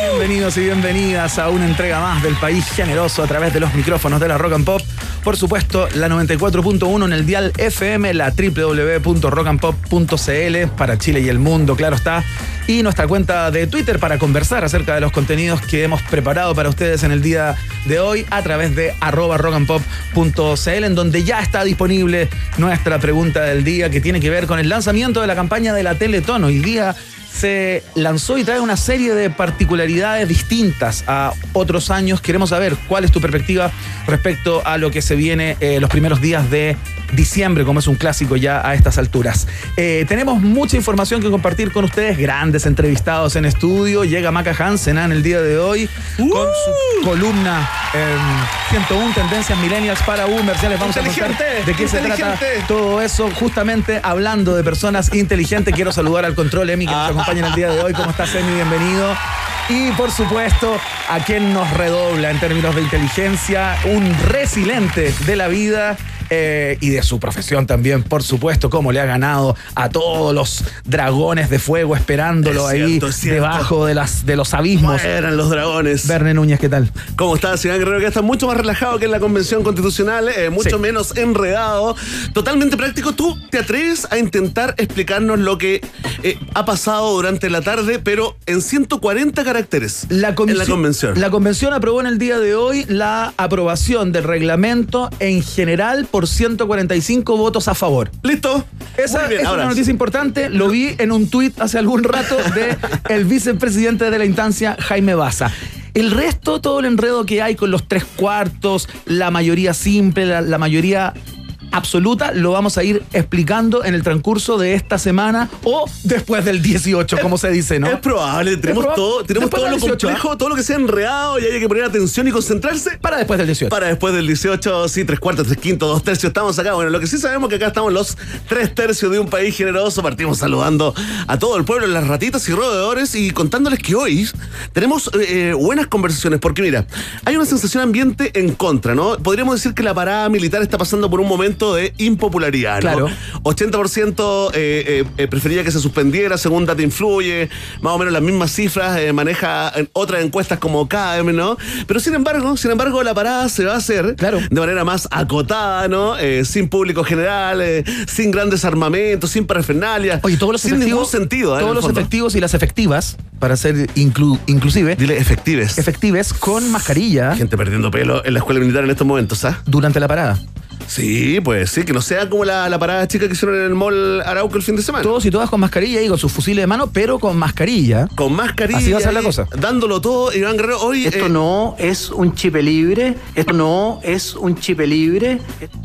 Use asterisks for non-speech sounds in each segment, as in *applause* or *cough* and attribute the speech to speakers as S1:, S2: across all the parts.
S1: Bienvenidos y bienvenidas a una entrega más del país generoso a través de los micrófonos de la Rock and Pop. Por supuesto, la 94.1 en el dial FM, la www.rockandpop.cl para Chile y el mundo, claro está. Y nuestra cuenta de Twitter para conversar acerca de los contenidos que hemos preparado para ustedes en el día de hoy a través de arroba rockandpop.cl, en donde ya está disponible nuestra pregunta del día que tiene que ver con el lanzamiento de la campaña de la Teletón. Hoy día se lanzó y trae una serie de particularidades distintas a otros años. Queremos saber cuál es tu perspectiva respecto a lo que se viene eh, los primeros días de diciembre, como es un clásico ya a estas alturas. Eh, tenemos mucha información que compartir con ustedes, grandes entrevistados en estudio. Llega Maca Hansen en el día de hoy con su columna en 101 Tendencias Millennials para Boomers. Ya les vamos a contar de qué se trata todo eso. Justamente hablando de personas inteligentes, quiero saludar al control Emi que nos *laughs* acompaña en el día de hoy. ¿Cómo estás, Emi? Bienvenido. Y por supuesto, a quien nos redobla en términos de inteligencia, un resiliente de la vida. Eh, y de su profesión también, por supuesto, cómo le ha ganado a todos los dragones de fuego esperándolo
S2: Es cierto,
S1: ahí
S2: es
S1: debajo de, las, de los abismos.
S2: Eran los dragones.
S1: Verne Núñez, ¿qué tal?
S2: ¿Cómo estás, Iván Guerrero? Que está mucho más relajado que en la convención constitucional, eh, mucho
S1: Sí.
S2: menos enredado, totalmente práctico. ¿Tú te atreves a intentar explicarnos lo que eh, ha pasado durante la tarde, pero en 140 caracteres
S1: La,
S2: en la convención?
S1: la convención aprobó en el día de hoy la aprobación del reglamento en general por 145 votos a favor.
S2: ¿Listo?
S1: Esa es una noticia importante. Lo vi en un tuit hace algún rato de el vicepresidente de la instancia, Jaime Baza. El resto, todo el enredo que hay con los tres cuartos, la mayoría simple, la, la mayoría absoluta, lo vamos a ir explicando en el transcurso de esta semana o después del 18, como se dice, ¿no?
S2: Es probable, tenemos
S1: probable.
S2: todo, tenemos
S1: Después
S2: todo lo
S1: del 18,
S2: complejo, todo lo que sea enredado y hay que poner atención y concentrarse
S1: Para después del 18.
S2: Para después del 18, sí, tres cuartos, tres quintos, dos tercios, estamos acá. Bueno, lo que sí sabemos que acá estamos los tres tercios de un país generoso. Partimos saludando a todo el pueblo, las ratitas y roedores y contándoles que hoy tenemos eh, eh, buenas conversaciones. Porque mira, hay una sensación ambiente en contra, ¿no? Podríamos decir que la parada militar está pasando por un momento de impopularidad, ¿no?
S1: Claro.
S2: 80% eh, eh, eh, prefería que se suspendiera, según Data Influye, más o menos las mismas cifras, maneja en otras encuestas como KM, ¿no? Pero sin embargo, sin embargo, la parada se va a hacer
S1: Claro.
S2: de manera más acotada, ¿no? Sin público general, sin grandes armamentos, sin parafernalia.
S1: Oye, todos los
S2: sin
S1: efectivos.
S2: ningún sentido, en
S1: Todos los
S2: fondo.
S1: efectivos y las efectivas, para ser inclu- inclusive,
S2: Dile efectives.
S1: efectives con mascarilla
S2: Gente perdiendo pelo en la escuela militar en estos momentos, ¿ah?
S1: durante la parada.
S2: Sí, pues sí, que no sea como la, la parada chica que hicieron en el mall Arauco el fin de semana.
S1: Todos y todas con mascarilla y con sus fusiles de mano, pero con mascarilla.
S2: Con mascarilla.
S1: Así va a ser la cosa.
S2: Dándolo todo, Iván Guerrero. Hoy.
S3: Esto
S2: eh,
S3: no es un chipe libre, esto no es un chipe libre.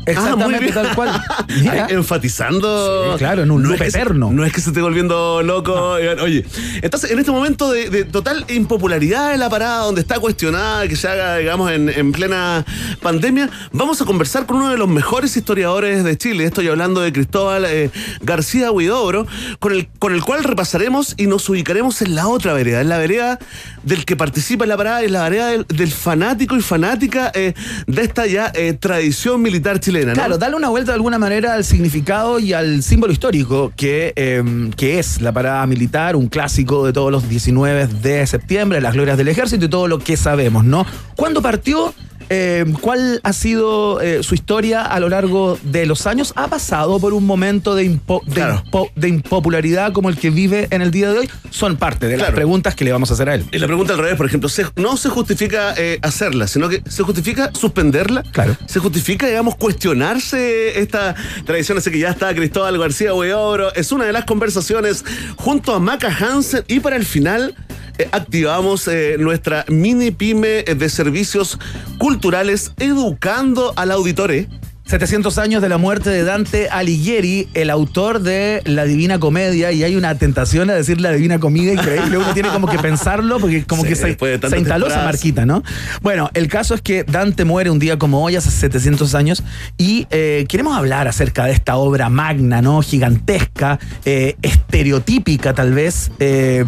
S1: Exactamente
S2: Ah,
S1: tal cual. *laughs* Mira.
S2: enfatizando.
S1: Sí, claro, en un loop
S2: es que
S1: eterno.
S2: no es que se esté volviendo loco. Iván. Oye, entonces, en este momento de, de total impopularidad de la parada, donde está cuestionada que se haga, digamos, en, en plena pandemia, vamos a conversar con uno de los mejores historiadores de Chile. Estoy hablando de Cristóbal eh, García Huidobro, con el, con el cual repasaremos y nos ubicaremos en la otra vereda, en la vereda del que participa en la parada, en la vereda del, del fanático y fanática eh, de esta ya eh, tradición militar chilena.
S1: Claro, darle una vuelta de alguna manera al significado y al símbolo histórico que, eh, que es la parada militar, un clásico de todos los 19 de septiembre, las glorias del ejército y todo lo que sabemos, ¿no? ¿Cuándo partió? Eh, ¿cuál ha sido eh, su historia a lo largo de los años? ¿Ha pasado por un momento de, impo- de,
S2: Claro.
S1: impo- de impopularidad como el que vive en el día de hoy? Son parte de las
S2: Claro.
S1: preguntas que le vamos a hacer a él.
S2: Y la pregunta al revés, por ejemplo, se- no se justifica eh, hacerla, sino que se justifica suspenderla.
S1: Claro.
S2: Se justifica, digamos, cuestionarse esta tradición. Así que ya está Cristóbal García Hueobro. Es una de las conversaciones junto a Maca Hansen. Y para el final, eh, activamos eh, nuestra mini pyme de servicios culturales educando al auditore.
S1: 700 años de la muerte de Dante Alighieri, el autor de La Divina Comedia, y hay una tentación a decir La Divina Comedia increíble. Uno tiene como que pensarlo porque como
S2: Sí,
S1: que se,
S2: de
S1: se instaló esa marquita, ¿no? Bueno, el caso es que Dante muere un día como hoy, hace 700 años, y eh, queremos hablar acerca de esta obra magna, ¿no? Gigantesca, eh, estereotípica tal vez. eh,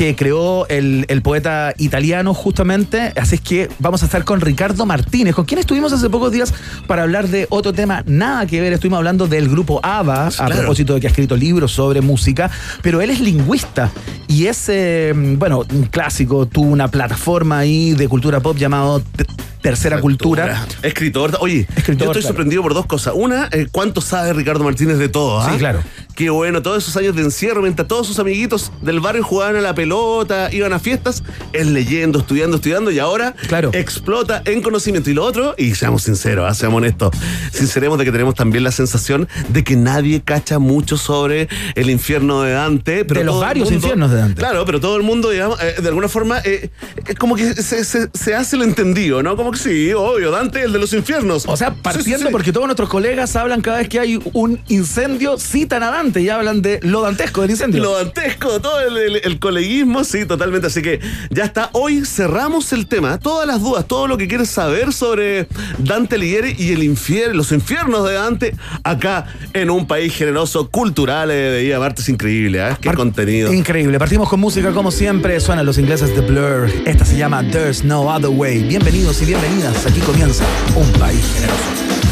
S1: que creó el, el poeta italiano justamente. Así es que vamos a estar con Ricardo Martínez, con quien estuvimos hace pocos días para hablar de otro tema nada que ver. Estuvimos hablando del grupo ABBA, a
S2: Claro.
S1: propósito de que ha escrito libros sobre música, pero él es lingüista y es, eh, bueno, un clásico, tuvo una plataforma ahí de cultura pop llamado Te- Tercera Cultura.
S2: Escritor. Oye,
S1: Escritor,
S2: yo estoy
S1: claro.
S2: sorprendido por dos cosas. Una, eh, ¿cuánto sabe Ricardo Martínez de todo? ah?
S1: Sí, claro.
S2: Qué bueno, todos esos años de encierro, mientras todos sus amiguitos del barrio jugaban a la pelota, iban a fiestas, él leyendo, estudiando, estudiando, y ahora
S1: Claro.
S2: explota en conocimiento. Y lo otro, y seamos sinceros, ah, seamos honestos, sinceremos de que tenemos también la sensación de que nadie cacha mucho sobre el infierno de Dante. Pero
S1: De los varios
S2: mundo-
S1: infiernos de Dante.
S2: Claro, pero todo el mundo, digamos, eh, de alguna forma, eh, es como que se, se- se hace el entendido, ¿no? Como que sí, obvio, Dante, el de los infiernos.
S1: O sea,
S2: Sí, sí,
S1: partiendo
S2: sí.
S1: porque todos nuestros colegas hablan cada vez que hay un incendio, citan a Dante y hablan de lo dantesco del incendio.
S2: Lo dantesco, todo el, el- el coleguismo, sí, totalmente. Así que ya está. Hoy cerramos el tema. Todas las dudas, todo lo que quieres saber sobre Dante Alighieri y el infierno, los infiernos de Dante, acá en un país generoso, cultural, eh, de Día Martes, increíble, ¿eh? Qué contenido.
S1: Increíble. Partimos con música como siempre. Suenan los ingleses de Blur. Esta se llama There's No Other Way. Bienvenidos y bienvenidas. Aquí comienza un país generoso.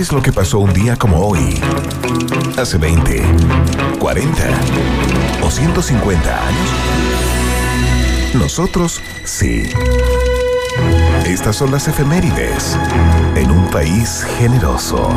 S4: ¿Sabes lo que pasó un día como hoy? Hace 20, 40 o 150 años. Nosotros sí. Estas son las efemérides en un país generoso.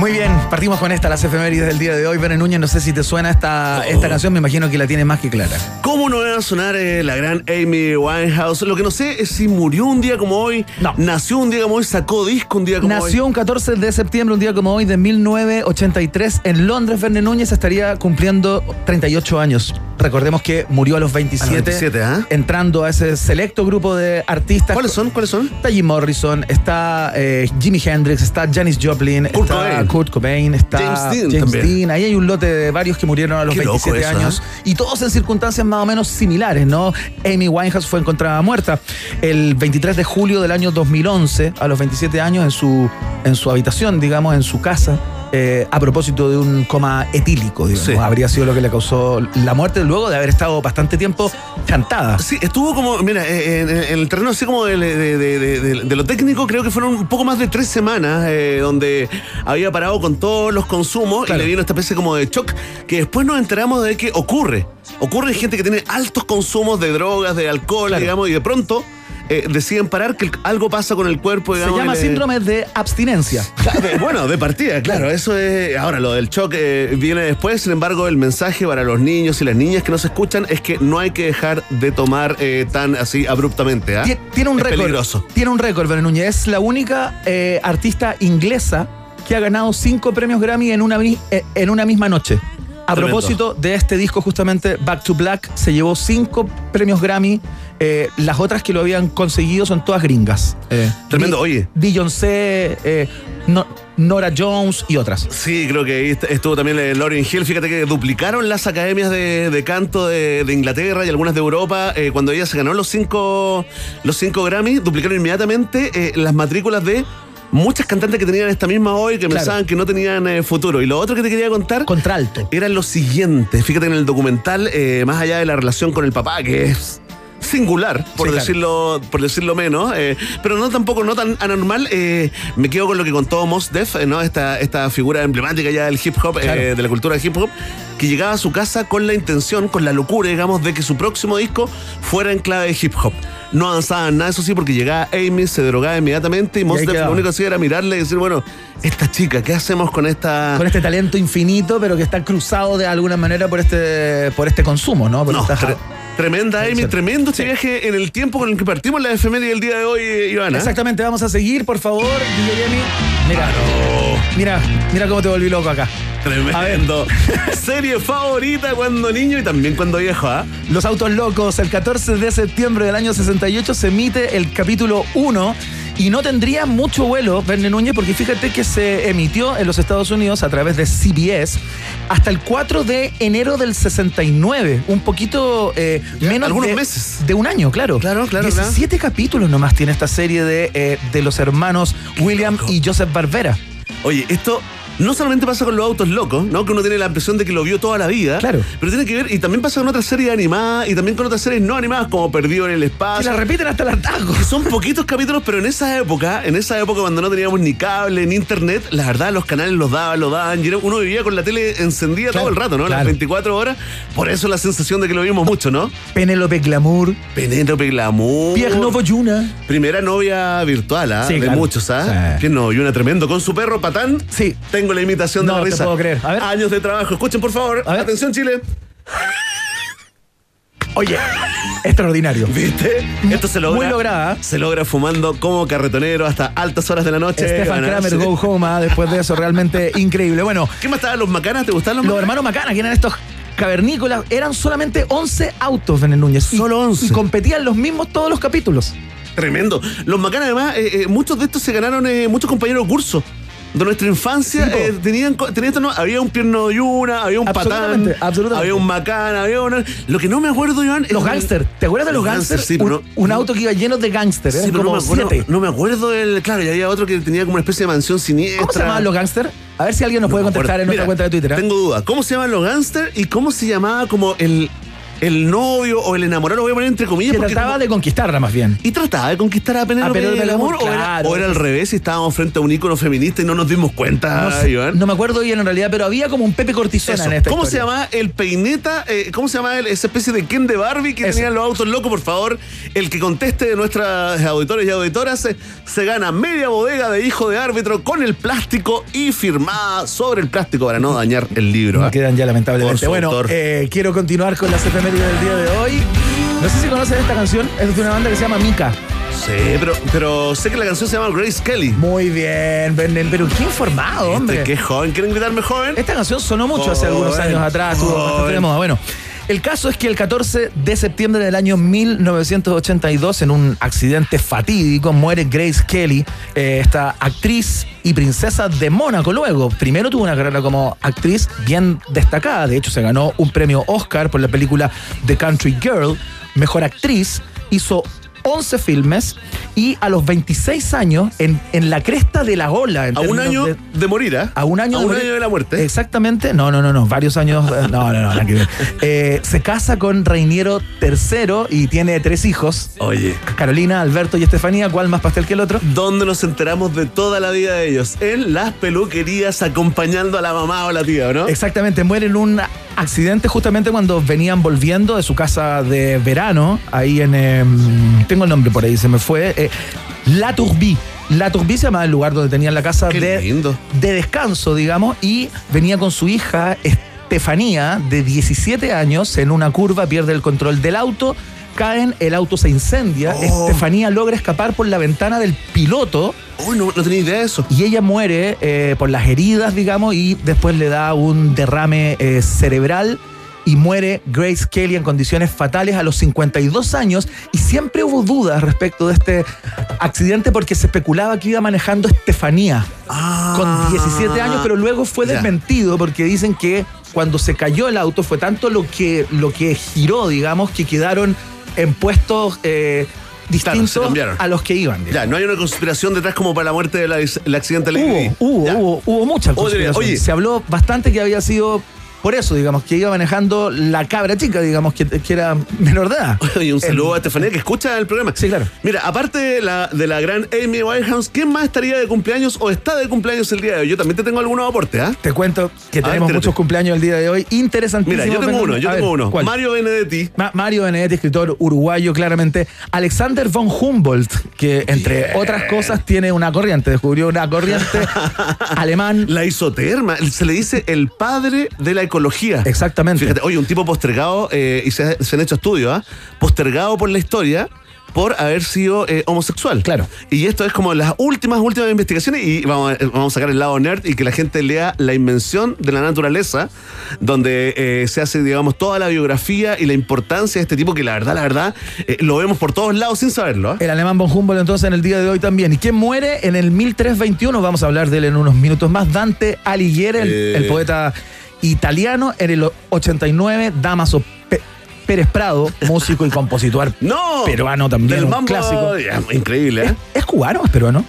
S1: Muy bien, partimos con esta, las efemérides del día de hoy. Beren Núñez, no sé si te suena esta, esta canción, me imagino que la tienes más que clara.
S2: ¿Cómo no va a sonar eh, la gran Amy Winehouse? Lo que no sé es si murió un día como hoy,
S1: No.
S2: nació un día como hoy, sacó disco un día como hoy.
S1: Nació un 14 de septiembre, un día como hoy, de 1983, en Londres. Verne Núñez estaría cumpliendo 38 años. Recordemos que murió a los 27,
S2: A los 27, ¿ah?
S1: entrando a ese selecto grupo de artistas.
S2: ¿Cuáles son? ¿Cuáles son?
S1: Está Jim Morrison, está eh, Jimi Hendrix, está Janis Joplin,
S2: Kurt
S1: está
S2: Cobain.
S1: Kurt Cobain, está
S2: James Dean también.
S1: Dean. Ahí hay un lote de varios que murieron a los
S2: Qué loco
S1: 27
S2: eso,
S1: años
S2: ¿eh?
S1: y todos en circunstancias más o menos similares, ¿no? Amy Winehouse fue encontrada muerta el 23 de julio del año 2011, a los 27 años, en su, en su habitación, digamos, en su casa. Eh, a propósito de un coma etílico, digamos,
S2: Sí.
S1: habría sido lo que le causó la muerte luego de haber estado bastante tiempo chantada.
S2: Sí, estuvo como, mira, eh, en, en el terreno así como de, de- de- de- de- de lo técnico, creo que fueron un poco más de tres semanas eh, donde había parado con todos los consumos
S1: Claro.
S2: y le vino esta especie como de shock que después nos enteramos de que ocurre. Ocurre en gente que tiene altos consumos de drogas, de alcohol,
S1: Claro.
S2: digamos, y de pronto eh, deciden parar que algo pasa con el cuerpo,
S1: Se
S2: digamos.
S1: llama
S2: y le-
S1: síndrome de abstinencia.
S2: de- bueno, de partida, claro, eso es. Ahora, lo del shock eh, viene después, sin embargo, el mensaje para los niños y las niñas que nos escuchan es que no hay que dejar de tomar eh, tan así abruptamente. ¿ah?
S1: Tie- Tiene un récord.
S2: peligroso.
S1: Tiene un récord, Belén Núñez. Es la única artista inglesa que ha ganado cinco premios Grammy en una, en una misma noche. A
S2: Tremendo.
S1: propósito de este disco, justamente Back to Black, se llevó cinco premios Grammy. Eh, las otras que lo habían conseguido son todas gringas. Eh,
S2: Tremendo, oye.
S1: Beyoncé, eh, No- Nora Jones y otras.
S2: Sí, creo que ahí est- estuvo también Lauryn Hill. Fíjate que duplicaron las academias de, de canto de, de Inglaterra y algunas de Europa. eh, cuando ella se ganó los cinco, los cinco Grammy, duplicaron inmediatamente eh, las matrículas de muchas cantantes que tenían esta misma hoy que
S1: Claro.
S2: pensaban que no tenían eh, futuro. Y lo otro que te quería contar.
S1: Contralto.
S2: era lo siguiente. Fíjate en el documental, eh, más allá de la relación con el papá, que es singular, por
S1: Sí, claro.
S2: decirlo, por decirlo menos, eh, pero no tampoco no tan anormal. eh, me quedo con lo que contó Mos Def, eh, ¿no? Esta, esta figura emblemática ya del hip hop, eh,
S1: Claro.
S2: de la cultura hip hop, que llegaba a su casa con la intención, con la locura, digamos, de que su próximo disco fuera en clave de hip hop. No avanzaba en nada, eso sí, porque llegaba Amy, se drogaba inmediatamente y Mos lo único que hacía era mirarle y decir, bueno, esta chica, ¿qué hacemos con esta...?
S1: Con este talento infinito, pero que está cruzado de alguna manera por este, por este consumo, ¿no? Por
S2: No,
S1: esta-
S2: tremenda Amy, tremendo este viaje en el tiempo con el que partimos la efeméride del día de hoy, Ivana.
S1: Exactamente, vamos a seguir, por favor, DJ. Mira, mira, mira cómo te volví loco acá.
S2: Tremendo. *laughs* Serie favorita cuando niño y también cuando viejo, ¿ah?
S1: Los Autos Locos, el 14 de septiembre del año 68 se emite el capítulo 1 y no tendría mucho vuelo, Verne Núñez, porque fíjate que se emitió en los Estados Unidos a través de CBS hasta el 4 de enero del 69, un poquito eh,
S2: Ya,
S1: menos
S2: algunos
S1: de,
S2: meses.
S1: de un año, claro.
S2: Claro, claro,
S1: 17 capítulos nomás tiene esta serie de, eh, de los hermanos William y Joseph Barbera.
S2: Oye, esto no solamente pasa con los autos locos, ¿no? Que uno tiene la impresión de que lo vio toda la vida.
S1: Claro.
S2: Pero tiene que ver, y también pasa con otras series animadas y también con otras series no animadas, como Perdido en el
S1: Que
S2: Espacio.
S1: la repiten hasta el hartazgo.
S2: que son poquitos capítulos, pero en esa época, en esa época cuando no teníamos ni cable ni internet, la verdad los canales los daban, los daban, y uno vivía con la tele encendida
S1: Claro,
S2: todo el rato, ¿no?
S1: claro.
S2: Las 24 horas. Por eso la sensación de que lo vimos mucho, ¿no?
S1: Penélope Glamour,
S2: Penélope Glamour.
S1: Pierre Novo Yuna.
S2: Primera novia virtual, ¿ah?
S1: Sí,
S2: de
S1: claro.
S2: muchos, ¿ah?
S1: Sí.
S2: Pierre Novo Yuna, tremendo. Con su perro Patán.
S1: Sí.
S2: Tengo la imitación
S1: No
S2: de la risa.
S1: puedo creer. A ver.
S2: Años de trabajo. Escuchen, por favor.
S1: A ver.
S2: Atención, Chile.
S1: Oye, extraordinario.
S2: ¿Viste? Esto se logra.
S1: Muy lograda.
S2: Se logra fumando como carretonero hasta altas horas de la noche.
S1: Stefan Kramer,
S2: sí.
S1: Go Home, ah, después de eso, realmente *laughs* increíble. Bueno,
S2: ¿Qué más estaban los macanas? ¿Te gustaban los
S1: los
S2: macanas?
S1: hermanos Macana, que eran estos cavernícolas, eran solamente 11 autos, Bené Núñez.
S2: Solo 11.
S1: Y competían los mismos todos los capítulos.
S2: Tremendo. Los macanas, además, eh, eh, muchos de estos se ganaron eh, muchos compañeros de curso. De nuestra infancia
S1: Sí,
S2: eh, tenían, tenían esto, ¿no? había un pierno de Yuna, había un patán,
S1: Absolutamente, absolutamente.
S2: había un macana, había una. Lo que no me acuerdo, Iván.
S1: Los gángster. ¿Te acuerdas de los,
S2: Los
S1: gángster,
S2: sí,
S1: un,
S2: no-
S1: un auto que iba lleno de gángster.
S2: Sí, pero no
S1: como
S2: me, acuerdo,
S1: siete.
S2: no me acuerdo del. Claro, y había otro que tenía como una especie de mansión siniestra.
S1: ¿Cómo se llamaban los gángster? A ver si alguien nos
S2: No
S1: puede contestar en nuestra
S2: Mira,
S1: cuenta de Twitter. ¿ah?
S2: Tengo duda. ¿Cómo se llaman los gángster y cómo se llamaba como el, el novio o el enamorado, lo voy a poner entre comillas.
S1: Que
S2: porque
S1: trataba
S2: como-
S1: de conquistarla más bien.
S2: y trataba de conquistar a Penélope del
S1: del
S2: amor, o, era, o era al revés y estábamos frente a un ícono feminista y no nos dimos cuenta,
S1: No, sé,
S2: Iván.
S1: no me acuerdo bien en realidad, pero había como un Pepe Cortisona
S2: Eso.
S1: en esta
S2: ¿Cómo se llama el peineta? eh, ¿Cómo se llama el- esa especie de Ken de Barbie que
S1: Ese.
S2: tenían los autos locos? Por favor, el que conteste de nuestras auditores y auditoras se, se gana media bodega de hijo de árbitro con el plástico y firmada sobre el plástico para no dañar el libro.
S1: No
S2: ¿ah?
S1: quedan ya lamentablemente. Bueno, eh, quiero continuar con las efemérides del día de hoy. No sé si conocen esta canción, es de una banda que se llama Mika.
S2: Sí, pero, pero sé que la canción se llama Grace Kelly.
S1: Muy bien, Bernel, pero qué informado, hombre.
S2: Este, qué joven. ¿Quieren gritarme joven?
S1: Esta canción sonó mucho hace algunos años atrás, estuvo bastante de moda. Bueno, el caso es que el 14 de septiembre del año 1982, en un accidente fatídico, muere Grace Kelly, eh, esta actriz y princesa de Mónaco. Luego, primero tuvo una carrera como actriz bien destacada. De hecho, se ganó un premio Oscar por la película The Country Girl, mejor actriz. Hizo 11 filmes y a los 26 años, en, en la cresta de la ola. en
S2: A un año
S1: de-
S2: de, morir, ¿ah?
S1: a un año,
S2: A
S1: de
S2: un año de la muerte.
S1: Exactamente. No, no, no, no. Varios años. eh, No, no, no. ver. *laughs* Eh, se casa con Reiniero III y tiene tres hijos.
S2: Oye.
S1: Carolina, Alberto y Estefanía. ¿Cuál más pastel que el otro?
S2: ¿Dónde nos enteramos de toda la vida de ellos? En las peluquerías acompañando a la mamá o la tía, ¿o ¿no?
S1: Exactamente. Muere en un accidente justamente cuando venían volviendo de su casa de verano. Ahí en. eh, tengo el nombre por ahí, se me fue. Eh, La Tourbie. La Tourbie se llamaba el lugar donde tenían la casa de descanso, digamos, y venía con su hija Estefanía, de 17 años, en una curva, pierde el control del auto, caen, el auto se incendia,
S2: Oh.
S1: Estefanía logra escapar por la ventana del piloto
S2: Uy, no, no tenía idea de eso.
S1: y ella muere eh, por las heridas, digamos, y después le da un derrame eh, cerebral y muere Grace Kelly en condiciones fatales a los 52 años y siempre hubo dudas respecto de este accidente porque se especulaba que iba manejando Estefanía con 17 años, pero luego fue
S2: Ah.
S1: Desmentido porque dicen que cuando se cayó el auto fue tanto lo que, lo que giró, digamos, que quedaron en puestos eh, distintos a los que iban. digamos.
S2: Ya, no hay una conspiración detrás como para la muerte del el accidente de Lady.
S1: Hubo, hubo, hubo, hubo mucha
S2: oye.
S1: Se habló bastante que había sido por eso, digamos, que iba manejando la cabra chica, digamos, que, que era menor de edad.
S2: Oye, un saludo a Estefanía que escucha el programa.
S1: Sí, claro.
S2: Mira, aparte de la, de la gran Amy Winehouse, ¿quién más estaría de cumpleaños o está de cumpleaños el día de hoy? Yo también te tengo algunos aportes, ¿ah?
S1: Te cuento que
S2: A ver,
S1: tenemos muchos cumpleaños el día de hoy. Interesantísimo.
S2: Mira, yo tengo uno, yo tengo
S1: ver,
S2: uno.
S1: ¿cuál?
S2: Mario Benedetti.
S1: Ma- Mario Benedetti, escritor uruguayo, claramente. Alexander von Humboldt, que entre otras cosas tiene una corriente, descubrió una corriente *laughs* alemán.
S2: La isoterma, se le dice el padre de la ecología.
S1: Exactamente.
S2: Fíjate, oye, un tipo postergado, eh, y se, se han hecho estudios, ¿ah? Postergado por la historia por haber sido eh, homosexual.
S1: Claro.
S2: Y esto es como las últimas, últimas investigaciones y vamos a, vamos a sacar el lado nerd y que la gente lea La invención de la naturaleza, donde eh, se hace, digamos, toda la biografía y la importancia de este tipo que la verdad, la verdad, eh, lo vemos por todos lados sin saberlo. ¿ah?
S1: El alemán von Humboldt entonces en el día de hoy también. ¿Y quién muere en el 1321? Vamos a hablar de él en unos minutos más. Dante Alighieri, el,
S2: Eh.
S1: el poeta italiano. En el 89, Damaso Pérez Prado, *laughs* músico y compositor
S2: No,
S1: peruano también, un clásico.
S2: ya, increíble, ¿eh?
S1: ¿Es, es cubano o es peruano?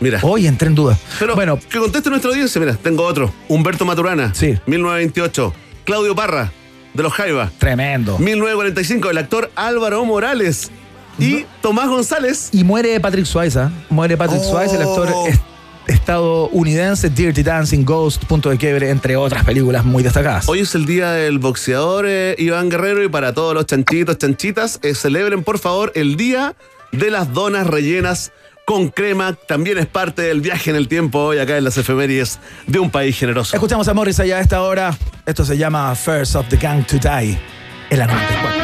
S2: Mira.
S1: Hoy entré en duda.
S2: Pero
S1: bueno,
S2: que conteste nuestra audiencia, mira, tengo otro. Humberto Maturana,
S1: Sí.
S2: 1928. Claudio Parra, de los Jaiba,
S1: tremendo.
S2: 1945. El actor Álvaro Morales. Y Tomás González.
S1: Y muere Patrick Swayze. ¿ah? Muere Patrick
S2: Oh.
S1: Swayze, el actor es- estadounidense Dirty Dancing, Ghost, Punto de Quiebre, entre otras películas muy destacadas.
S2: Hoy es el día del boxeador eh, Iván Guerrero y para todos los chanchitos, chanchitas, eh, celebren por favor el día de las donas rellenas con crema. También es parte del viaje en el tiempo hoy acá en las efemérides de un país generoso.
S1: Escuchamos a Morris allá a esta hora. Esto se llama First of the Gang to Die,
S5: el 94.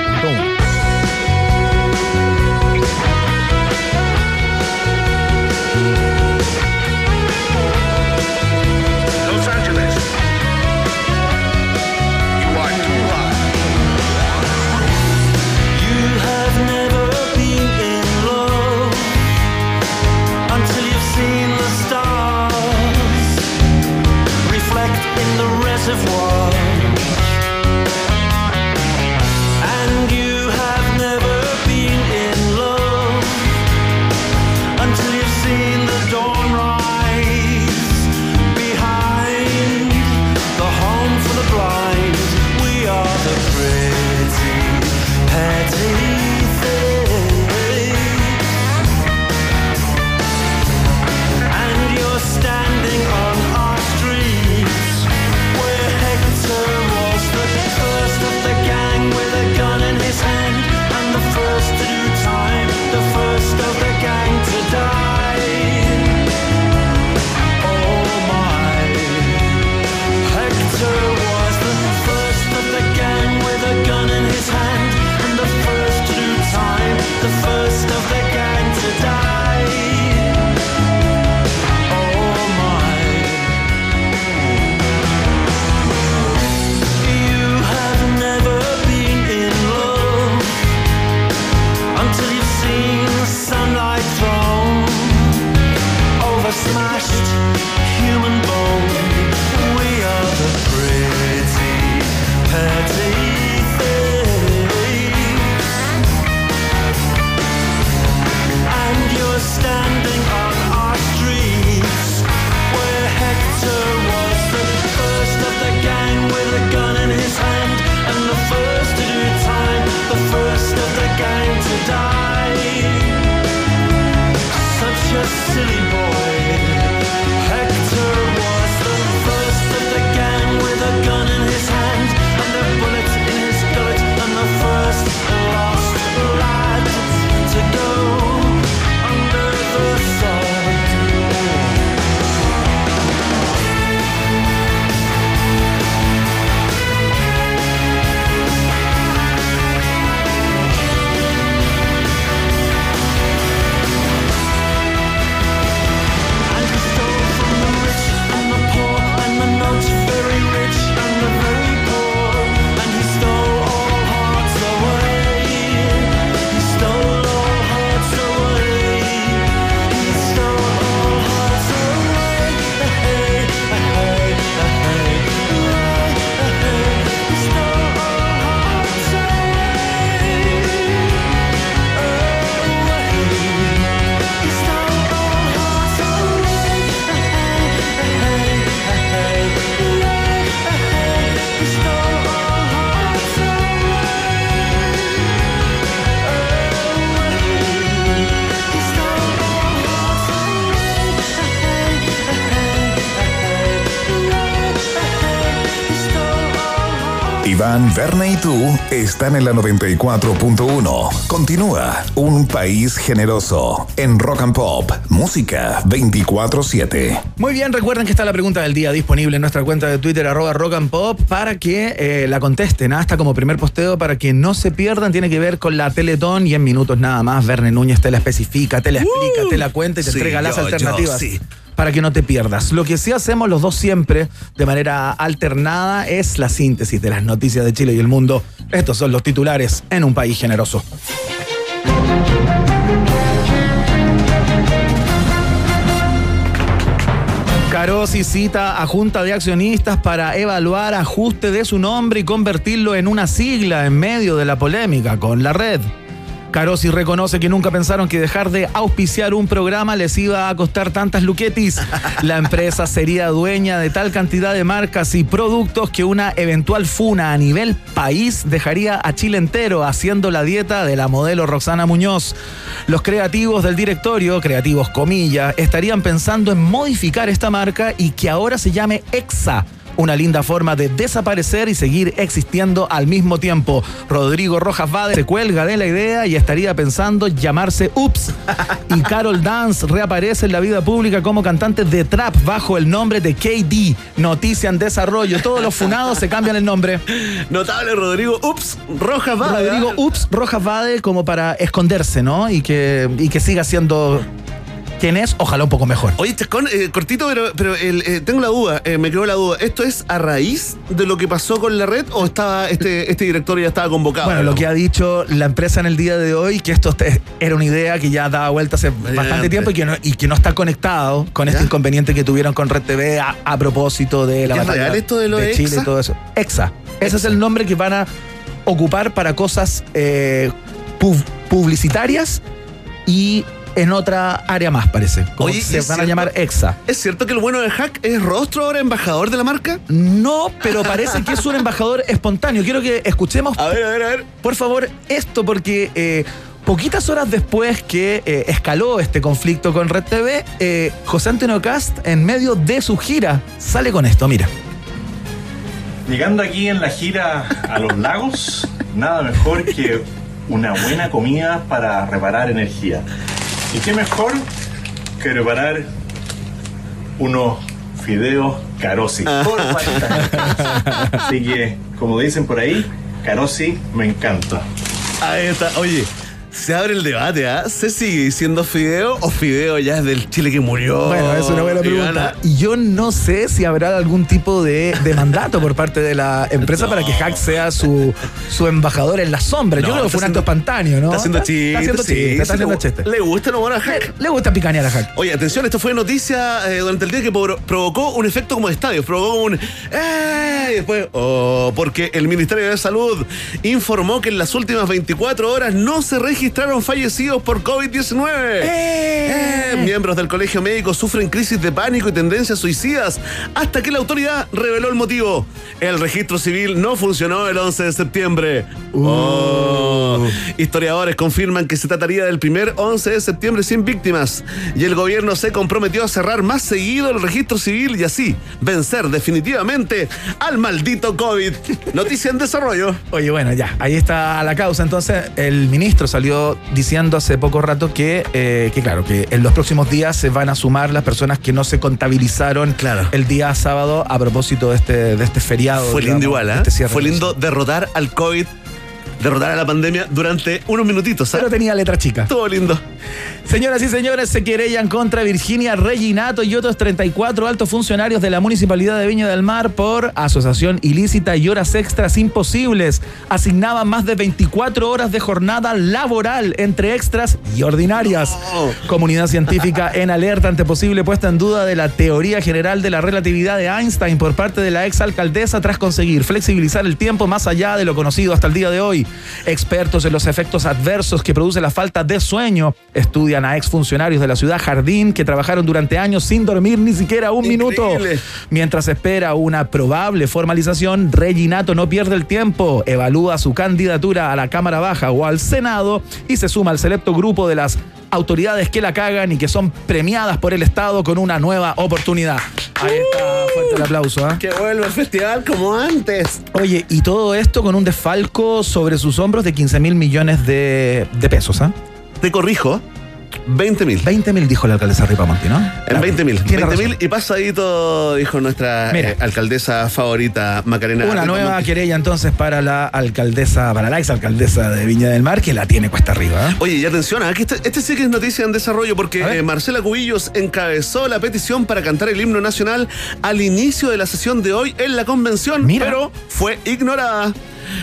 S4: Iván, Verne y tú están en la 94.1. Continúa Un País Generoso en Rock and Pop, música 24-7.
S1: Muy bien, recuerden que está la pregunta del día disponible en nuestra cuenta de Twitter, arroba rock and pop, para que eh, la contesten. Hasta como primer posteo, para que no se pierdan, tiene que ver con la Teletón y en minutos nada más. Verne Núñez te la especifica, te la explica, te la cuenta y te
S2: sí,
S1: entrega las
S2: yo,
S1: alternativas.
S2: yo, sí.
S1: Para que no te pierdas. Lo que sí hacemos los dos siempre, de manera alternada, es la síntesis de las noticias de Chile y el mundo. Estos son los titulares en un país generoso. Carosi cita a Junta de Accionistas para evaluar ajuste de su nombre y convertirlo en una sigla en medio de la polémica con la red. Carosi reconoce que nunca pensaron que dejar de auspiciar un programa les iba a costar tantas luquetis. La empresa sería dueña de tal cantidad de marcas y productos que una eventual funa a nivel país dejaría a Chile entero haciendo la dieta de la modelo Roxana Muñoz. Los creativos del directorio, creativos comillas, estarían pensando en modificar esta marca y que ahora se llame EXA. Una linda forma de desaparecer y seguir existiendo al mismo tiempo. Rodrigo Rojas Vade se cuelga de la idea y estaría pensando llamarse Ups. Y *laughs* Carol Dance reaparece en la vida pública como cantante de trap bajo el nombre de KD. Noticia en desarrollo. Todos los funados se cambian el nombre. *laughs*
S2: Notable Rodrigo, ups, Rojas va.
S1: Rodrigo Ups Rojas Vade como para esconderse, ¿no? Y que, y que siga siendo es, ojalá un poco mejor.
S2: Oye, Chascón, eh, cortito, pero, pero el, eh, tengo la duda, eh, me quedó la duda. ¿Esto es a raíz de lo que pasó con la red o estaba este, este directorio ya estaba convocado?
S1: Bueno, lo que ha dicho la empresa en el día de hoy, que esto era una idea que ya daba vuelta hace bastante tiempo y que, no, y que no está conectado con este inconveniente que tuvieron con Red TV a, a propósito de la
S2: ¿Es
S1: batalla
S2: real esto de lo de
S1: Chile y todo eso. EXA. Ese es el nombre que van a ocupar para cosas pub- publicitarias y en otra área más, parece. Como
S2: Oye,
S1: se
S2: ¿es
S1: van a
S2: cierto?
S1: llamar EXA.
S2: ¿Es cierto que el bueno de Hack es rostro ahora embajador de la marca?
S1: No, pero parece que es un embajador espontáneo. Quiero que escuchemos
S2: A ver, a ver, a ver.
S1: por favor, esto porque eh, poquitas horas después que eh, escaló este conflicto con Red TV, eh, José Antonio Cast, en medio de su gira, sale con esto, mira.
S6: Llegando aquí en la gira a los lagos, nada mejor que una buena comida para reparar energía. ¿Y qué mejor que preparar unos fideos carosi? Por falta. Así que, como dicen por ahí, carosi me encanta.
S2: Ahí está. Oye, se abre el debate, ¿ah? ¿Se sigue diciendo fideo o fideo ya es del Chile que murió?
S1: Bueno, es una buena pregunta. Y yo no sé si habrá algún tipo de, de mandato por parte de la empresa *laughs* para que Hack sea su, su embajador en la sombra. yo creo que fue un acto espontáneo, ¿no?
S2: Está haciendo chistes.
S1: Está haciendo
S2: sí,
S1: está haciendo
S2: le,
S1: chistes.
S2: Le gusta no bueno a Hack.
S1: Le gusta picanear a Hack.
S2: Oye, atención, esto fue noticia eh, durante el día que pro- provocó un efecto como de estadio. Provocó un. ¡Eh! Y después. Oh, porque el Ministerio de Salud informó que en las últimas 24 horas no se registraron fallecidos por COVID-19. Eh, Miembros del colegio médico sufren crisis de pánico y tendencias suicidas hasta que la autoridad reveló el motivo. El registro civil no funcionó el 11 de septiembre. Oh. Historiadores confirman que se trataría del primer 11 de septiembre sin víctimas y el gobierno se comprometió a cerrar más seguido el registro civil y así vencer definitivamente al maldito COVID. Noticia en desarrollo.
S1: Oye, bueno, ya, ahí está la causa. Entonces, el ministro salió diciendo hace poco rato que, eh, que claro, que en los próximos días se van a sumar las personas que no se contabilizaron
S2: Claro.
S1: el día sábado a propósito de este, de este feriado.
S2: Fue lindo igual, ¿eh?
S1: este
S2: Fue lindo derrotar al COVID, derrotar a la pandemia durante unos minutitos,
S1: Pero tenía letra chica.
S2: Estuvo lindo.
S1: Señoras y señores, se querellan contra Virginia Reginato y otros 34 altos funcionarios de la Municipalidad de Viña del Mar por asociación ilícita y horas extras imposibles. Asignaban más de 24 horas de jornada laboral entre extras y ordinarias. Comunidad científica *laughs* en alerta ante posible puesta en duda de la teoría general de la relatividad de Einstein por parte de la exalcaldesa tras conseguir flexibilizar el tiempo más allá de lo conocido hasta el día de hoy. Expertos en los efectos adversos que produce la falta de sueño estudian a exfuncionarios de la ciudad Jardín que trabajaron durante años sin dormir ni siquiera un minuto. Mientras espera una probable formalización, Reginato no pierde el tiempo, evalúa su candidatura a la Cámara Baja o al Senado y se suma al selecto grupo de las autoridades que la cagan y que son premiadas por el Estado con una nueva oportunidad. Ahí está, fuerte el aplauso. ¿ah?
S2: Que vuelva el festival como antes.
S1: Oye, y todo esto con un desfalco sobre sus hombros de 15 mil millones de, de pesos, ¿ah?
S2: Te corrijo, 20 mil.
S1: 20 mil dijo la alcaldesa Ripamonti, ¿no?
S2: En 20 mil.
S1: Tiene
S2: 20
S1: razón.
S2: mil y pasadito, dijo nuestra
S1: Mira.
S2: eh, alcaldesa favorita, Macarena.
S1: Una
S2: Ripamonti.
S1: nueva querella entonces para la alcaldesa, para la exalcaldesa de Viña del Mar, que la tiene cuesta arriba. ¿eh?
S2: Oye, y atención, aquí este, este sí que es noticia en desarrollo porque eh, Marcela Cubillos encabezó la petición para cantar el himno nacional al inicio de la sesión de hoy en la convención,
S1: Mira.
S2: pero fue ignorada.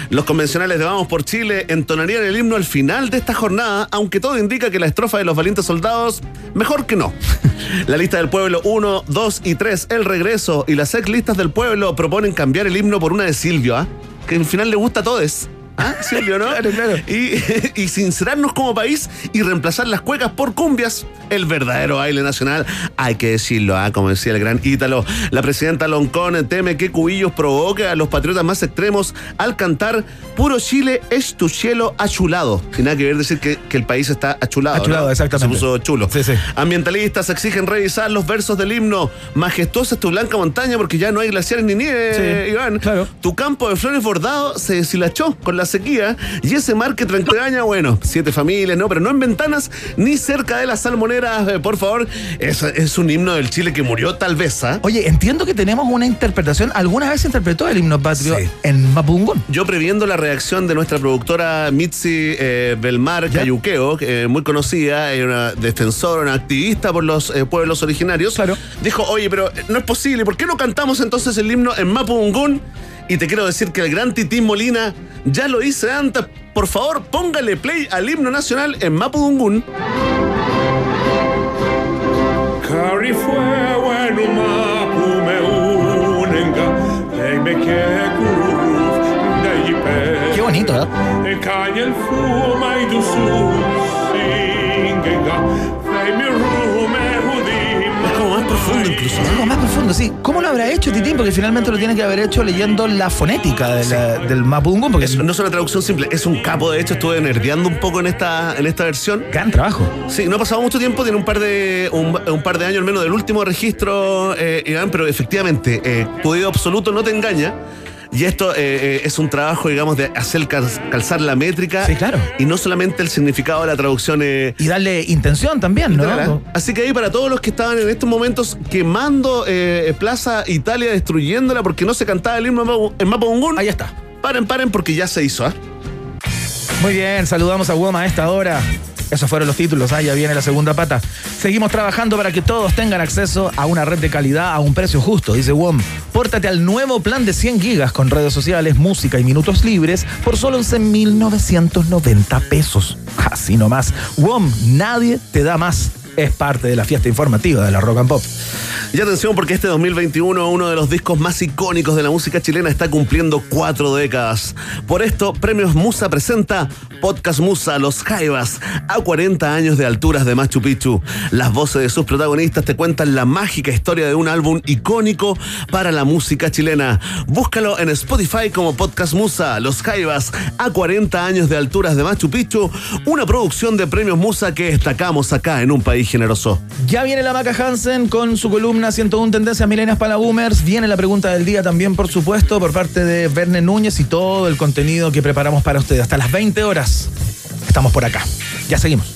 S2: Los convencionales de Vamos por Chile entonarían el himno al final de esta jornada, aunque todo indica que la estrofa de los valientes soldados, mejor que no. *laughs* La lista del pueblo 1, 2 y 3, El Regreso, y las ex listas del pueblo proponen cambiar el himno por una de Silvio, ¿ah? que al final le gusta a todos. ¿Ah? Silvio, ¿no?
S1: Claro, claro.
S2: Y, *laughs* y sincerarnos como país y reemplazar las cuecas por cumbias, el verdadero baile nacional. Hay que decirlo, ¿ah? como decía el gran Ítalo. La presidenta Loncón teme que Cubillos provoque a los patriotas más extremos al cantar Puro Chile es tu cielo achulado. Sin nada que ver decir que, que el país está achulado.
S1: Achulado,
S2: ¿no?
S1: exactamente.
S2: Se puso chulo.
S1: Sí, sí.
S2: Ambientalistas exigen revisar los versos del himno. Majestuosa es tu blanca montaña porque ya no hay glaciares ni nieve,
S1: Sí,
S2: Iván.
S1: claro.
S2: Tu campo de flores bordado se deshilachó con la sequía y ese mar que tranquiraña, bueno, siete familias, ¿no? Pero no en ventanas ni cerca de las salmoneras, eh, por favor. Es, es un himno del Chile que murió tal vez, ¿ah?
S1: Oye, entiendo que tenemos una interpretación. ¿Alguna vez se interpretó el himno patrio
S2: Sí.
S1: en Mapungún?
S2: Yo previendo la reacción de nuestra productora Mitzi eh, Belmar
S1: ¿Ya?
S2: Cayuqueo, que, eh, muy conocida, una defensora, una activista por los eh, pueblos originarios,
S1: Claro.
S2: dijo, oye, pero no es posible, ¿por qué no cantamos entonces el himno en Mapungún? Y te quiero decir que el gran Titín Molina ya lo hice antes. Por favor, póngale play al himno nacional en Mapungún.
S7: Kari fuego en un mapu me unenga, me de.
S1: Qué bonito, ¿eh?
S7: Caña el fuma y tu sus singenga, fei mi
S2: profundo incluso.
S1: Algo más profundo, sí. ¿Cómo lo habrá hecho Titín? Porque finalmente lo tiene que haber hecho leyendo la fonética de la- del Mapungún, porque
S2: Es- no es una traducción simple, es un capo. De hecho, estuve nerdeando un poco en esta, en esta versión.
S1: gran trabajo.
S2: Sí, no ha pasado mucho tiempo, tiene un par de un, un par de años al menos del último registro, eh, Iván, pero efectivamente, eh, absoluto no te engaña. Y esto eh, eh, es un trabajo, digamos, de hacer cal- calzar la métrica.
S1: Sí, claro.
S2: Y no solamente el significado de la traducción. eh,
S1: Y darle intención también, ¿no?
S2: Así que ahí para todos los que estaban en estos momentos quemando eh, Plaza Italia, destruyéndola porque no se cantaba el himno en Mapungún,
S1: Ahí está.
S2: paren, paren, porque ya se hizo, ¿ah?
S1: Muy bien, saludamos a Woma a esta hora. Esos fueron los títulos, ah, ya viene la segunda pata. Seguimos trabajando para que todos tengan acceso a una red de calidad a un precio justo, dice WOM. Pórtate al nuevo plan de 100 gigas con redes sociales, música y minutos libres por solo 11.990 pesos. Así nomás. WOM, nadie te da más. Es parte de la fiesta informativa de la Rock and Pop.
S2: Y atención porque este 2021 uno de los discos más icónicos de la música chilena está cumpliendo cuatro décadas. Por esto, Premios Musa presenta Podcast Musa Los Jaivas a 40 años de alturas de Machu Picchu. Las voces de sus protagonistas te cuentan la mágica historia de un álbum icónico para la música chilena. Búscalo en Spotify como Podcast Musa Los Jaivas a 40 años de alturas de Machu Picchu, una producción de Premios Musa que destacamos acá en un país generoso.
S1: Ya viene la Maca Hansen con su columna 101 Tendencias Milenias para Boomers. Viene la pregunta del día también, por supuesto, por parte de Verne Núñez y todo el contenido que preparamos para ustedes. Hasta las 20 horas estamos por acá. Ya seguimos.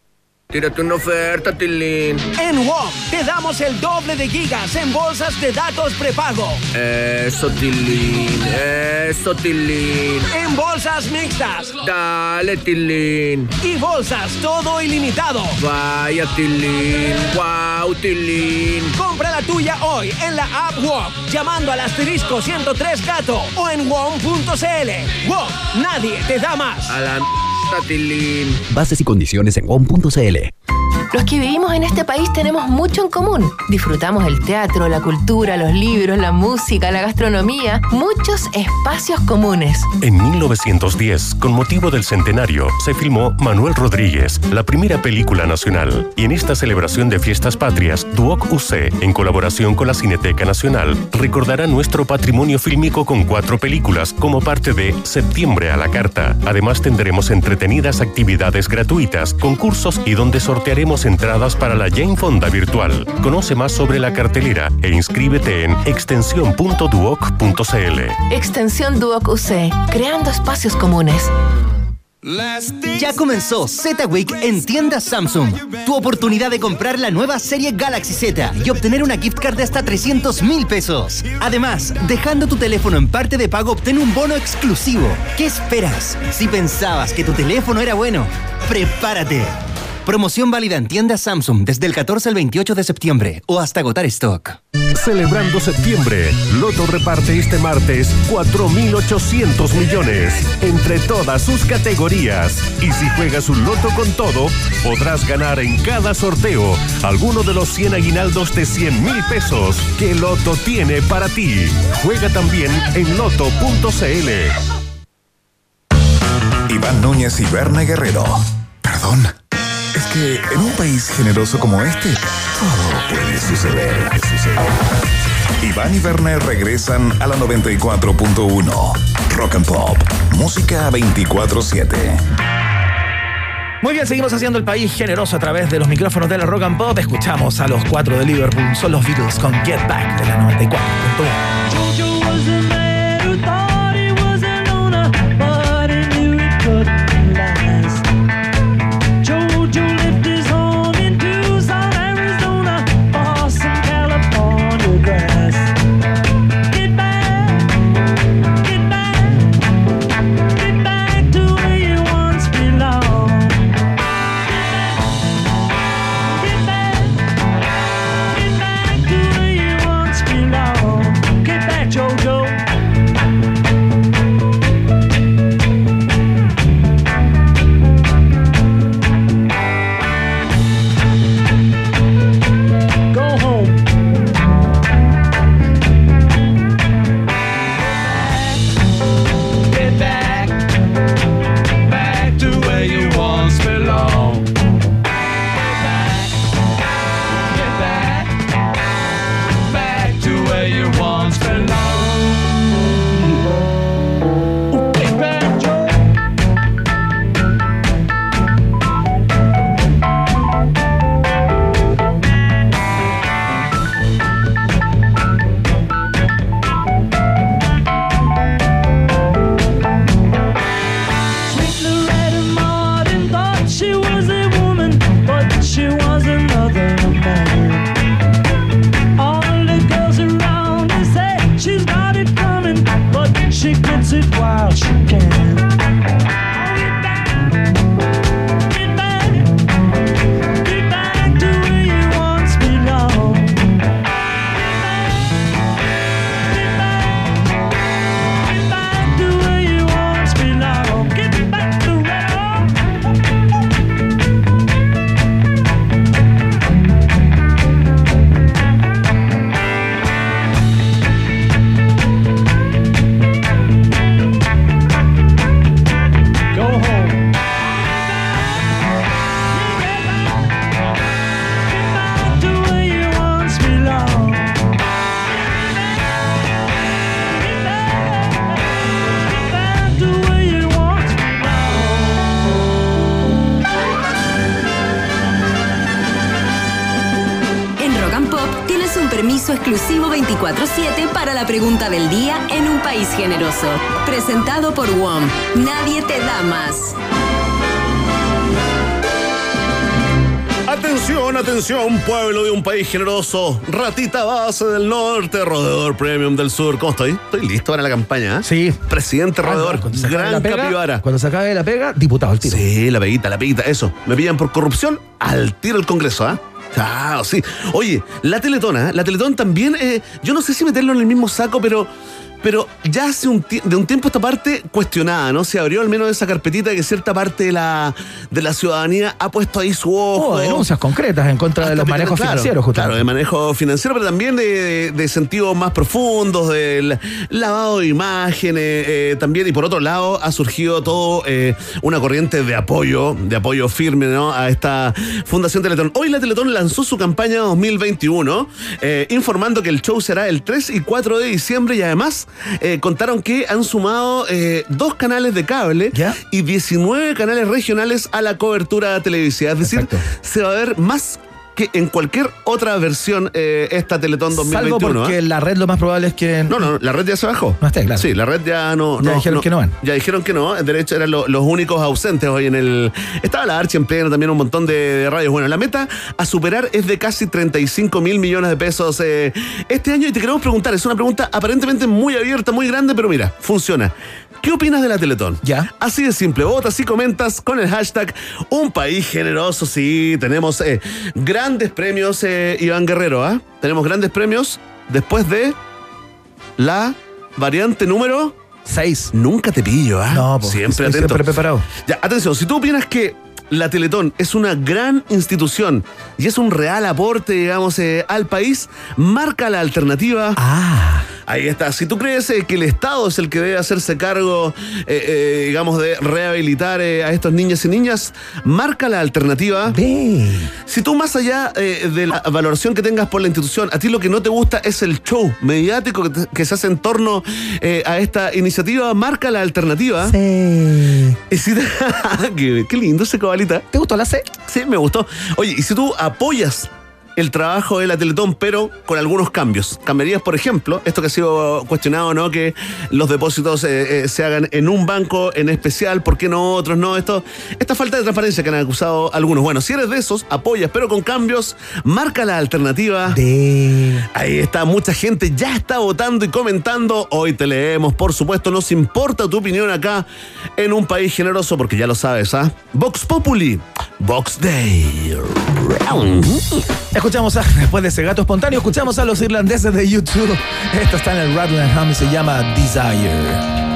S8: Tírate una oferta, Tilín.
S9: En WOM te damos el doble de gigas en bolsas de datos prepago.
S8: Eso, Tilín. Eso, Tilín.
S9: En bolsas mixtas
S8: Dale, Tilín.
S9: y bolsas todo ilimitado.
S8: Vaya, Tilín. Wow, Tilín.
S9: Compra la tuya hoy en la app WOM llamando al asterisco 103 gato o en WOM.cl. WOM, nadie te da más.
S8: A la
S10: Bases y condiciones en WOM.cl. Los que vivimos en este país tenemos mucho en común. Disfrutamos el teatro, la cultura, los libros, la música, la gastronomía, muchos espacios comunes.
S11: En 1910, con motivo del centenario, se filmó Manuel Rodríguez, la primera película nacional. Y en esta celebración de fiestas patrias, Duoc UC, en colaboración con la Cineteca Nacional, recordará nuestro patrimonio fílmico con cuatro películas como parte de Septiembre a la Carta. Además tendremos entretenidas actividades gratuitas, concursos y donde sortearemos entradas para la Jane Fonda virtual. Conoce más sobre la cartelera e inscríbete en extensión.duoc.cl.
S10: Extensión Duoc UC, creando espacios comunes.
S12: Ya comenzó Z Week en tiendas Samsung. Tu oportunidad de comprar la nueva serie Galaxy Z y obtener una gift card de hasta 300 mil pesos. Además, dejando tu teléfono en parte de pago, obtén un bono exclusivo. ¿Qué esperas? Si pensabas que tu teléfono era bueno, prepárate. Promoción válida en tiendas Samsung desde el 14 al 28 de septiembre o hasta agotar stock.
S11: Celebrando septiembre, Loto reparte este martes 4.800 millones entre todas sus categorías. Y si juegas un Loto con todo, podrás ganar en cada sorteo alguno de los 100 aguinaldos de 100 mil pesos que Loto tiene para ti. Juega también en loto.cl.
S4: Iván Núñez y Berna Guerrero. Perdón. Es que en un país generoso como este, todo puede suceder. Iván y Werner regresan a la 94.1. Rock and Pop. Música 24-7.
S13: Muy bien, seguimos haciendo el país generoso a través de los micrófonos de la Rock and Pop. Escuchamos a los cuatro de Liverpool, son los Beatles con Get Back de la 94.1.
S14: Por WOM. Nadie te da más.
S2: Atención, atención, pueblo de un país generoso. Ratita base del norte, roedor premium del sur. ¿Cómo estoy? Estoy listo para la campaña. ¿eh?
S13: Sí.
S2: Presidente
S13: se acabe
S2: gran
S13: la pega,
S2: capibara.
S13: Cuando se acabe la pega, diputado al tiro.
S2: Sí, la peguita, la peguita, eso. Me pillan por corrupción al tiro el Congreso, ¿ah? Chao, sí. Oye, la Teletona, la Teletón también, eh, yo no sé si meterlo en el mismo saco, pero pero ya hace un de un tiempo esta parte cuestionada, ¿no? Se abrió al menos esa carpetita que cierta parte de la, de la ciudadanía ha puesto ahí su ojo.
S1: Oh, denuncias concretas en contra de los manejos
S2: claro,
S1: financieros, justamente.
S2: Claro, de manejo financiero, pero también de, de, de sentidos más profundos, del lavado de imágenes, eh, también, y por otro lado, ha surgido todo eh, una corriente de apoyo, de apoyo firme, ¿no? A esta Fundación Teletón. Hoy la Teletón lanzó su campaña 2021, eh, informando que el show será el 3 y 4 de diciembre y además eh, contaron que han sumado eh, dos canales de cable y 19 canales regionales a la cobertura televisiva. Es decir, se va a ver más que en cualquier otra versión eh, esta Teletón 2021.
S1: Salvo porque
S2: ¿ah?
S1: la red lo más probable es que...
S2: No, no, la red ya se bajó.
S1: No esté, claro.
S2: Sí, la red ya no.
S1: Ya dijeron que no van.
S2: Ya dijeron que no. De hecho, eran lo- los únicos ausentes hoy en el. Estaba la Archi en pleno, también un montón de, de radios. Bueno, la meta a superar es de casi 35 mil millones de pesos eh, este año. Y te queremos preguntar, es una pregunta aparentemente muy abierta, muy grande, pero mira, funciona. ¿Qué opinas de la Teletón?
S1: Ya.
S2: Así de simple, votas y comentas con el hashtag Un País Generoso. Sí, tenemos eh, grandes premios, eh, Iván Guerrero, ¿ah? Tenemos grandes premios después de la variante número
S1: 6.
S2: Nunca te pillo, ¿ah?
S1: No, pues,
S2: siempre atento.
S1: siempre preparado.
S2: Ya, atención, si tú opinas que la Teletón es una gran institución y es un real aporte, digamos, eh, al país, marca la alternativa.
S1: Ah.
S2: Ahí está. Si tú crees eh, que el Estado es el que debe hacerse cargo, eh, eh, digamos, de rehabilitar eh, a estos niños y niñas, marca la alternativa. Si tú más allá de la valoración que tengas por la institución, a ti lo que no te gusta es el show mediático que, te- que se hace en torno a esta iniciativa, marca la alternativa.
S1: Sí.
S2: Y si te- *laughs* qué, qué lindo ese cobalita.
S1: ¿Te gustó la C?
S2: Sí, me gustó. Oye, y si tú apoyas el trabajo de la Teletón, pero con algunos cambios. Cambiarías, por ejemplo, esto que ha sido cuestionado, ¿no? Que los depósitos eh, eh, se hagan en un banco en especial, ¿por qué no otros no? Esto, esta falta de transparencia que han acusado algunos. Bueno, si eres de esos, apoyas, pero con cambios, marca la alternativa. Ahí está, mucha gente ya está votando y comentando. Hoy te leemos, por supuesto, nos importa tu opinión acá en un país generoso, porque ya lo sabes, ¿ah? Vox Populi, Vox Day.
S1: Escuchamos a, *laughs* después de ese gato espontáneo, escuchamos a los irlandeses de YouTube. Esto está en el Rattling Hum y se llama Desire.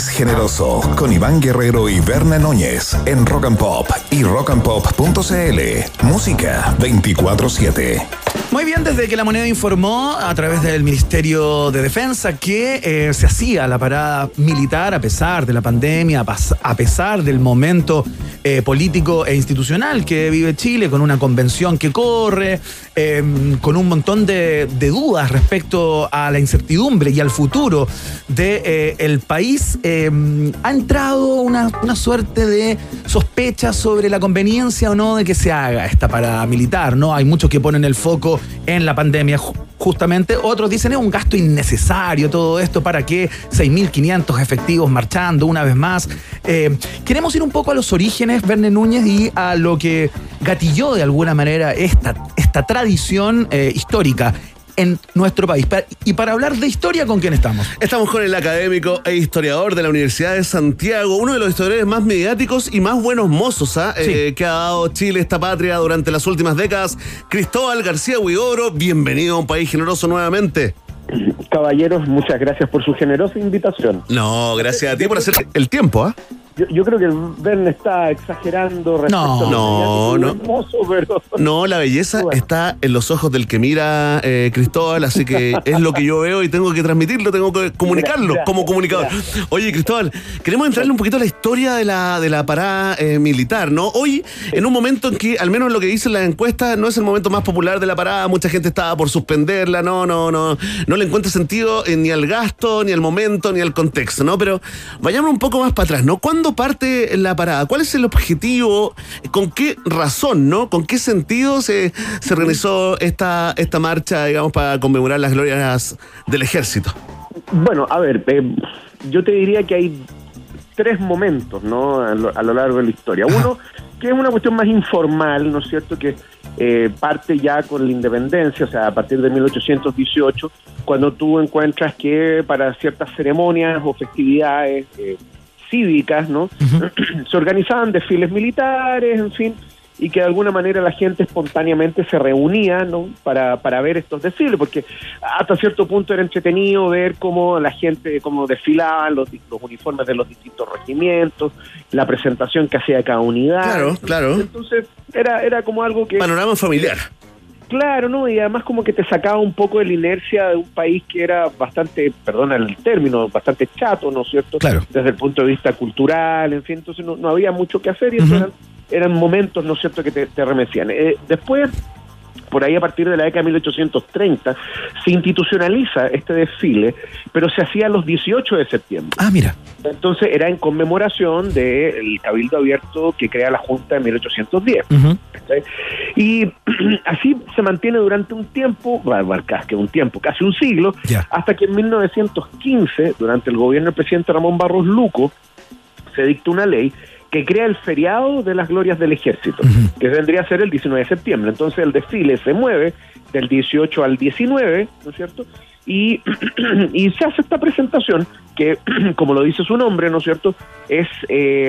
S4: Generoso con Iván Guerrero y Berna Núñez en Rock and Pop y rockandpop.cl. Música 24-7.
S1: Muy bien, desde que la moneda informó a través del Ministerio de Defensa que eh, se hacía la parada militar a pesar de la pandemia, a, pesar del momento eh, político e institucional que vive Chile, con una convención que corre, eh, con un montón de dudas respecto a la incertidumbre y al futuro del país, eh, ha entrado una, una suerte de sospecha sobre la conveniencia o no de que se haga esta parada militar, ¿no? Hay muchos que ponen el foco en la pandemia ju- justamente, otros dicen es un gasto innecesario todo esto, ¿para qué? 6.500 efectivos marchando una vez más. Eh, queremos ir un poco a los orígenes, Verne Núñez, y a lo que gatilló de alguna manera esta, esta tradición eh, histórica en nuestro país. Pa- Y para hablar de historia, ¿con quién estamos?
S2: Estamos con el académico e historiador de la Universidad de Santiago, uno de los historiadores más mediáticos y más buenos mozos ¿ah? Eh, que ha dado Chile esta patria durante las últimas décadas. Cristóbal García Huigoro, bienvenido a un país generoso nuevamente.
S15: Caballeros, muchas gracias por su generosa invitación.
S2: No, gracias a ti por hacer el tiempo, ¿ah?
S15: Yo, yo creo que Verne está exagerando respecto
S2: No.
S15: a
S2: No, no.
S15: hermoso, pero
S2: No, la belleza está en los ojos del que mira eh, Cristóbal, así que es lo que yo veo y tengo que transmitirlo, tengo que comunicarlo
S15: Gracias,
S2: como comunicador. Oye, Cristóbal, queremos entrarle un poquito a la historia de la, de la parada eh, militar, ¿no? Hoy, en un momento en que, al menos lo que dicen las encuestas, no es el momento más popular de la parada, mucha gente estaba por suspenderla, no, no, no, no le encuentra sentido eh, ni al gasto, ni al momento, ni al contexto, ¿no? Pero vayamos un poco más para atrás, ¿no? ¿Cuándo parte la parada? ¿Cuál es el objetivo? ¿Con qué razón, no? ¿Con qué sentido se, se organizó esta, esta marcha, digamos, para conmemorar las glorias del ejército?
S15: bueno, a ver, eh, yo te diría que hay tres momentos, ¿no? A lo, a lo largo de la historia. Uno, que es una cuestión más informal, ¿no es cierto? Que eh, parte ya con la independencia, o sea, a partir de 1818, cuando tú encuentras que para ciertas ceremonias o festividades eh, cívicas, ¿no? *clears throat* se organizaban desfiles militares, en fin, y que de alguna manera la gente espontáneamente se reunía ¿no? para, para ver estos desfiles, porque hasta cierto punto era entretenido ver cómo la gente, cómo desfilaban los, los uniformes de los distintos regimientos, la presentación que hacía cada unidad.
S2: Claro, claro.
S15: Entonces era, era como algo que...
S2: Panorama familiar.
S15: Claro, ¿no? Y además como que te sacaba un poco de la inercia de un país que era bastante, perdona el término, bastante chato, ¿no es cierto?
S1: Claro.
S15: Desde el punto de vista cultural, en fin, entonces no, no había mucho que hacer y eso eran, eran momentos, ¿no es cierto?, que te, te remecían. Eh, después, por ahí a partir de la década de 1830, se institucionaliza este desfile, pero se hacía los 18 de septiembre.
S1: Ah, mira.
S15: Entonces era en conmemoración del Cabildo Abierto que crea la Junta en 1810. ¿cachai? Y *clears throat* así se mantiene durante un tiempo, que un tiempo, casi un siglo, hasta que en 1915, durante el gobierno del presidente Ramón Barros Luco, se dicta una ley que crea el feriado de las glorias del ejército, que vendría a ser el 19 de septiembre. Entonces el desfile se mueve del 18 al 19, ¿no es cierto? Y, *clears throat* y se hace esta presentación que, *clears throat* como lo dice su nombre, ¿no es cierto?, es eh,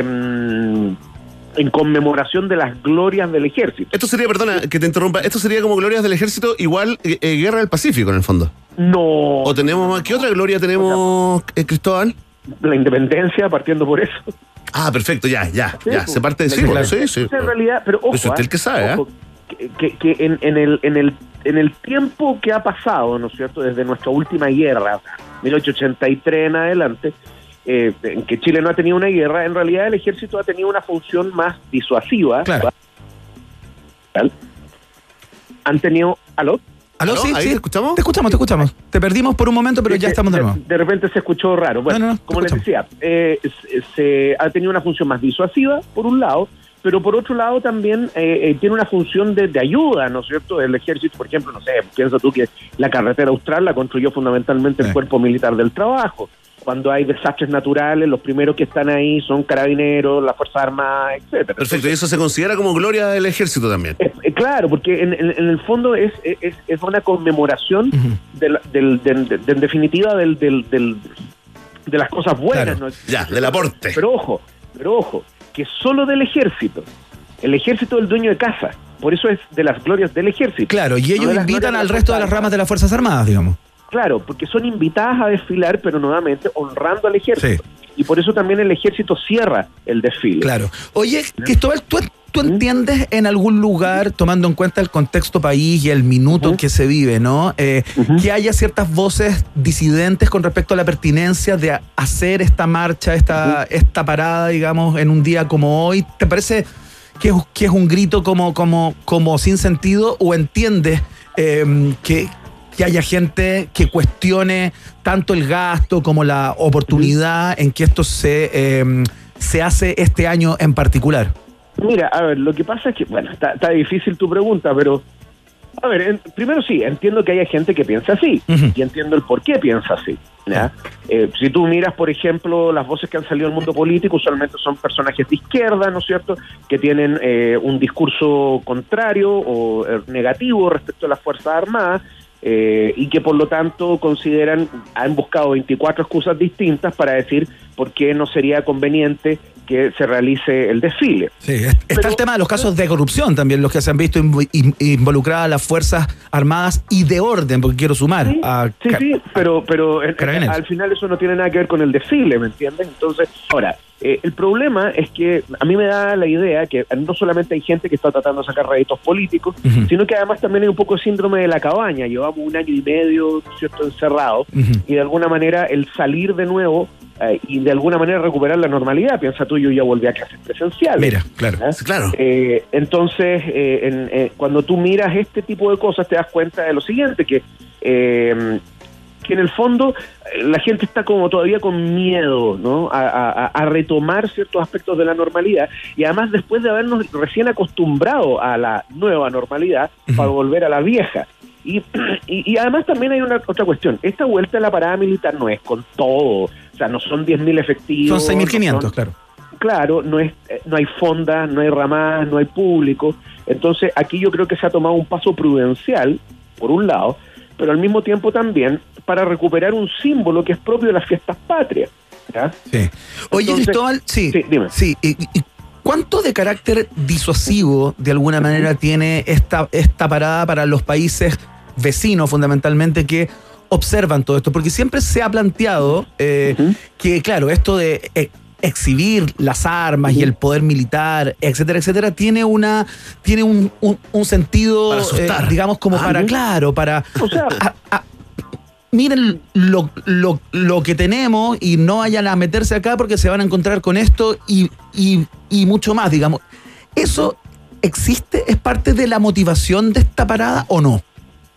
S15: en conmemoración de las glorias del ejército.
S2: Esto sería, perdona que te interrumpa, esto sería como glorias del ejército, igual eh, eh, Guerra del Pacífico en el fondo.
S15: No.
S2: ¿O tenemos más? ¿Qué otra gloria tenemos, eh, Cristóbal?
S15: La independencia, partiendo por eso.
S2: Ah, perfecto, ya, ya,
S15: Sí,
S2: ya.
S15: pues,
S2: Se parte de sí,
S15: claro.
S2: bueno, sí, sí.
S15: Entonces, en realidad, pero ojo,
S2: Pues usted el que sabe,
S15: ojo, que, que- que en, en el, en, el, en el tiempo que ha pasado, ¿no es cierto?, desde nuestra última guerra, o sea, 1883 en adelante, eh, en que Chile no ha tenido una guerra, en realidad el ejército ha tenido una función más disuasiva. ¿Tal? Han tenido... ¿Aló?
S1: ¿Aló? Sí,
S2: ¿Ahí
S1: sí.
S2: te escuchamos?
S1: Te escuchamos, te escuchamos. Te perdimos por un momento, pero ya estamos de nuevo.
S15: De repente se escuchó raro. Bueno,
S1: No, no, no,
S15: como les decía, eh, se, se ha tenido una función más disuasiva, por un lado, pero por otro lado también eh, eh, tiene una función de, de ayuda, ¿no es cierto? El ejército, por ejemplo, no sé, piensa tú que la carretera austral la construyó fundamentalmente el Cuerpo Militar del Trabajo. Cuando hay desastres naturales, los primeros que están ahí son carabineros, las Fuerzas Armadas, etcétera.
S2: Perfecto, y eso se considera como gloria del ejército también.
S15: Eh, claro, porque en, en- en el fondo es, es, es una conmemoración del, del- de- en definitiva del, del, de las cosas buenas. ¿no?
S2: Ya, del aporte.
S15: Pero ojo, pero ojo, que solo del ejército. El ejército es el dueño de casa. Por eso es de las glorias del ejército.
S1: Claro, y ellos invitan al resto de las ramas de las Fuerzas Armadas, digamos.
S15: Claro, porque son invitadas a desfilar, pero nuevamente honrando al ejército. Y por eso también el ejército cierra el desfile.
S1: Claro. Oye, Cristóbal, ¿tú, tú entiendes en algún lugar, tomando en cuenta el contexto país y el minuto que se vive, ¿no? Eh, Que haya ciertas voces disidentes con respecto a la pertinencia de hacer esta marcha, esta, esta parada, digamos, en un día como hoy. ¿Te parece que es, que es un grito como, como, como sin sentido o entiendes eh, que, que haya gente que cuestione tanto el gasto como la oportunidad en que esto se, eh, se hace este año en particular?
S15: Mira, a ver, lo que pasa es que, bueno, está, está difícil tu pregunta, pero, a ver, en- primero sí, entiendo que haya gente que piensa así, y entiendo el por qué piensa así. ¿ya? Eh, si tú miras, por ejemplo, las voces que han salido del mundo político, usualmente son personajes de izquierda, ¿no es cierto?, que tienen eh, un discurso contrario o eh, negativo respecto a las Fuerzas Armadas, eh, y que por lo tanto consideran, han buscado 24 excusas distintas para decir por qué no sería conveniente que se realice el desfile.
S1: Sí, es- está el tema de los casos de corrupción también, los que se han visto invo- in- involucradas las Fuerzas Armadas y de orden, porque quiero sumar a
S15: Sí, sí, pero, pero
S1: Carabineros.
S15: al final eso no tiene nada que ver con el desfile, ¿me entiendes? Entonces, ahora, eh, el problema es que a mí me da la idea que no solamente hay gente que está tratando de sacar réditos políticos, sino que además también hay un poco de síndrome de la cabaña. Llevamos un año y medio, ¿no es ¿cierto?, encerrados, y de alguna manera el salir de nuevo eh, y de alguna manera recuperar la normalidad. Piensa tú, yo ya volví a clases presenciales.
S1: Mira, claro.
S2: Claro.
S15: Eh, entonces, eh, en- cuando tú miras este tipo de cosas, te das cuenta de lo siguiente, que, eh, que en el fondo la gente está como todavía con miedo ¿no? a, a- a retomar ciertos aspectos de la normalidad y además después de habernos recién acostumbrado a la nueva normalidad para volver a la vieja. Y, *clears throat* y, y además también hay una otra cuestión. Esta vuelta a la parada militar no es con todo. O sea, no son 10.000 efectivos.
S1: Son
S15: no
S1: 6.500,
S15: son-
S1: claro.
S15: claro, no es eh, no hay fondas, no hay ramadas, no hay público. Entonces, aquí yo creo que se ha tomado un paso prudencial, por un lado, pero al mismo tiempo también para recuperar un símbolo que es propio de las fiestas patrias.
S1: Sí. Oye,
S15: Entonces-
S1: Cristóbal, sí.
S15: Sí, dime.
S1: Sí, y- y- ¿Cuánto de carácter disuasivo, de alguna manera, tiene esta, esta parada para los países vecinos, fundamentalmente, que observan todo esto? Porque siempre se ha planteado eh, que, claro, esto de eh, exhibir las armas y el poder militar, etcétera, etcétera, tiene una tiene un, un- un sentido,
S2: Para
S1: eh, digamos, como
S2: Ah,
S1: para,
S2: ¿no?
S1: claro, para...
S15: O sea,
S1: a- a- miren lo, lo, lo que tenemos y no vayan a meterse acá porque se van a encontrar con esto y, y, y mucho más, digamos. ¿Eso existe? ¿Es parte de la motivación de esta parada o no?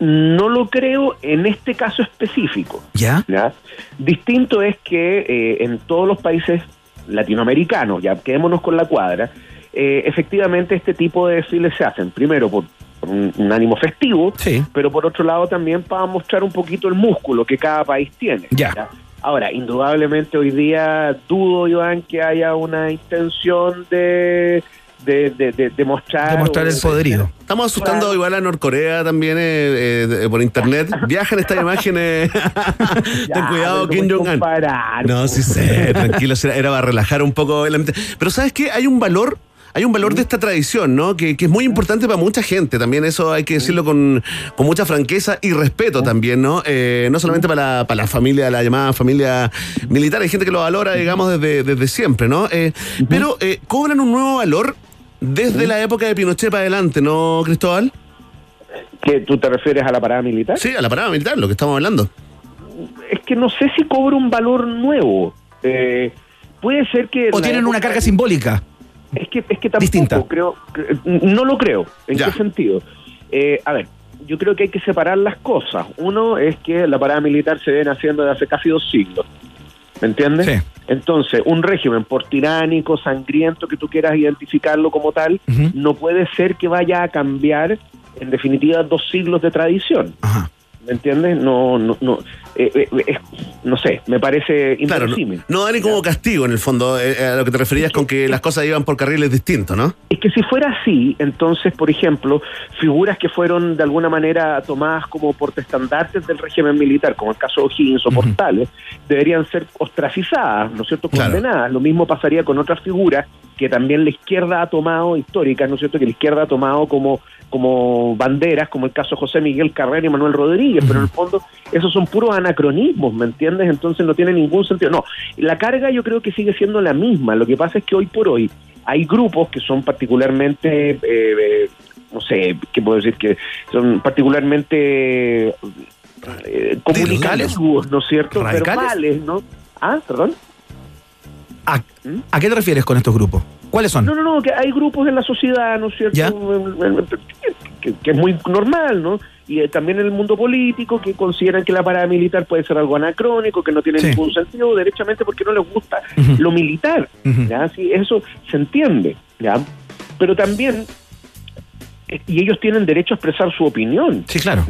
S15: No lo creo en este caso específico.
S1: ¿Ya?
S15: ¿ya? Distinto es que eh, en todos los países latinoamericanos, ya quedémonos con la cuadra, eh, efectivamente este tipo de desfiles se hacen, primero por, por un, un ánimo festivo, pero por otro lado también para mostrar un poquito el músculo que cada país tiene.
S1: Ya.
S15: Ahora, indudablemente hoy día dudo, Iván, que haya una intención de, de, de, de- de mostrar... o-
S1: poderío.
S2: Estamos asustando igual a Norcorea también eh, eh, por internet. *laughs* Viajan estas imágenes. *laughs* *laughs* Ten cuidado, Kim Jong-un. No, sí sé, tranquilo, era era para relajar un poco el ambiente. Pero ¿sabes qué? Hay un valor. Hay un valor de esta tradición, ¿no? Que, que es muy importante para mucha gente. También eso hay que decirlo con, con mucha franqueza y respeto también, ¿no? Eh, no solamente para la, para la familia, la llamada familia militar. Hay gente que lo valora, digamos, desde, desde siempre, ¿no? Eh, Pero eh, cobran un nuevo valor desde la época de Pinochet para adelante, ¿no, Cristóbal?
S15: ¿Que tú te refieres a la parada militar?
S2: Sí, a la parada militar, lo que estamos hablando.
S15: es que no sé si cobra un valor nuevo. Eh, puede ser que...
S1: ¿O tienen una carga simbólica?
S15: Es que, es que tampoco
S1: Distinta.
S15: creo... No lo creo. ¿En qué sentido? Eh, a ver, yo creo que hay que separar las cosas. Uno es que la parada militar se viene haciendo desde hace casi dos siglos. ¿Me entiendes?
S1: Sí.
S15: Entonces, un régimen por tiránico, sangriento, que tú quieras identificarlo como tal, no puede ser que vaya a cambiar, en definitiva, dos siglos de tradición. ¿Me entiendes? No, no, no, eh, eh, eh, no sé, me parece
S2: Claro, no, no da ni como castigo en el fondo, eh, a lo que te referías con que las cosas iban por carriles distintos, ¿no?
S15: Es que si fuera así, entonces, por ejemplo, figuras que fueron de alguna manera tomadas como portestandartes del régimen militar, como el caso de O'Higgins o Portales, deberían ser ostracizadas, ¿no es cierto?,
S2: Claro.
S15: condenadas. Lo mismo pasaría con otras figuras que también la izquierda ha tomado, históricas, ¿no es cierto?, que la izquierda ha tomado como como banderas, como el caso de José Miguel Carrera y Manuel Rodríguez, pero en el fondo esos son puros anacronismos, ¿me entiendes? Entonces no tiene ningún sentido. No, la carga yo creo que sigue siendo la misma. Lo que pasa es que hoy por hoy hay grupos que son particularmente, eh, eh, no sé, ¿qué puedo decir? Que son particularmente eh, comunicativos, ¿no es cierto?
S1: ¿Radicales?
S15: Verbales, ¿no? Ah, perdón.
S1: ¿A, a qué te refieres con estos grupos? ¿Cuáles son?
S15: No, no, no, que hay grupos en la sociedad, ¿no es cierto?
S1: ¿Ya?
S15: Que, que es muy normal, ¿no? Y eh, también en el mundo político que consideran que la parada militar puede ser algo anacrónico, que no tiene
S1: Sí.
S15: ningún sentido, derechamente porque no les gusta lo militar, ¿ya? Sí, eso se entiende, ¿ya? Pero también, y ellos tienen derecho a expresar su opinión.
S1: Sí, claro.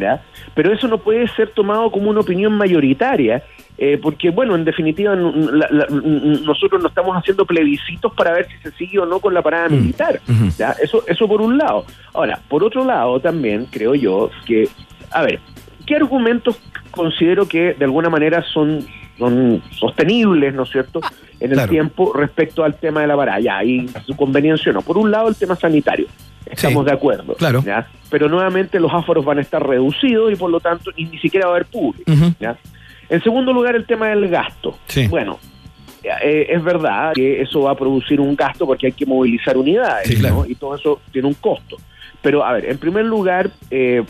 S15: Pero eso no puede ser tomado como una opinión mayoritaria, eh, porque, bueno, en definitiva, la- la- nosotros no estamos haciendo plebiscitos para ver si se sigue o no con la parada militar. ¿ya? Eso, eso por un lado. Ahora, por otro lado, también creo yo que, a ver, ¿qué argumentos considero que de alguna manera son, son sostenibles, ¿no es cierto?, en el
S1: Claro.
S15: tiempo respecto al tema de la. Ya, ahí su conveniencia o no. Por un lado, el tema sanitario. Estamos de acuerdo.
S1: Claro.
S15: ¿ya? Pero nuevamente los áforos van a estar reducidos y por lo tanto ni, ni siquiera va a haber público. En segundo lugar, el tema del gasto.
S1: Sí.
S15: Bueno, eh, es verdad que eso va a producir un gasto porque hay que movilizar unidades
S1: Sí, claro.
S15: ¿no? y todo eso tiene un costo. Pero a ver, en primer lugar, eh,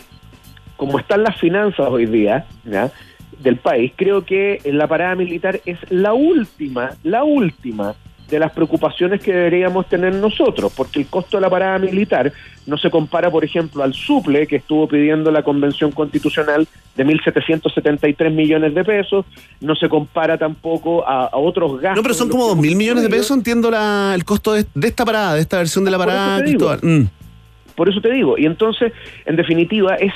S15: como están las finanzas hoy día ¿ya? Del país, creo que la parada militar es la última, la última de las preocupaciones que deberíamos tener nosotros, porque el costo de la parada militar no se compara, por ejemplo, al suple que estuvo pidiendo la Convención Constitucional de 1.773 millones de pesos, no se compara tampoco a, a otros gastos.
S2: No, pero son como dos mil millones de pesos, entiendo la, el costo de, de esta parada, de esta versión de la
S15: Por eso
S2: parada,
S15: te digo.
S2: Cristóbal. Mm.
S15: Por eso te digo. Y entonces, en definitiva, es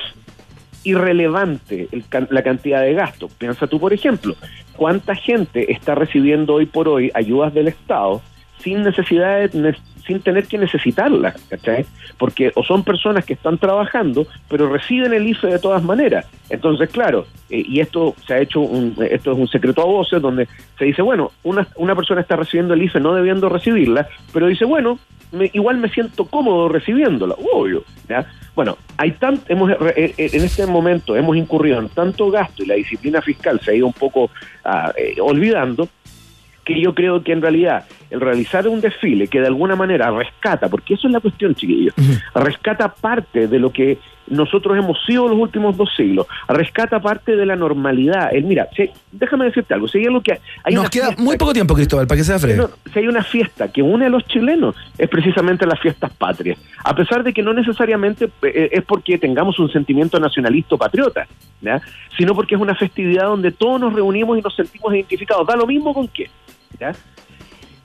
S15: irrelevante el la cantidad de gasto. Piensa tú, por ejemplo, cuánta gente está recibiendo hoy por hoy ayudas del Estado sin necesidad de, sin tener que necesitarlas, ¿cachai? Porque o son personas que están trabajando, pero reciben el IFE de todas maneras. Entonces, claro, eh, y esto se ha hecho, un, esto es un secreto a voces, donde se dice, bueno, una, una persona está recibiendo el IFE no debiendo recibirla, pero dice, bueno, me- igual me siento cómodo recibiéndola, obvio. ¿ya? Bueno, hay tan, hemos, eh, eh, en este momento hemos incurrido en tanto gasto y la disciplina fiscal se ha ido un poco ah, eh, olvidando que yo creo que en realidad el realizar un desfile que de alguna manera rescata, porque eso es la cuestión, chiquillos, rescata parte de lo que nosotros hemos sido los últimos dos siglos, rescata parte de la normalidad. El, mira, si- déjame decirte algo, si hay algo que hay
S1: Nos queda muy poco tiempo, Cristóbal, para que sea
S15: no, si hay una fiesta que une a los chilenos, es precisamente las fiestas patrias. A pesar de que no necesariamente eh, es porque tengamos un sentimiento nacionalista o patriota, ¿ya? sino porque es una festividad donde todos nos reunimos y nos sentimos identificados. Da lo mismo con qué. ¿ya?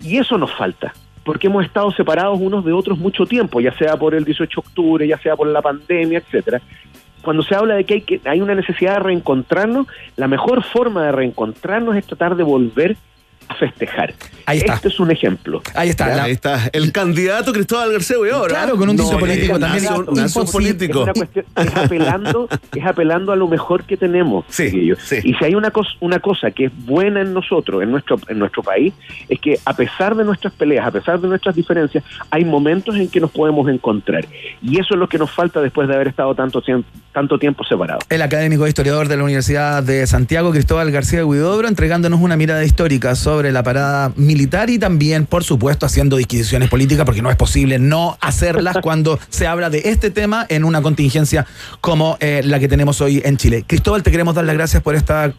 S15: Y eso nos falta. Porque hemos estado separados unos de otros mucho tiempo, ya sea por el 18 de octubre, ya sea por la pandemia, etcétera. Cuando se habla de que hay, que hay una necesidad de reencontrarnos, la mejor forma de reencontrarnos es tratar de volver a festejar.
S1: Ahí está.
S15: Este es un ejemplo.
S1: Ahí está. la-
S2: Ahí está. El candidato Cristóbal García Huidobro.
S1: Claro, con un
S2: No,
S1: dicho político
S2: eh,
S1: también
S2: un
S15: Es,
S2: político.
S15: una cuestión- es apelando, es apelando a lo mejor que tenemos. chiquillos. Y si hay una cosa, una cosa que es buena en nosotros, en nuestro, en nuestro país, es que a pesar de nuestras peleas, a pesar de nuestras diferencias, hay momentos en que nos podemos encontrar. Y eso es lo que nos falta después de haber estado tanto tiempo, tanto tiempo separados.
S1: El académico e historiador de la Universidad de Santiago, Cristóbal García Huidobro, entregándonos una mirada histórica sobre la parada militar y también, por supuesto, haciendo disquisiciones políticas, porque no es posible no hacerlas *laughs* cuando se habla de este tema en una contingencia como eh, la que tenemos hoy en Chile. Cristóbal, te queremos dar las gracias por esta,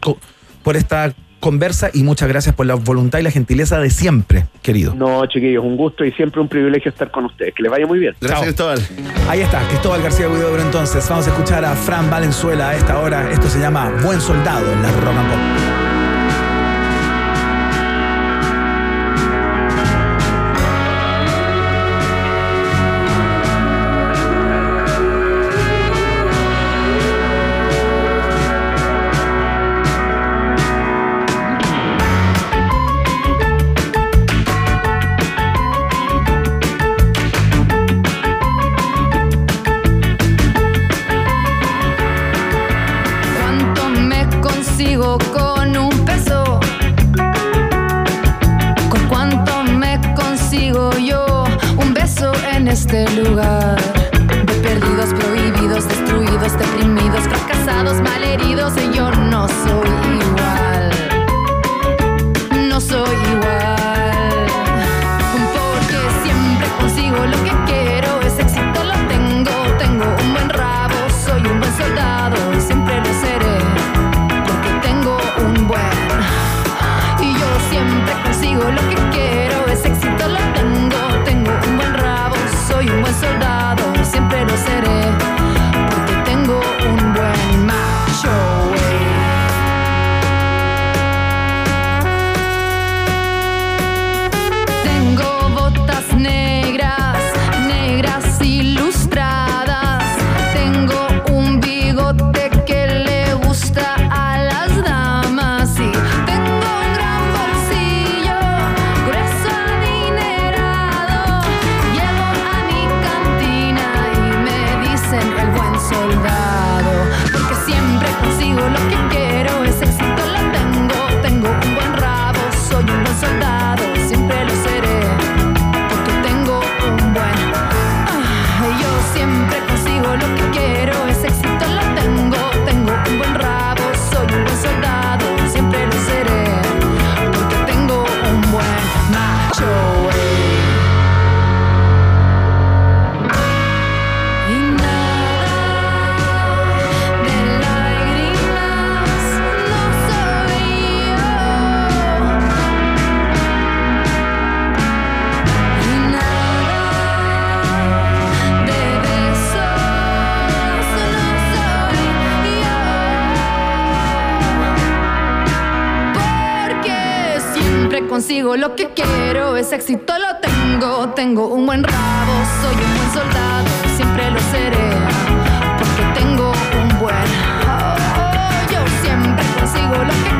S1: por esta conversa y muchas gracias por la voluntad y la gentileza de siempre, querido.
S15: No, chiquillos, un gusto y siempre un privilegio estar con ustedes. Que les vaya muy bien.
S2: Gracias, Cristóbal.
S1: Ahí está, Cristóbal García Huidobro entonces. Vamos a escuchar a Fran Valenzuela a esta hora. Esto se llama Buen Soldado en la Rock and Pop.
S16: Consigo lo que quiero, ese éxito lo tengo. Tengo un buen rabo, soy un buen soldado, siempre lo seré. Porque tengo un buen. oh, yo siempre consigo lo que quiero,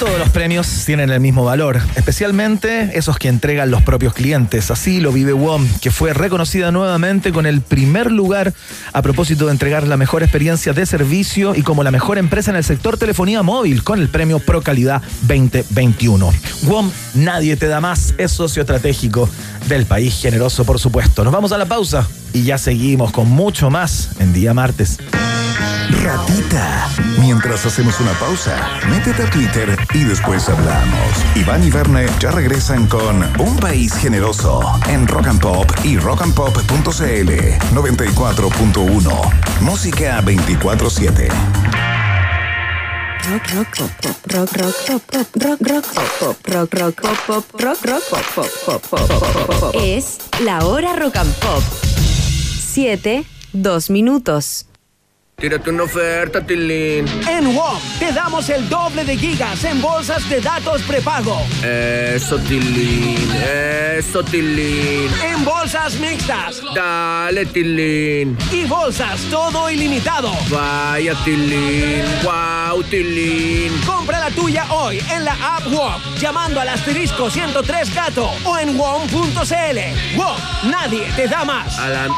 S1: todos los premios tienen el mismo valor, especialmente esos que entregan los propios clientes. Así lo vive WOM, que fue reconocida nuevamente con el primer lugar a propósito de entregar la mejor experiencia de servicio y como la mejor empresa en el sector telefonía móvil con el premio Pro Calidad 2021. WOM, nadie te da más, es socio estratégico del país generoso, por supuesto. Nos vamos a la pausa y ya seguimos con mucho más en día martes.
S4: Ratita. Mientras hacemos una pausa, métete a Twitter y después hablamos. Iván y Verne ya regresan con Un País Generoso en Rock and Pop y rockandpop.cl 94.1. Música 24-7.
S14: Rock, rock, pop, pop, rock, rock, pop, pop, rock, rock, pop, pop, rock, rock, pop, pop, rock, rock, pop, pop, pop, pop, pop. Es la hora rock and pop. Siete, dos minutos.
S8: Tírate una oferta, Tilín.
S9: En WOM te damos el doble de gigas en bolsas de datos prepago.
S8: Eso, Tilín. Eso, Tilín.
S9: En bolsas mixtas.
S8: Dale, Tilín.
S9: Y bolsas todo ilimitado.
S8: Vaya, Tilín. Wow, Tilín.
S9: Compra la tuya hoy en la app WOM, llamando al asterisco 103 gato o en WOM.cl. WOM, nadie te da más.
S8: A la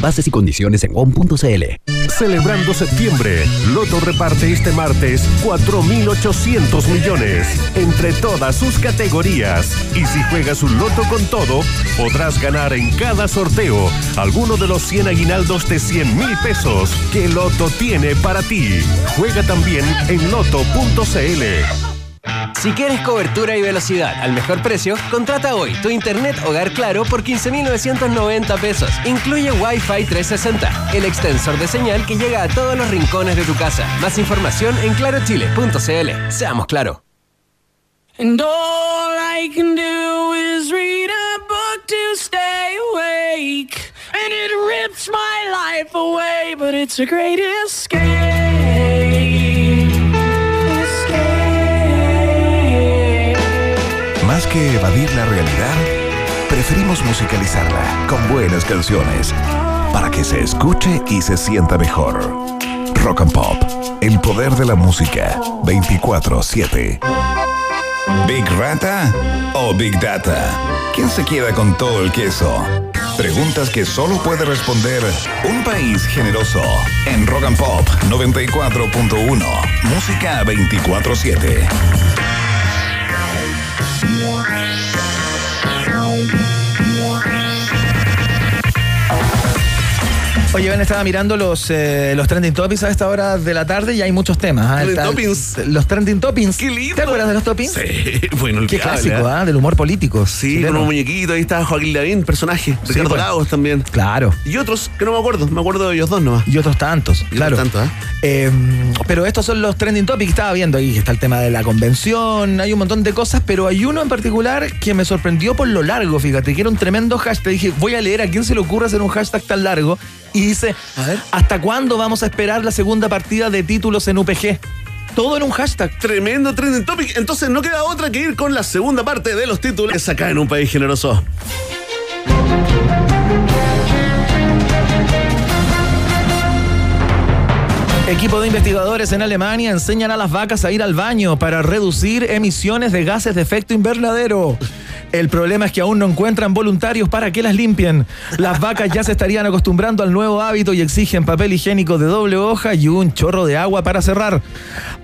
S17: Bases y condiciones en WOM.cl.
S11: Celebrando septiembre, Loto reparte este martes 4.800 millones entre todas sus categorías. Y si juegas un Loto con todo, podrás ganar en cada sorteo alguno de los 100 aguinaldos de 100 mil pesos que Loto tiene para ti. Juega también en Loto.cl.
S18: Si quieres cobertura y velocidad al mejor precio, contrata hoy tu internet hogar claro por 15.990 pesos. Incluye Wi-Fi 360, el extensor de señal que llega a todos los rincones de tu casa. Más información en clarochile.cl. Seamos claro.
S5: But it's a great escape.
S4: Más que evadir la realidad, preferimos musicalizarla con buenas canciones para que se escuche y se sienta mejor. Rock and Pop, el poder de la música, 24/7. ¿Big Rata o Big Data? ¿Quién se queda con todo el queso? Preguntas que solo puede responder un país generoso en Rock and Pop 94.1. Música 24/7. Wow.
S1: Oye, Ben, estaba mirando los, eh, los trending topics a esta hora de la tarde y hay muchos temas. ¿ah?
S2: Trending toppings.
S1: Los trending toppings.
S2: Qué lindo.
S1: ¿Te acuerdas de los toppings?
S2: Sí, *laughs* bueno,
S1: Qué clásico, ¿ah? Del humor político.
S2: Sí,
S1: chileno.
S2: con un muñequito, ahí está Joaquín Lavín, personaje. Ricardo
S1: pues.
S2: Lagos también.
S1: Claro.
S2: Y otros que no me acuerdo, me acuerdo de ellos dos nomás.
S1: Y otros tantos, claro.
S2: tantos, ¿eh?
S1: Eh, pero estos son los trending topics. Estaba viendo ahí que está el tema de la convención, hay un montón de cosas, pero hay uno en particular que me sorprendió por lo largo, fíjate, que era un tremendo hashtag. Dije, voy a leer a quién se le ocurre hacer un hashtag tan largo. Y dice, ¿hasta cuándo vamos a esperar la segunda partida de títulos en UPG? Todo en un hashtag.
S2: Tremendo trending topic. Entonces no queda otra que ir con la segunda parte de los títulos acá en un país generoso.
S1: Equipo de investigadores en Alemania enseñan a las vacas a ir al baño para reducir emisiones de gases de efecto invernadero. El problema es que aún no encuentran voluntarios para que las limpien. Las vacas ya se estarían acostumbrando al nuevo hábito y exigen papel higiénico de doble hoja y un chorro de agua para cerrar.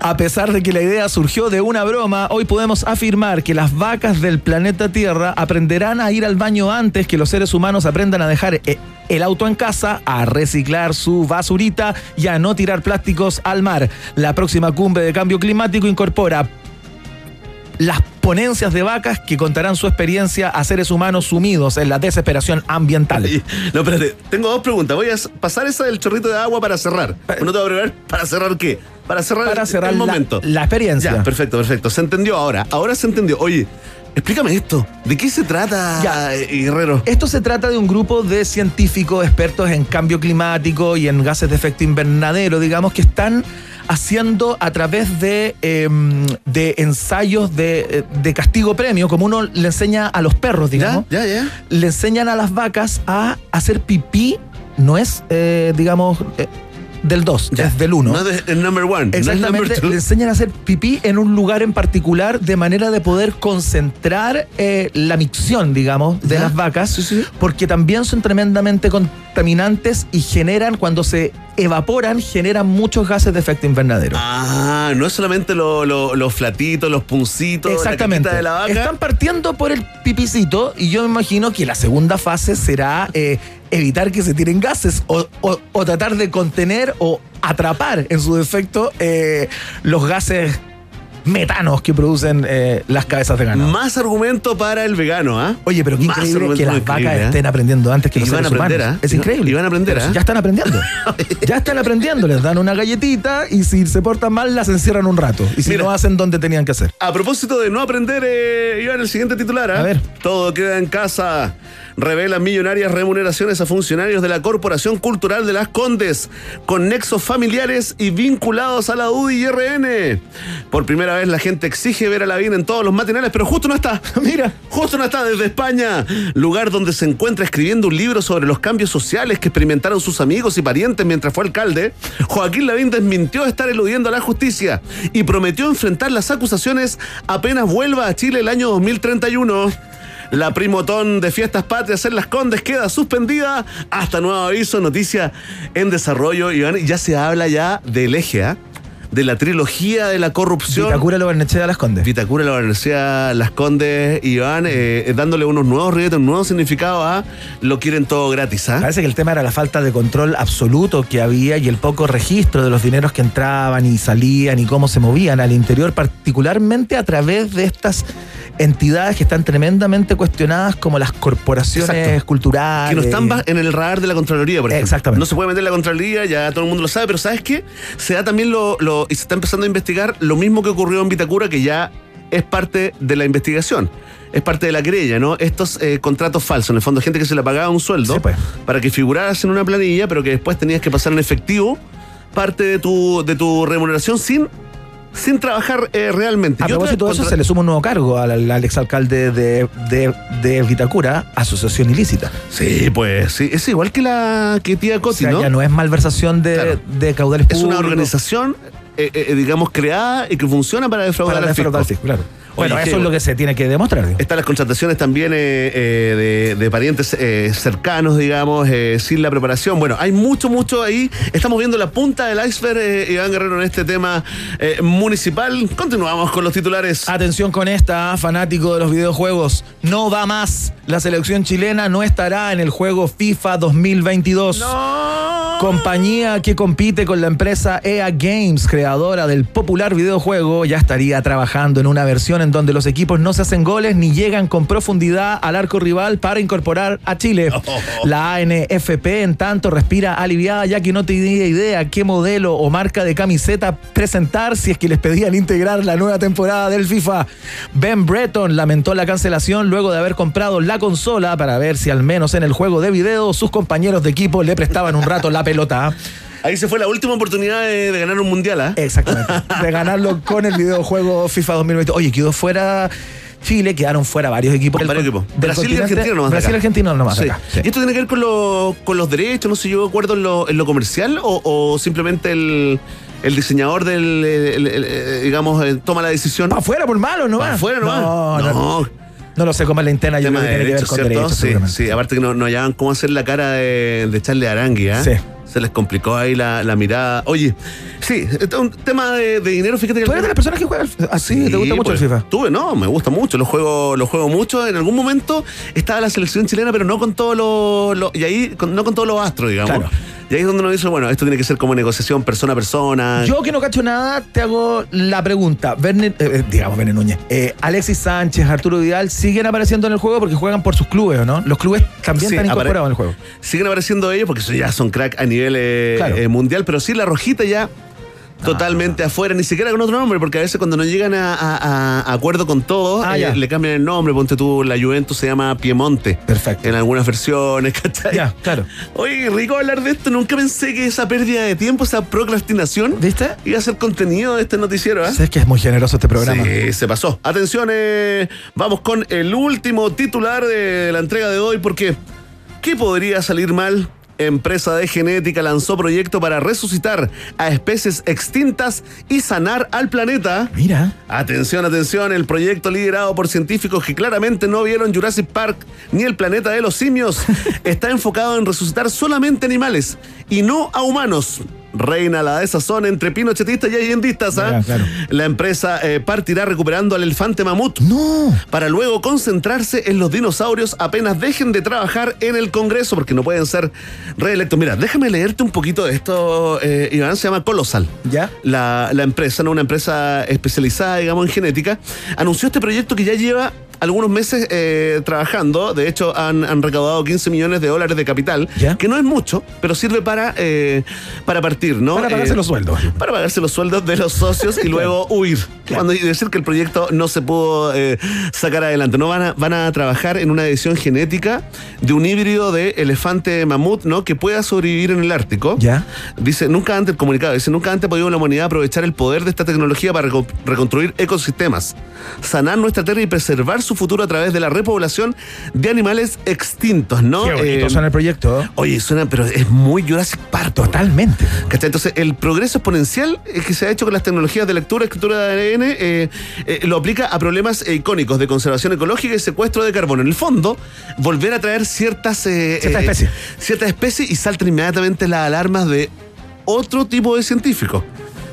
S1: A pesar de que la idea surgió de una broma, hoy podemos afirmar que las vacas del planeta Tierra aprenderán a ir al baño antes que los seres humanos aprendan a dejar eh, el auto en casa, a reciclar su basurita y a no tirar plásticos al mar. La próxima cumbre de cambio climático incorpora las ponencias de vacas que contarán su experiencia a seres humanos sumidos en la desesperación ambiental.
S2: No, espérate, tengo dos preguntas. Voy a pasar esa del chorrito de agua para cerrar. No te voy a preguntar, ¿para cerrar qué? Para cerrar,
S1: Para
S2: el-
S1: cerrar
S2: el
S1: la-
S2: momento.
S1: la experiencia.
S2: Ya, perfecto, perfecto. Se entendió ahora. Ahora se entendió. Oye, explícame esto. ¿De qué se trata, eh, Guerrero?
S1: Esto se trata de un grupo de científicos expertos en cambio climático y en gases de efecto invernadero, digamos, que están haciendo a través de, eh, de ensayos de, eh, de castigo premio, como uno le enseña a los perros, digamos.
S2: Ya, ya.
S1: Le enseñan a las vacas a hacer pipí, no es, eh, digamos, eh, del 2, es del 1.
S2: No es el number one.
S1: Exactamente, le enseñan a hacer pipí en un lugar en particular de manera de poder concentrar eh, la micción, digamos, de las vacas, porque también son tremendamente contaminantes y generan, cuando se evaporan, generan muchos gases de efecto invernadero.
S2: Ah, no es solamente lo- lo- los flatitos, los puncitos,
S1: Exactamente.
S2: la de la vaca.
S1: Están partiendo por el pipicito y yo me imagino que la segunda fase será eh, evitar que se tiren gases o, o- o tratar de contener o atrapar en su defecto eh, los gases metanos que producen eh, las cabezas de ganado.
S2: Más argumento para el vegano, ¿ah?
S1: Oye, pero qué
S2: Más
S1: increíble que las vacas
S2: ¿eh?
S1: estén aprendiendo antes que
S2: Y
S1: los
S2: van a
S1: seres
S2: aprender,
S1: humanos.
S2: ¿ah?
S1: Es
S2: Y-
S1: increíble.
S2: y van a aprender, ¿ah?
S1: Ya están aprendiendo. *laughs* ya están aprendiendo. Les dan una galletita y si se portan mal las encierran un rato. Y si no hacen donde tenían que hacer.
S2: A propósito de no aprender, eh, Iván, el siguiente titular. ¿ah?
S1: A ver.
S2: Todo queda en casa. Revelan millonarias remuneraciones a funcionarios de la Corporación Cultural de las Condes, con nexos familiares y vinculados a la UDI y RN. Por primera vez la gente exige ver a la en todos los matinales, pero justo no está. *laughs*
S1: Mira.
S2: Justo no está desde España, lugar donde se encuentra escribiendo un libro sobre los cambios sociales que experimentaron sus amigos y parientes mientras fue alcalde. Joaquín Lavín desmintió estar eludiendo a la justicia y prometió enfrentar las acusaciones apenas vuelva a Chile el año 2031. La primotón de Fiestas Patrias en Las Condes queda suspendida hasta nuevo aviso, noticia en desarrollo. Iván, ya se habla ya del eje, ¿ah? de la trilogía de la corrupción.
S1: Vitacura lo Barnechea Las Condes.
S2: Vitacura, la Universidad Las Condes, Iván, eh, dándole unos nuevos ribetes, un nuevo significado a lo quieren todo gratis, ¿ah?
S1: Parece que el tema era la falta de control absoluto que había y el poco registro de los dineros que entraban y salían y cómo se movían al interior, particularmente a través de estas entidades que están tremendamente cuestionadas como las corporaciones
S2: Exacto.
S1: culturales.
S2: Que no están en el radar de la Contraloría, por ejemplo.
S1: Exactamente.
S2: No se puede meter en la Contraloría, ya todo el mundo lo sabe, pero ¿sabes qué? Se da también lo, lo- y se está empezando a investigar lo mismo que ocurrió en Vitacura, que ya es parte de la investigación. Es parte de la querella, ¿no? Estos eh, contratos falsos, en el fondo, gente que se le pagaba un sueldo para que figuraras en una planilla, pero que después tenías que pasar en efectivo parte de tu, de tu remuneración sin sin trabajar eh, realmente.
S1: A propósito de eso, se le suma un nuevo cargo al, al- al exalcalde de, de, de Vitacura, asociación ilícita.
S2: Sí, pues sí, es igual que la que tía
S1: O
S2: Coti,
S1: sea,
S2: ¿no?
S1: ya no es malversación de,
S2: Claro.
S1: de caudales
S2: Es una
S1: públicos.
S2: organización, eh, eh, digamos, creada y que funciona para defraudar
S1: Para
S2: al fisco.
S1: al fisco, claro. Bueno,
S2: Oye,
S1: eso es lo que se tiene que demostrar. digamos.
S2: Están las contrataciones también eh, eh, de, de parientes eh, cercanos, digamos, sin la preparación. Bueno, hay mucho, mucho ahí. Estamos viendo la punta del iceberg, Iván Guerrero, en este tema municipal. Continuamos con los titulares.
S1: Atención con esta, fanático de los videojuegos. No va más. La selección chilena no estará en el juego FIFA 2022. Compañía que compite con la empresa EA Games, creadora del popular videojuego, ya estaría trabajando en una versión en donde los equipos no se hacen goles ni llegan con profundidad al arco rival para incorporar a Chile. *laughs* La ANFP, en tanto, respira aliviada ya que no tenía idea qué modelo o marca de camiseta presentar si es que les pedían integrar la nueva temporada del FIFA. Ben Breton lamentó la cancelación luego de haber comprado la consola para ver si al menos en el juego de video sus compañeros de equipo le prestaban un rato la pelota.
S2: Ahí se fue la última oportunidad de, de ganar un mundial, ¿ah?
S1: Exactamente. *laughs* De ganarlo con el videojuego FIFA 2020. Oye, quedó fuera Chile, quedaron fuera varios equipos. del
S2: Varios equipos. Brasil y. Argentina nomás.
S1: Brasil y. Argentina nomás.
S2: Sí.
S1: acá. Sí.
S2: ¿Y esto tiene que ver con, lo- con los derechos? No sé, yo acuerdo en lo, en lo comercial o, o simplemente el, el diseñador del, el- el- el- digamos, eh, toma la decisión.
S1: Pa' afuera por malo, ¿no?
S2: Pa' afuera nomás.
S1: No, no,
S2: no.
S1: No lo sé cómo es la interna, yo creo que tiene que ver
S2: derechos,
S1: con derechos.
S2: sí, sí, aparte que no, no hallaban cómo hacer la cara de, de Charlie Arangui, ¿ah?
S1: Sí.
S2: Se les complicó ahí la, la mirada. Oye, sí, es un tema de, de dinero, fíjate que...
S1: ¿Tú eres de las personas que juegan así? ¿Te gusta mucho
S2: pues,
S1: el FIFA?
S2: Tuve, no, me gusta mucho, lo juego, lo juego mucho. En algún momento estaba la selección chilena, pero no con todos los, los- y ahí con- no con todos los astros, digamos.
S1: Claro.
S2: Y ahí es donde uno dice, bueno, esto tiene que ser como negociación persona a persona.
S1: Yo que no cacho nada, te hago la pregunta. Verne, eh, eh, digamos, Verne Núñez. Eh, Alexis Sánchez, Arturo Vidal, ¿siguen apareciendo en el juego porque juegan por sus clubes o no? Los clubes también
S2: Sí,
S1: están incorporados en el juego.
S2: Siguen apareciendo ellos porque ya son crack a nivel eh,
S1: Claro.
S2: mundial, pero sí la rojita ya totalmente afuera, ni siquiera con otro nombre, porque a veces cuando no llegan a, a- a acuerdo con todo,
S1: Ah,
S2: eh, le cambian el nombre, ponte tú, la Juventus se llama Piemonte.
S1: Perfecto.
S2: En algunas versiones, *laughs* ¿cachai?
S1: Ya, claro.
S2: Oye, rico hablar de esto, nunca pensé que esa pérdida de tiempo, esa procrastinación,
S1: ¿Viste?
S2: iba a ser contenido de este noticiero, ¿eh?
S1: Sabes que es muy generoso este programa.
S2: Sí, se pasó. Atención, eh, vamos con el último titular de la entrega de hoy, porque ¿qué podría salir mal? Empresa de genética lanzó proyecto para resucitar a especies extintas y sanar al planeta.
S1: Mira.
S2: Atención, atención, el proyecto liderado por científicos que claramente no vieron Jurassic Park ni el planeta de los simios *laughs* está enfocado en resucitar solamente animales y no a humanos. Reina la desazón entre pinochetistas y allendistas. ¿ah?
S1: Claro.
S2: La empresa eh, partirá recuperando al elefante mamut
S1: No.
S2: para luego concentrarse en los dinosaurios apenas dejen de trabajar en el Congreso porque no pueden ser reelectos. Mira, déjame leerte un poquito de esto, eh, Iván, se llama Colosal.
S1: ¿Ya?
S2: La, la empresa, ¿no? una empresa especializada, digamos, en genética, anunció este proyecto que ya lleva algunos meses eh, trabajando. De hecho, han, han recaudado 15 millones de dólares de capital,
S1: ¿Ya?
S2: que no es mucho, pero sirve para, eh, para partir, ¿no?
S1: Para pagarse
S2: Eh,
S1: los sueldos.
S2: para pagarse los sueldos de los socios y *laughs* luego huir. Cuando y decir que el proyecto no se pudo sacar adelante. No van a, van a trabajar en una edición genética de un híbrido de elefante mamut, ¿no? Que pueda sobrevivir en el Ártico.
S1: ¿Ya?
S2: Dice, nunca antes, el comunicado, dice, nunca antes ha podido la humanidad aprovechar el poder de esta tecnología para reco- reconstruir ecosistemas, sanar nuestra tierra y preservar su futuro a través de la repoblación de animales extintos, ¿no?
S1: Qué bonito
S2: Eh,
S1: suena el proyecto. ¿eh?
S2: Oye, suena, pero es muy Jurassic Park.
S1: Totalmente.
S2: ¿Cachai? Entonces, el progreso exponencial eh, que se ha hecho con las tecnologías de lectura, escritura de ADN, eh, lo aplica a problemas icónicos de conservación ecológica y secuestro de carbono. En el fondo, volver a traer ciertas,
S1: Ciertas especies.
S2: ciertas especies y saltan inmediatamente las alarmas de otro tipo de científicos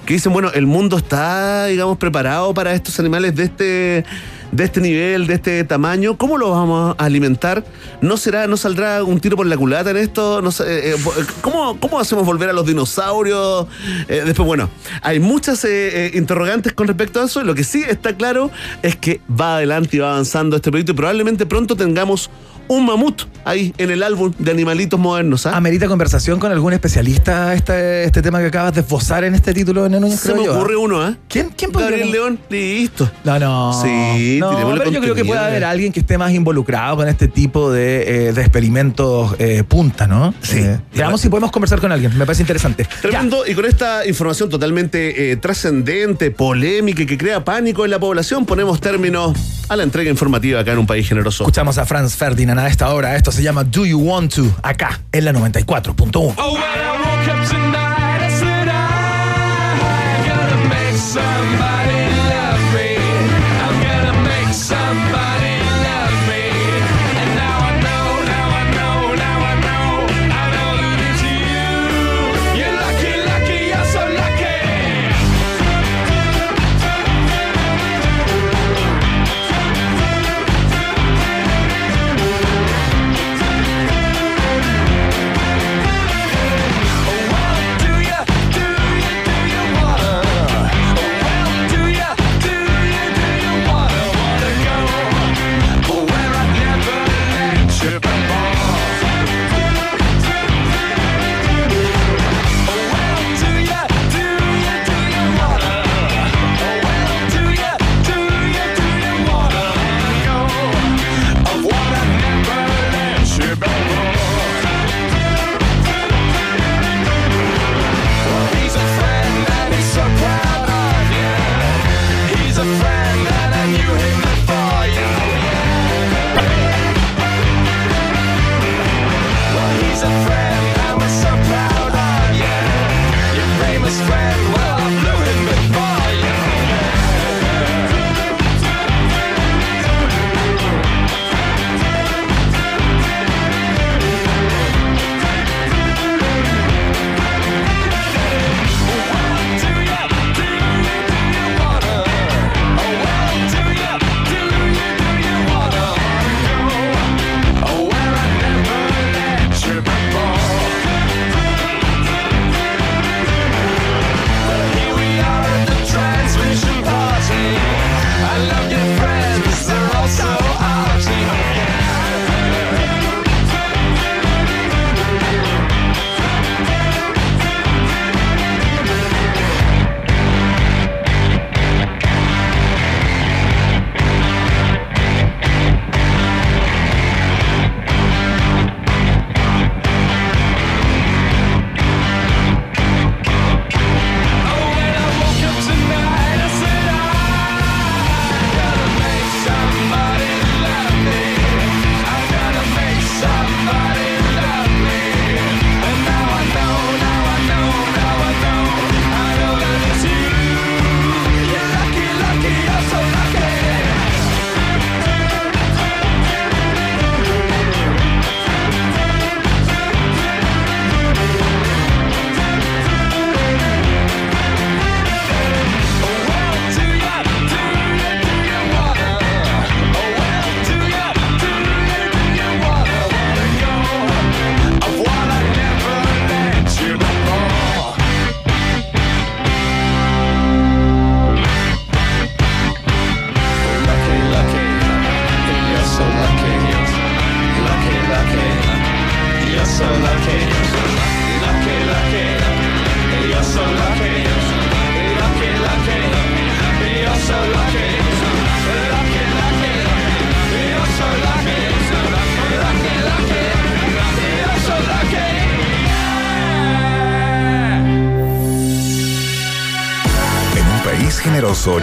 S2: que dicen, bueno, el mundo está, digamos, preparado para estos animales de este de este nivel, de este tamaño, ¿cómo lo vamos a alimentar? ¿No será, no saldrá un tiro por la culata en esto? No sé, eh, eh, ¿cómo, ¿Cómo hacemos volver a los dinosaurios? Eh, después, bueno, hay muchas eh, eh, interrogantes con respecto a eso. Lo que sí está claro es que va adelante y va avanzando este proyecto y probablemente pronto tengamos un mamut ahí en el álbum de animalitos modernos. ¿ah?
S1: ¿Amerita conversación con algún especialista este, este tema que acabas de esbozar en este título de Núñez?
S2: Se me
S1: yo, ¿ah?
S2: ocurre uno, ¿ah?
S1: ¿Quién, quién podría
S2: Gabriel León, listo.
S1: No, no.
S2: Sí,
S19: No, pero yo creo que puede haber alguien que esté más involucrado con este tipo de, eh, de experimentos eh, punta, ¿no? Sí. veamos si podemos conversar con alguien. Me parece interesante.
S2: Tremendo, y con esta información totalmente eh, trascendente, polémica y que crea pánico en la población, ponemos término a la entrega informativa acá en un país generoso.
S19: Escuchamos a Franz Ferdinand a esta hora. Esto se llama Do You Want To, acá en la 94.1.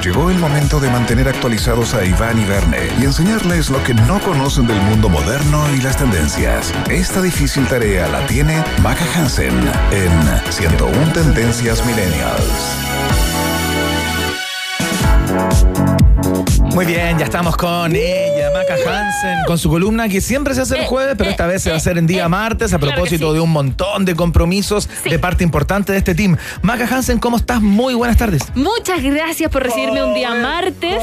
S4: llegó el momento de mantener actualizados a Iván y Verne y enseñarles lo que no conocen del mundo moderno y las tendencias. Esta difícil tarea la tiene Maca Hansen en 101 Tendencias Millennials.
S19: Muy bien, ya estamos con ella, Maca Hansen, con su columna que siempre se hace el jueves, pero esta vez se va a hacer en día martes a
S20: claro
S19: propósito
S20: sí.
S19: de un montón de compromisos de parte importante de este team. Maca Hansen, ¿cómo estás? Muy buenas tardes.
S20: Muchas gracias por recibirme un día martes.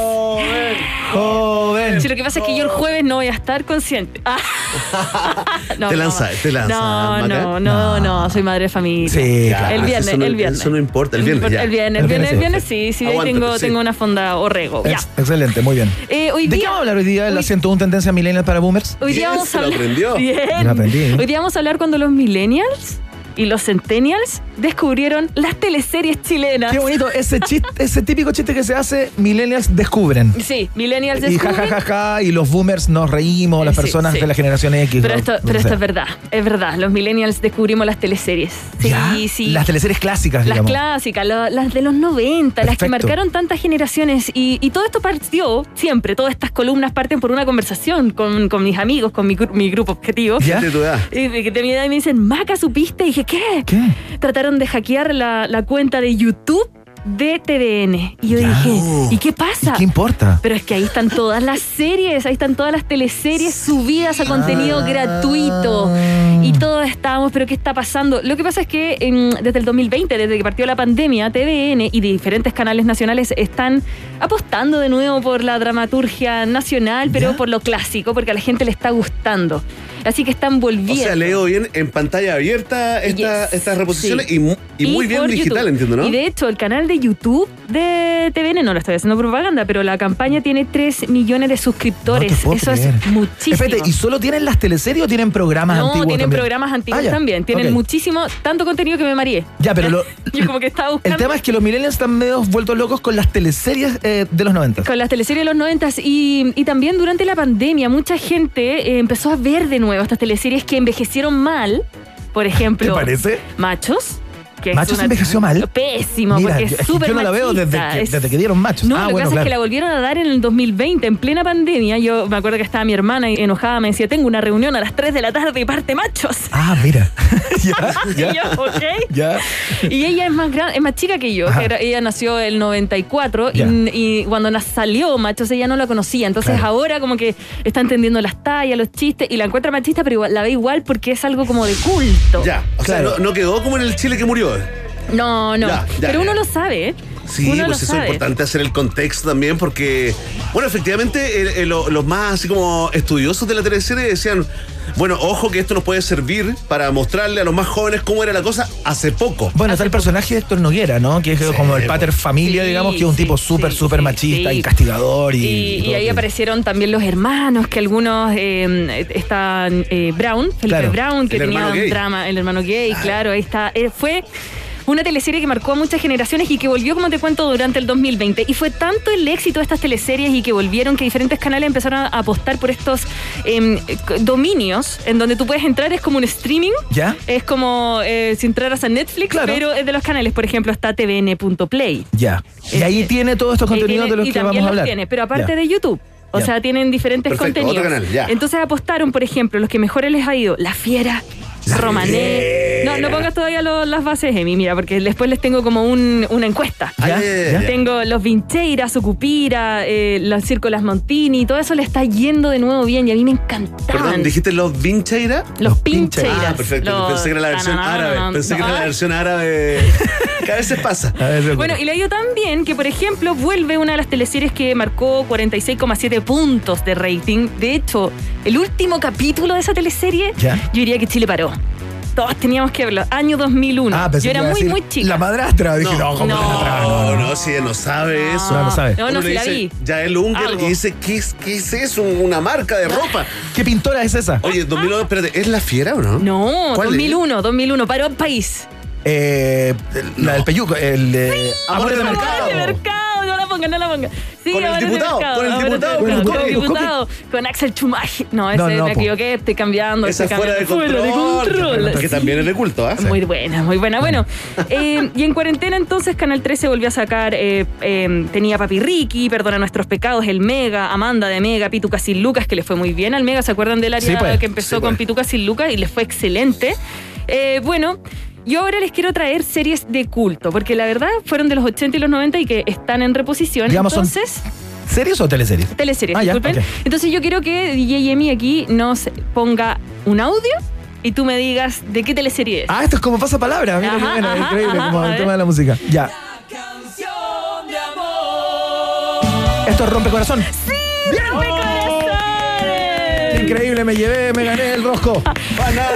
S19: Joven.
S20: Sí, lo que pasa es que yo el jueves no voy a estar consciente. *laughs* *laughs* No,
S2: te
S20: no.
S2: lanza, te lanza.
S20: No, no, no, no, soy madre de familia.
S2: Sí, claro.
S20: El viernes,
S2: Eso no-
S20: el viernes.
S2: eso no importa, el viernes, ya.
S20: El viernes, el viernes, el viernes sí, sí, ahí tengo,
S2: sí.
S20: tengo una fonda orrego. Ya.
S19: Ex- excelente, muy bien.
S20: Eh, hoy
S19: ¿De
S20: día,
S19: qué vamos a hablar hoy día en la 101 Tendencia Millennial para Boomers?
S20: Hoy día vamos a hablar.
S19: Lo *laughs*
S20: Bien.
S19: aprendí, ¿eh?
S20: Hoy día vamos a hablar cuando los millennials y los centennials descubrieron las teleseries chilenas.
S1: Qué bonito, ese chiste, *laughs* ese típico chiste que se hace, millennials descubren.
S20: Sí, millennials
S1: Y
S20: descubren.
S1: jajajaja, y los boomers nos reímos, las
S20: Sí,
S1: personas
S20: sí.
S1: de la generación X.
S20: Pero esto, pero esto es verdad, es verdad. Los millennials descubrimos las teleseries. Sí,
S1: ¿Ya?
S20: sí.
S1: Las teleseries clásicas,
S20: Las
S1: digamos.
S20: clásicas, lo- las de los 90, las que marcaron tantas generaciones. Y, y todo esto partió siempre, todas estas columnas parten por una conversación con, con mis amigos, con mi, mi grupo objetivo.
S2: ¿Ya? De tu edad.
S20: Y de, de mi edad y me dicen, Maca, ¿supiste? Y dije, ¿qué?
S1: ¿Qué?
S20: Trataron de hackear la, la cuenta de YouTube de TVN. Y yo dije, ¿y qué pasa?
S1: ¿Y qué importa?
S20: Pero es que ahí están todas las series, ahí están todas las teleseries subidas a contenido
S1: Ah.
S20: gratuito. Y todos estábamos, pero ¿qué está pasando? Lo que pasa es que em, desde el 2020, desde que partió la pandemia, TVN y diferentes canales nacionales están apostando de nuevo por la dramaturgia nacional, pero por lo clásico, porque a la gente le está gustando. Así que están
S2: O
S20: volviendo.
S2: sea, leo bien en pantalla abierta esta-
S20: Yes,
S2: estas reposiciones
S20: sí.
S2: y, mu- y muy bien digital,
S20: YouTube.
S2: entiendo, ¿no?
S20: Y de hecho, el canal de YouTube de TVN, no lo estoy haciendo propaganda, pero la campaña tiene 3 millones de suscriptores.
S1: No
S20: Eso
S1: creer.
S20: es muchísimo.
S1: Espérate, ¿y solo tienen las teleseries o tienen programas
S20: no,
S1: antiguos
S20: tienen
S1: también?
S20: programas antiguos
S1: Ah,
S20: también. Tienen muchísimo, tanto contenido que me mareé.
S1: Ya, pero lo- *laughs*
S20: Yo como que estaba buscando.
S1: el tema es que los millennials están medio vueltos locos con las teleseries eh, de los 90.
S20: Con las teleseries de los 90 y, y también durante la pandemia mucha gente eh, empezó a ver de nuevo estas teleseries que envejecieron mal. Por ejemplo,
S1: ¿Te parece?
S20: Machos. Que es
S1: ¿Machos
S20: una-
S1: envejeció mal?
S20: Pésimo,
S1: Mira,
S20: porque
S1: yo-
S20: es súper
S1: yo no la veo desde
S20: machista,
S1: que,
S20: es-
S1: desde que dieron machos.
S20: No,
S1: ah,
S20: lo que
S1: bueno,
S20: pasa es que la volvieron a dar en el 2020, en plena pandemia. Yo me acuerdo que estaba mi hermana enojada, me decía, tengo una reunión a las 3 de la tarde y parte machos.
S1: Ah, mira. *laughs* ya,
S20: Y
S1: ya.
S20: yo, ok.
S1: Ya.
S20: Y ella es más gran, es más chica que yo.
S1: Ajá.
S20: que era- ella nació el 94 y,
S1: Ya.
S20: y cuando nas- salió Machos ella no la conocía. Entonces
S1: Claro.
S20: ahora como que está entendiendo las tallas, los chistes y la encuentra machista, pero igual- la ve igual porque es algo como de culto.
S2: Ya, o sea, no, no quedó como en el Chile que murió.
S20: No, no.
S2: Ya, ya,
S20: pero uno
S2: ya.
S20: lo sabe, ¿eh?
S2: Sí,
S20: uno
S2: pues eso
S20: sabe.
S2: es importante hacer el contexto también porque, bueno, efectivamente lo- los más así como estudiosos de la teleserie decían, bueno, ojo que esto nos puede servir para mostrarle a los más jóvenes cómo era la cosa hace poco.
S1: Bueno, está el personaje de Héctor Noguera, ¿no? Que es como el pater familia,
S20: Sí,
S1: digamos, que es un tipo súper, súper machista
S20: sí.
S1: y castigador. Y,
S20: Y,
S1: y
S20: y
S1: todo
S20: ahí aparecieron también los hermanos, que algunos eh, están eh, Brown, Felipe
S1: Claro.
S20: Brown, que
S1: El
S20: tenía un
S1: gay.
S20: drama, el hermano gay, claro, ahí está. Eh, fue una teleserie que marcó a muchas generaciones y que volvió, como te cuento, durante el 2020. Y fue tanto el éxito de estas teleseries y que volvieron que diferentes canales empezaron a apostar por estos em, dominios en donde tú puedes entrar, es como un streaming.
S1: ¿Ya?
S20: Es como eh, si entraras a Netflix, pero es de los canales. Por ejemplo, está tvn.play.
S1: Ya. Y ahí tiene todos estos contenidos
S20: tiene-
S1: de los
S20: y
S1: que
S20: también
S1: vamos a
S20: los
S1: hablar.
S20: tiene, pero aparte
S1: Ya.
S20: de YouTube. O
S1: Ya.
S20: sea, tienen diferentes
S1: Perfecto,
S20: contenidos.
S1: otro canal, ya.
S20: Entonces apostaron, por ejemplo, los que mejores les ha ido, La Fiera, Romané. No, no pongas todavía lo- las bases, Emi, mira, porque después les tengo como un- una encuesta.
S1: Ya, ya.
S20: Tengo los Vincheiras, Sucupira, eh, los Circo Las Montini, todo eso le está yendo de nuevo bien y a mí me encantaban.
S2: Perdón, ¿dijiste los Vincheira?
S20: Los Pincheiras.
S2: Ah, perfecto.
S20: Los-
S2: Pensé que era la versión árabe. Pensé que era la
S20: no.
S2: versión árabe. *laughs* Que a veces pasa.
S20: Bueno, y le ha ido tan bien que, por ejemplo, vuelve una de las teleseries que marcó 46,7 puntos de rating. De hecho, el último capítulo de esa teleserie,
S1: ¿Ya?
S20: yo diría que Chile paró. Todos teníamos que verlo. Año 2001.
S1: Ah, pensé
S20: yo
S1: que
S20: era
S1: iba a
S20: muy,
S1: decir
S20: muy chica.
S1: La madrastra. Dije, no, ¿cómo
S20: No.
S1: la madrastra?
S2: No, no, si ella no sabe eso.
S1: No, no sabe.
S20: No, no,
S2: le
S20: la vi.
S2: Ya el Unger
S20: Algo.
S2: y dice, ¿qué es, ¿qué es eso? Una marca de ropa.
S1: ¿Qué pintora es esa?
S2: Oye, 2009, espérate, ¿es la fiera o no?
S20: No,
S2: ¿Cuál es?
S20: 2001, 2001. Paró el país.
S1: Eh, la del peyuco, el de Amor de Mercado.
S20: Amor de mercado, no la pongan, no la pongan. Sí,
S2: Con el
S20: Amor de
S2: diputado,
S20: mercado,
S2: con el diputado,
S1: con el
S20: con el
S1: diputado.
S20: diputado, con Axel Chumaje. No, ese
S1: No, no,
S20: me equivoqué, estoy cambiando.
S2: Esa
S20: estoy
S2: fuera de control.
S20: Fuera de control.
S2: Que también es de culto, ¿ah?
S20: Muy buena, muy buena. Bueno, *laughs* eh, y en cuarentena entonces Canal 13 volvió a sacar, eh, eh, tenía Papi Ricky, Perdona Nuestros Pecados, El Mega, Amanda de Mega, Pituca sin Lucas, que le fue muy bien al Mega, ¿se acuerdan del área
S1: Sí, pues.
S20: que empezó
S1: Sí,
S20: con
S1: pues.
S20: Pituca sin Lucas y le fue excelente? Eh, bueno, yo ahora les quiero traer series de culto, porque la verdad fueron de los 80 y los 90 y que están en reposición.
S1: Digamos, son-
S20: entonces,
S1: ¿Series o teleseries?
S20: teleseries,
S1: Ah, ya,
S20: disculpen.
S1: ok.
S20: Entonces yo quiero que DJ Emi aquí nos ponga un audio y tú me digas de qué teleserie es.
S1: Ah, esto es como pasa palabra. Mira qué
S20: Ajá,
S1: bueno,
S20: ajá,
S1: increíble,
S20: ajá,
S1: como
S20: a
S1: el tema de la música. Ya. Esto es rompecorazón. Increíble, me llevé, me gané el rosco. *laughs*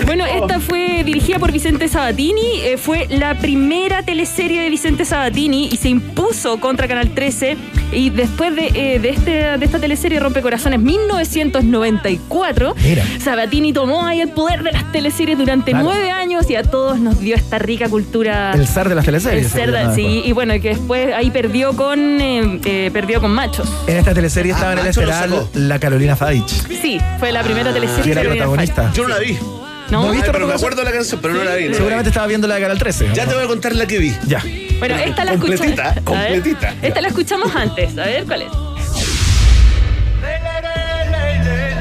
S20: Bueno, esta fue dirigida por Vicente Sabatini, eh, fue la primera teleserie de Vicente Sabatini y se impuso contra Canal 13 Y después de, eh, de, este, de esta teleserie Rompecorazones 1994,
S1: Mira.
S20: Sabatini tomó ahí el poder de las teleseries durante
S1: Claro.
S20: nueve años y a todos nos dio esta rica cultura.
S1: El zar de las teleseries.
S20: El
S1: llama
S20: sí,
S1: después.
S20: y bueno, que después ahí perdió con eh, eh, perdió con machos.
S1: En esta teleserie estaba en el
S2: sacó.
S1: la Carolina Faich.
S20: Sí, fue la primera teleserie
S1: que era
S20: Carolina
S1: protagonista.
S2: Yo no la vi.
S20: ¿No?
S1: ¿No
S2: Ay,
S1: viste
S2: pero me acuerdo de la canción, pero no la vi. no la vi.
S1: Seguramente estaba viendo la de Canal 13. ¿no?
S2: Ya te voy a contar la que vi.
S1: Ya.
S20: Bueno, *laughs* esta la escuchamos.
S2: Completita, completita.
S20: Esta la escuchamos antes. A ver cuál es.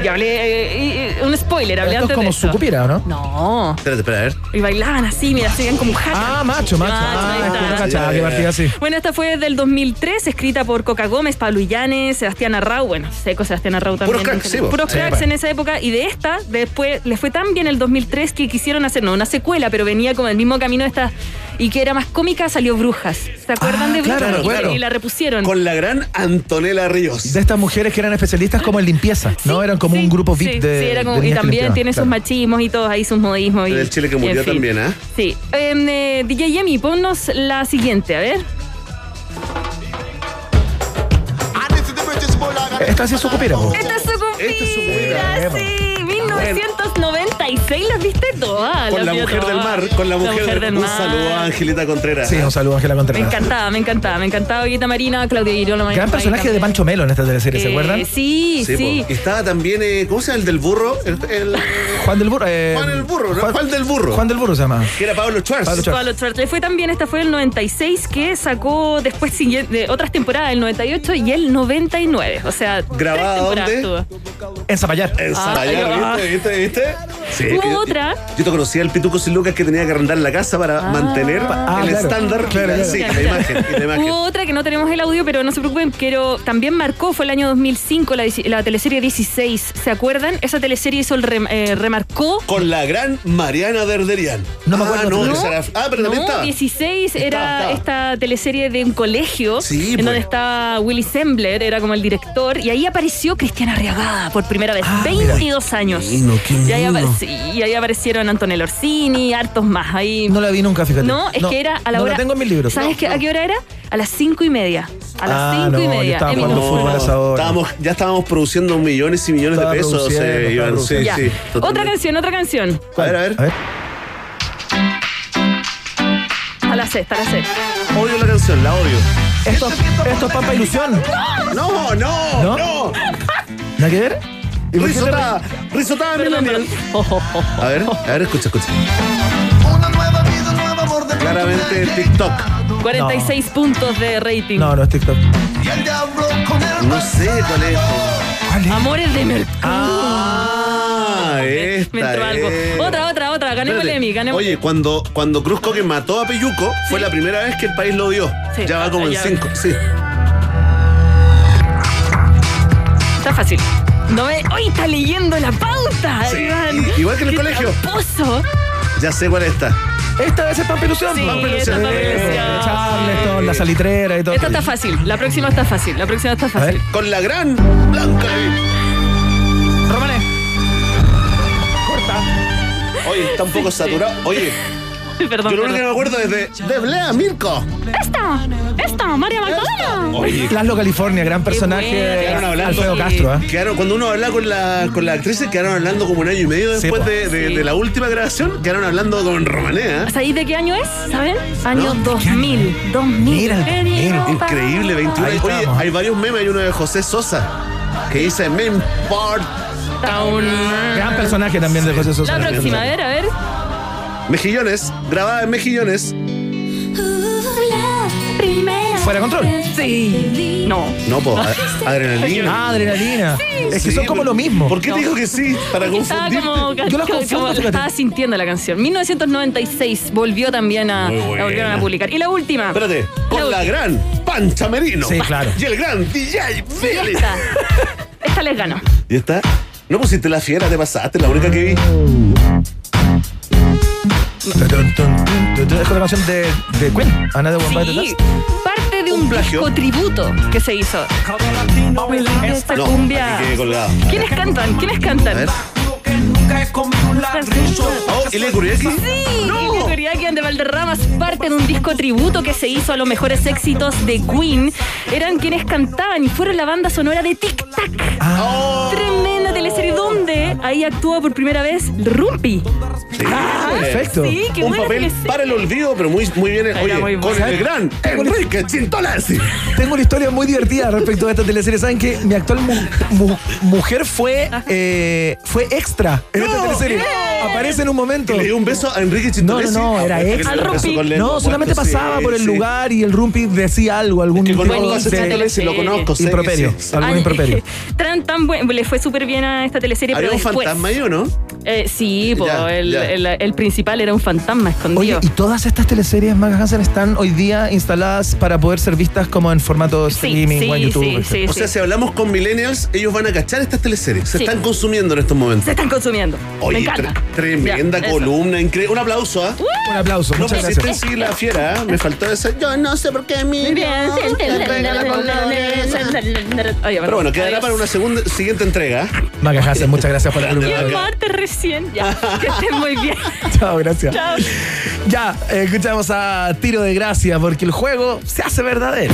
S20: Ya hablé. eh, un spoiler, hablé
S1: Esto es
S20: antes
S1: como
S20: de esto.
S1: Sucupira, ¿o no?
S20: No.
S2: Espérate, espera, a ver.
S20: Y bailaban así, mira, se veían como jajas.
S1: Ah, macho, macho. Ah,
S20: está.
S1: no cachaba que partía así.
S20: Bueno, esta fue del 2003, escrita por Coca Gómez, Pablo Illanes, Sebastián Arrau, bueno, seco Sebastián Arrau también.
S2: Puros cracks, sí.
S20: Puros
S2: Sí,
S20: cracks
S2: po.
S20: en esa época. Y de esta, después, les fue tan bien el 2003 que quisieron hacer, no una secuela, pero venía como el mismo camino de esta, y que era más cómica, salió Brujas. ¿Se acuerdan
S1: Ah,
S20: de
S1: claro,
S20: Brujas? Y-
S1: recuerdo.
S20: y, la repusieron.
S2: Con la gran Antonella Ríos.
S1: De estas mujeres que eran especialistas como en limpieza, ¿no? Eran como un grupo VIP
S20: Sí,
S1: de.
S20: sí, era como-
S1: de
S20: y también
S1: limpiaban,
S20: tiene sus
S1: claro.
S20: machismos y todos ahí sus modismos. Y,
S2: Del Chile que murió
S20: en fin.
S2: también, ¿ah?
S20: Sí. Em, eh, DJ Yemi, ponnos la siguiente, a ver.
S1: Esta sí es Sucupira, po.
S20: Esta es su
S2: Esta es su
S20: cumplida, sí. 1996, ¿las viste todas?
S2: Con la mujer del mar, con la mujer, del
S20: del
S2: Un
S20: mar.
S2: saludo a Angelita Contreras.
S1: Sí, un saludo a Ángela
S20: Me
S1: Contreras.
S20: encantaba, me encantaba, me encantaba Guita Marina, Claudia Girolamo.
S1: Gran personaje de Pancho Melo en esta teleserie, ¿se
S20: Eh,
S1: acuerdan?
S20: Sí, sí.
S2: Y estaba también, eh, ¿cómo se llama el del burro? El, el-
S1: Juan del Burro. eh,
S2: Juan el burro, ¿no? Juan, del burro.
S1: Juan del Burro se llama.
S2: Que era Pablo Schwartz.
S1: Pablo Schwartz.
S20: Pablo Schwartz. Le fue también, esta fue el 96 que sacó después siguiente- de otras temporadas, el 98 y el 99. O sea,
S2: ¿Grabada dónde?
S20: tuvo.
S1: En Zapallar.
S2: En
S20: Ah,
S2: Zapallar,
S20: ah.
S2: ¿viste? ¿Viste? ¿Viste? Sí,
S20: Hubo
S2: yo-
S20: otra.
S2: Yo te conocía el Pituco sin Lucas que tenía que arrendar la casa para
S20: Ah.
S2: mantener
S1: Ah,
S2: el
S1: claro.
S2: estándar.
S1: Claro, claro.
S2: Sí, la imagen. y la imagen.
S20: Hubo otra que no tenemos el audio, pero no se preocupen, pero también marcó, fue el año 2005, la, la teleserie 16. ¿Se acuerdan? Esa teleserie hizo el rem- eh, remarcó.
S2: Con la gran Mariana Derderian.
S1: No me
S2: Ah,
S1: acuerdo.
S2: no,
S1: No.
S2: esa era- Ah, pero también
S20: No,
S2: estaba.
S20: 16 era esta teleserie de un colegio
S2: Sí,
S20: en
S2: pues.
S20: donde estaba Willy Sembler, era como el director, y ahí apareció Cristiana Arriagada por primera vez,
S1: Ah,
S20: 22 años.
S2: Qué lindo, qué
S20: y, ahí
S2: lindo.
S20: apare- sí, y ahí aparecieron Antonella Orsini, hartos más. Ahí.
S1: No la vi nunca, fíjate.
S20: No, es que era a la
S1: no
S20: hora.
S1: la tengo en mis libros.
S20: ¿Sabes qué- a qué hora era? A las cinco y media. A las
S1: Ah,
S20: cinco
S1: no,
S20: y media.
S1: estaba jugando fútbol a esa hora.
S2: Estábamos, ya estábamos produciendo millones y millones
S1: Estaba
S2: de pesos. eh, Iván. Sí, sí,
S20: otra canción, otra canción.
S2: A ver, a ver.
S1: A ver.
S20: A la sexta, a la sexta.
S2: Odio la canción, la odio.
S1: Esto, esto es Pampa Ilusión.
S2: No, no,
S1: ¿No?
S2: no.
S1: ¿Nada que ver? ¿Y
S2: Risotada, risotada millennial. A ver, *laughs* a ver, escucha, escucha. Claramente TikTok.
S20: 46 puntos de rating.
S1: No, no es TikTok.
S2: No sé cuál es.
S20: Amores de Mercurio.
S2: Ah,
S20: Me
S2: esta
S20: entró algo.
S2: es.
S20: Otra, otra, otra. Ganemos el
S2: Espérate.
S20: Emmy, ganemos.
S2: Oye, cuando, cuando Cruz Coque mató a Peyuco, fue la primera vez que el país lo vio.
S20: Sí.
S2: Ya va como en
S20: Ya.
S2: cinco. Sí.
S20: Está fácil. No me... ¡Hoy está leyendo la pauta!
S2: Sí,
S20: Iván!
S2: igual que en el
S20: ¡Qué
S2: colegio.
S20: tramposo!
S2: Ya sé cuál es esta.
S1: Ser Pampa Ilusión.
S20: Sí.
S1: Pampa Ilusión. Charleston, la salitrera y todo.
S20: Esta está fácil. La próxima está fácil. La próxima está
S1: A ver.
S20: fácil.
S2: Con la gran Blanca.
S1: Romane. Corta.
S2: Oye, está un poco saturado. Oye, *laughs*
S20: Perdón,
S2: yo lo único que me acuerdo es de, de Blea Mirko.
S20: ¡Esta! ¡Esta! ¡María Magdalena!
S2: Oye,
S1: Laszlo California, gran personaje.
S2: quedaron hablando.
S1: Alfredo Castro, ¿eh?
S2: Quedaron, cuando uno habla con la, con la actriz, quedaron hablando como un año y medio
S1: Sí,
S2: después
S1: po.
S2: de, de-
S20: Sí.
S2: de la última grabación, quedaron hablando con Romanea.
S20: ¿Sabéis de qué año es? ¿Saben? Año
S2: No.
S20: 2000. 2000.
S1: Mira, mira.
S2: Increíble, 21
S1: Ahí
S2: Oye,
S1: estamos.
S2: hay varios memes, hay uno de José Sosa que dice Me importa
S1: Gran personaje también de José Sosa.
S20: La próxima, a ver, a ver.
S2: Mejillones, grabada en Mejillones.
S1: Fuera de control.
S20: Sí. No.
S2: No, po, a- adrenalina.
S1: Ah, adrenalina. es que
S2: Sí,
S1: son como
S2: pero-
S1: lo mismo.
S2: ¿Por qué te dijo que sí? Para
S20: Porque estaba como,
S1: Yo
S20: como-
S1: confundo,
S20: como
S1: fíjate.
S20: estaba sintiendo la canción. 1996 volvió también a,
S2: Muy
S20: la
S2: buena.
S20: volvieron a publicar. Y la última.
S2: Espérate, con
S20: La
S2: gran Pancha Merino.
S1: Sí, claro.
S2: Y el gran DJ Philly.
S20: Esta. Esta les ganó.
S2: ¿Y está? No pusiste la fiera, te pasaste, la única que vi.
S1: Es una canción de, de Queen, Another One Bite the
S20: Sí,
S1: Dust.
S20: parte de un, disco tributo que se hizo. Esta
S2: No,
S20: cumbia. ¿Quiénes cantan? ¿Quiénes
S2: A
S20: cantan?
S2: ver. Oh, ¿Elia Kuriaki?
S20: Sí, Elia Kuriaki and the Valderramas parte de un disco tributo que se hizo a los mejores éxitos de Queen. Eran quienes cantaban y fueron la banda sonora de Tic Tac.
S2: Ah.
S20: Teleserie donde ahí actuó por primera vez Rumpi. Ah,
S1: perfecto.
S20: Sí, qué
S2: Un
S20: buena
S2: papel
S20: teleserie.
S2: para el olvido, pero muy, muy bien.
S20: Era
S2: Oye,
S20: muy
S2: con
S20: buena.
S2: el gran Enrique Chintolas.
S1: Tengo una historia muy divertida respecto a esta teleserie. ¿Saben que mi actual mu- mu- mujer fue, eh, fue extra en esta teleserie? Aparece en un momento.
S2: Le dio un beso a Enrique
S1: No,
S2: Chintolas.
S1: no, no, era extra.
S20: Al Rumpi.
S1: No, solamente pasaba por el lugar y el Rumpi decía algo, algún tipo de-
S2: lo conozco.
S1: improperio,
S2: sí.
S1: algún
S20: Ay,
S1: improperio.
S20: Tan, tan buen, le fue súper bien a esta teleserie, pero
S2: un
S20: después.
S2: fantasma ahí, ¿o no?
S20: Eh, sí, po,
S2: Ya,
S20: el,
S2: ya.
S20: el- el principal era un fantasma escondido.
S1: Oye, y todas estas teleseries Maga Hansen están hoy día instaladas para poder ser vistas como en formato streaming
S20: sí,
S1: o en YouTube.
S20: sí.
S2: O sea, si hablamos con millennials, ellos van a cachar estas teleseries. Se
S20: Sí.
S2: están consumiendo en estos momentos.
S20: Se están consumiendo.
S2: Oye,
S20: Me encanta.
S2: Tre- tremenda
S20: Ya,
S2: columna, increíble. Un aplauso, ¿ah?
S1: Un aplauso,
S2: No
S1: muchas
S2: pusiste
S1: gracias.
S2: sí la fiera, ¿ah? Me faltó esa. Yo no sé por qué mi.
S20: Muy bien. *laughs* Oye,
S2: Pero bueno, quedará
S20: adiós.
S2: para una segunda, siguiente entrega.
S1: Maga Hansen, muchas gracias por la columna.
S20: el martes recién. Ya. Que estén *laughs* muy bien.
S1: Chao, gracias.
S20: Chao.
S1: Ya, eh, escuchamos a Tiro de Gracia porque el juego se hace verdadero.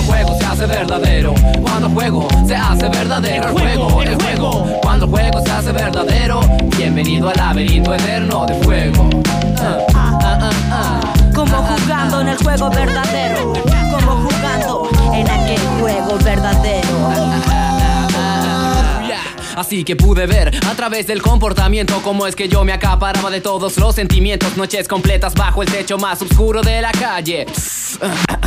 S21: juego se hace verdadero, cuando el juego se hace verdadero, el juego, el juego, cuando el juego se hace verdadero, bienvenido al laberinto eterno de fuego. Ah, ah, ah.
S22: Como jugando en el juego verdadero. Como jugando en aquel juego verdadero.
S21: Así que pude ver a través del comportamiento cómo es que yo me acaparaba de todos los sentimientos. Noches completas bajo el techo más oscuro de la calle.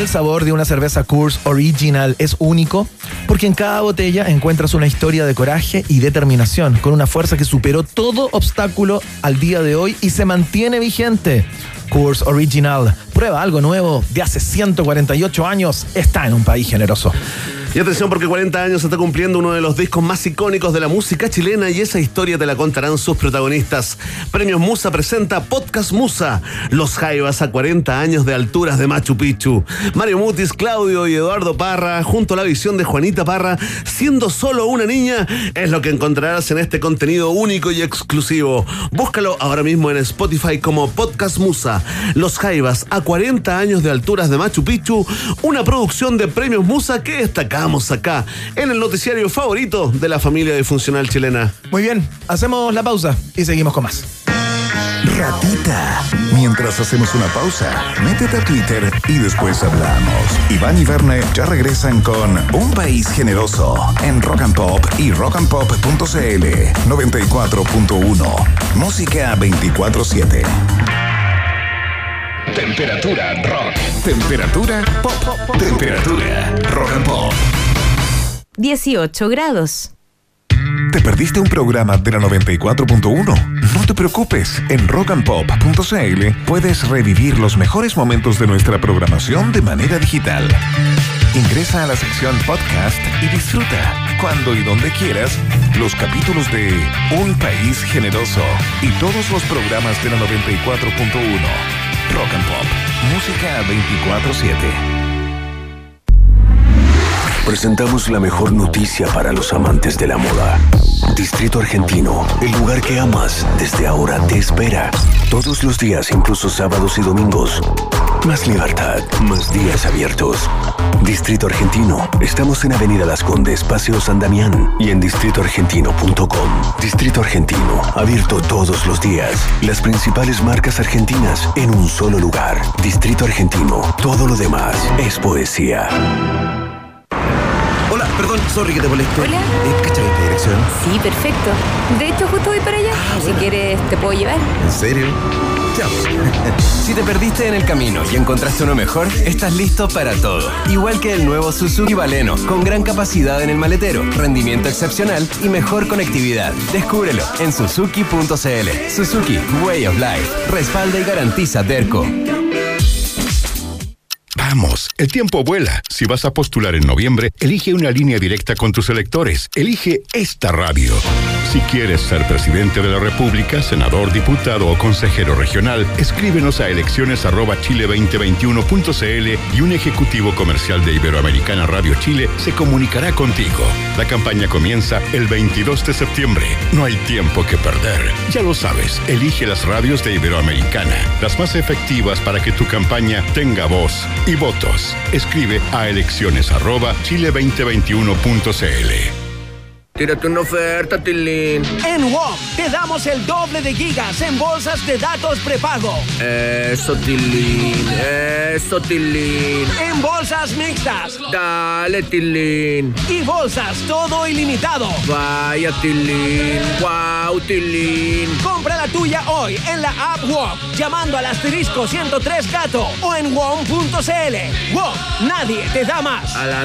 S1: El sabor de una cerveza Coors Original es único? Porque en cada botella encuentras una historia de coraje y determinación, con una fuerza que superó todo obstáculo al día de hoy y se mantiene vigente. Coors Original, prueba algo nuevo de hace 148 años, está en un país generoso.
S2: Y atención porque 40 años se está cumpliendo uno de los discos más icónicos de la música chilena y esa historia te la contarán sus protagonistas. Premios Musa presenta Podcast Musa, Los Jaivas a 40 años de alturas de Machu Picchu. Mario Mutis, Claudio y Eduardo Parra, junto a la visión de Juanita Parra, siendo solo una niña, es lo que encontrarás en este contenido único y exclusivo. Búscalo ahora mismo en Spotify como Podcast Musa, Los Jaivas a 40 años de alturas de Machu Picchu, una producción de Premios Musa que destacamos acá en el noticiario favorito de la familia disfuncional chilena.
S1: Muy bien, hacemos la pausa y seguimos con más.
S4: Ratita. Mientras hacemos una pausa, métete a Twitter y después hablamos. Iván y Verne ya regresan con Un País Generoso en Rock and Pop y rockandpop.cl 94.1. Música 24-7. Temperatura rock. Temperatura pop. Temperatura rock and pop.
S14: 18 grados.
S4: ¿Te perdiste un programa de la 94.1? No te preocupes, en rockandpop.cl puedes revivir los mejores momentos de nuestra programación de manera digital. Ingresa a la sección podcast y disfruta, cuando y donde quieras, los capítulos de Un País Generoso y todos los programas de la 94.1. Rock and Pop, música 24-7.
S23: Presentamos la mejor noticia para los amantes de la moda. Distrito Argentino, el lugar que amas, desde ahora te espera. Todos los días, incluso sábados y domingos. Más libertad, más días abiertos. Distrito Argentino, estamos en Avenida Las Condes, Paseo San Damián y en distritoargentino.com. Distrito Argentino, abierto todos los días. Las principales marcas argentinas en un solo lugar. Distrito Argentino, todo lo demás es poesía.
S24: Perdón, sorry que te molesto.
S10: Hola.
S24: Eh, ¿Cachai esta dirección?
S10: Sí, perfecto. De hecho, justo voy para allá. Si quieres, te puedo llevar.
S24: ¿En serio? Chao. *laughs*
S8: Si te perdiste en el camino y encontraste uno mejor, estás listo para todo. Igual que el nuevo Suzuki Baleno, con gran capacidad en el maletero, rendimiento excepcional y mejor conectividad. Descúbrelo en suzuki.cl. Suzuki Way of Life. Respalda y garantiza Derco.
S11: Vamos, el tiempo vuela. Si vas a postular en noviembre, elige una línea directa con tus electores. Elige esta radio. Si quieres ser presidente de la República, senador, diputado o consejero regional, escríbenos a elecciones@chile2021.cl y un ejecutivo comercial de Iberoamericana Radio Chile se comunicará contigo. La campaña comienza el 22 de septiembre. No hay tiempo que perder. Ya lo sabes, elige las radios de Iberoamericana, las más efectivas para que tu campaña tenga voz y votos. Escribe a elecciones@chile2021.cl.
S25: Tírate una oferta, Tilín.
S9: En WOM te damos el doble de gigas en bolsas de datos prepago.
S25: Eso, Tilín. Eso, Tilín.
S9: En bolsas mixtas.
S25: Dale, Tilín.
S9: Y bolsas todo ilimitado.
S25: Vaya, Tilín. Wow, Tilín.
S9: Compra la tuya hoy en la app WOM, llamando al asterisco 103 gato o en WOM.cl. WOM, nadie te da más.
S25: A la.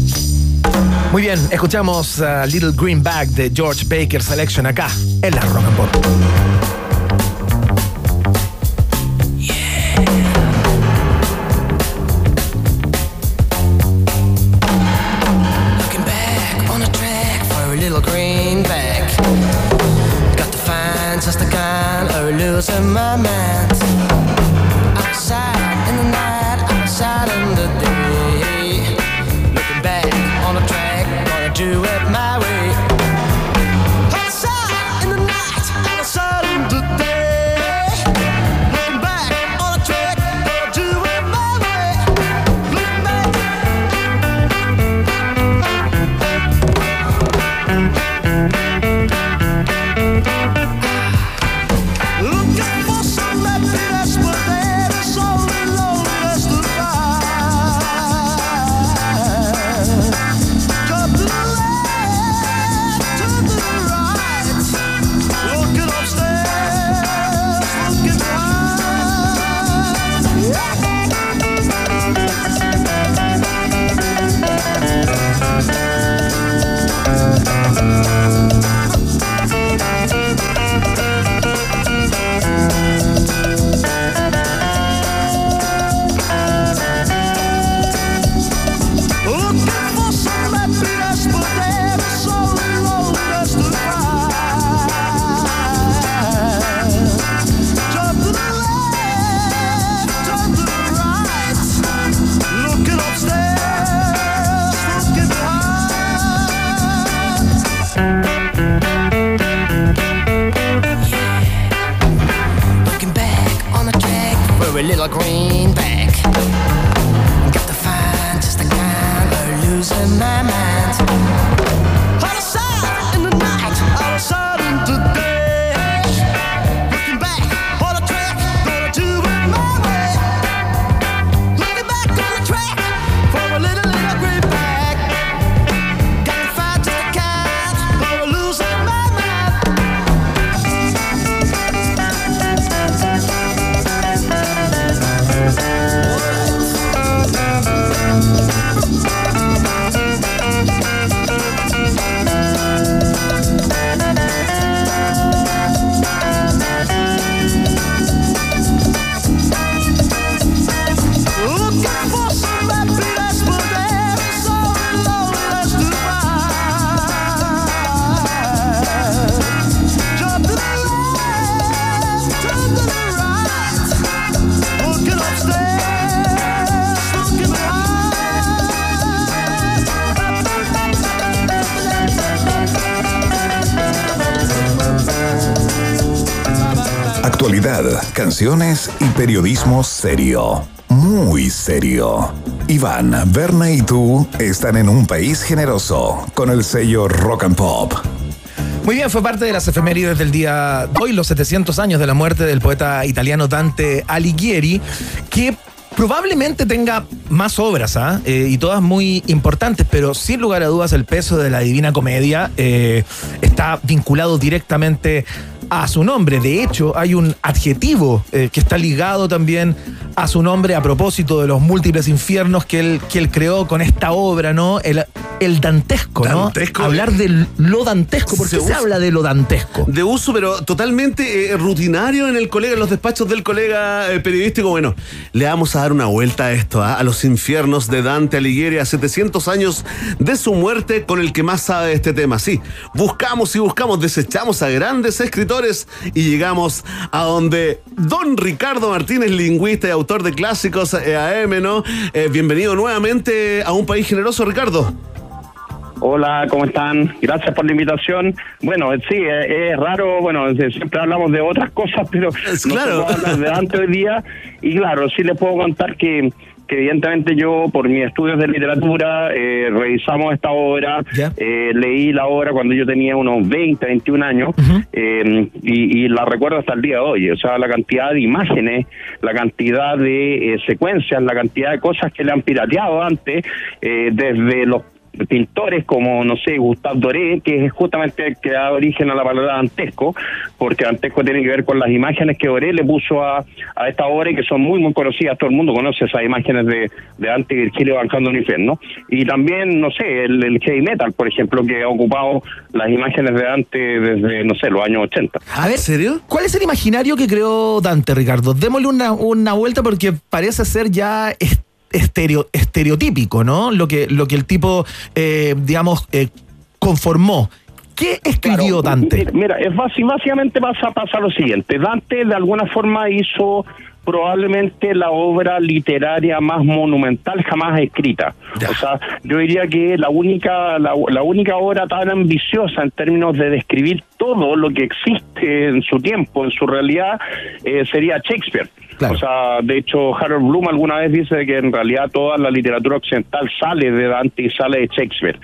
S1: Muy bien, escuchamos Little Green Bag de George Baker Selection acá, en la Rock and Pop.
S26: Looking back on
S4: canciones y periodismo serio. Muy serio. Iván, Berna y tú están en un país generoso con el sello Rock and Pop.
S1: Muy bien, fue parte de las efemérides del día de hoy, los 700 años de la muerte del poeta italiano Dante Alighieri, que probablemente tenga más obras, ¿ah? Eh, y todas muy importantes, pero sin lugar a dudas el peso de la Divina Comedia eh, está vinculado directamente a su nombre. De hecho, hay un adjetivo eh, que está ligado también a su nombre a propósito de los múltiples infiernos que él, que él creó con esta obra, ¿no? El, el dantesco, ¿no?
S2: Dantesco.
S1: Hablar de lo dantesco, porque
S2: Se
S1: se,
S2: usa-
S1: habla de lo dantesco.
S2: De uso, pero totalmente eh, rutinario en el colega, en los despachos del colega eh, periodístico. Bueno, le vamos a dar una vuelta a esto, ¿ah? a los infiernos de Dante Alighieri a 700 años de su muerte con el que más sabe de este tema. Sí, buscamos y buscamos, desechamos a grandes escritores y llegamos a donde don Ricardo Martínez, lingüista y autor de clásicos eh, AM, ¿no? Eh, bienvenido nuevamente a un país generoso, Ricardo.
S27: Hola, ¿cómo están? Gracias por la invitación. Bueno, sí, es, es raro, bueno, siempre hablamos de otras cosas, pero *laughs* no
S2: claro.
S27: hablar de antes hoy día. Y claro, sí les puedo contar que, que evidentemente yo, por mis estudios de literatura, eh, revisamos esta obra, eh, leí la obra cuando yo tenía unos 20, 21 años, eh, y, y la recuerdo hasta el día de hoy. O sea, la cantidad de imágenes, la cantidad de eh, secuencias, la cantidad de cosas que le han pirateado antes, eh, desde los pintores como, no sé, Gustave Doré, que es justamente el que da origen a la palabra dantesco, porque dantesco tiene que ver con las imágenes que Doré le puso a, a esta obra y que son muy, muy conocidas. Todo el mundo conoce esas imágenes de, de Dante y Virgilio bajando un infierno. Y también, no sé, el, el heavy metal, por ejemplo, que ha ocupado las imágenes de Dante desde, no sé, los años 80.
S1: A ver,
S2: serio?
S1: ¿Cuál es el imaginario que creó Dante, Ricardo? Démosle una, una vuelta porque parece ser ya estereo- estereotípico, ¿no? Lo que, lo que el tipo, eh, digamos, eh, conformó. ¿Qué escribió Dante?
S27: Mira, es básicamente pasa, pasa lo siguiente. Dante de alguna forma hizo probablemente la obra literaria más monumental jamás escrita. O sea, yo diría que la única, la, la única obra tan ambiciosa en términos de describir todo lo que existe en su tiempo, en su realidad, eh, sería Shakespeare. O sea, de hecho, Harold Bloom alguna vez dice que en realidad toda la literatura occidental sale de Dante y sale de Shakespeare.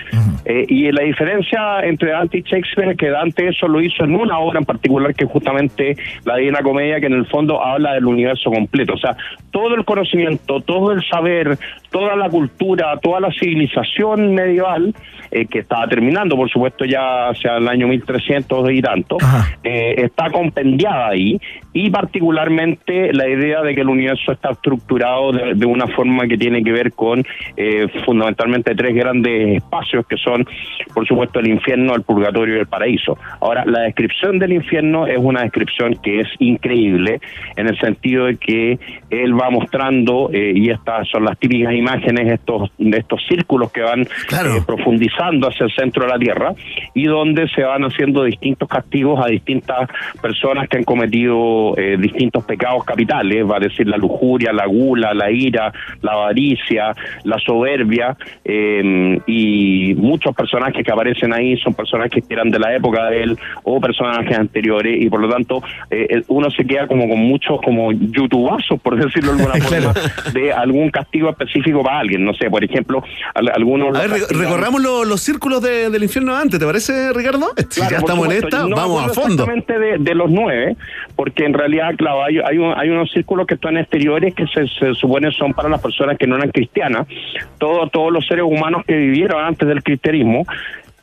S27: Eh, y la diferencia entre Dante y Shakespeare es que Dante eso lo hizo en una obra en particular que es justamente la Divina Comedia, que en el fondo habla del universo completo. O sea, todo el conocimiento, todo el saber, toda la cultura, toda la civilización medieval, eh, que estaba terminando, por supuesto, ya hacia el año 1300 y tanto, eh, está compendiada ahí y particularmente la idea de que el universo está estructurado de, de una forma que tiene que ver con eh, fundamentalmente tres grandes espacios que son, por supuesto, el infierno, el purgatorio y el paraíso. Ahora, la descripción del infierno es una descripción que es increíble en el sentido de que él va mostrando, eh, y estas son las típicas imágenes estos, de estos círculos que van eh, profundizando hacia el centro de la Tierra y donde se van haciendo distintos castigos a distintas personas que han cometido eh, distintos pecados capitales, va a decir la lujuria, la gula, la ira, la avaricia, la soberbia eh, y muchos personajes que aparecen ahí son personajes que eran de la época de él o personajes anteriores y por lo tanto eh, uno se queda como con muchos como youtubazos, por decirlo de alguna *laughs* forma, de algún castigo específico para alguien. No sé, por ejemplo, al- algunos...
S2: A ver,
S27: los castigan-
S2: recorramos lo- los círculos de- del infierno antes, ¿te parece, Ricardo? *laughs* Si
S27: Claro,
S2: ya estamos en esta,
S27: No
S2: vamos a fondo.
S27: Exactamente de, de los nueve, porque en realidad, claro, hay, hay, un- hay unos círculos que están exteriores que se, se supone son para las personas que no eran cristianas. Todo, todos los seres humanos que vivieron antes del cristianismo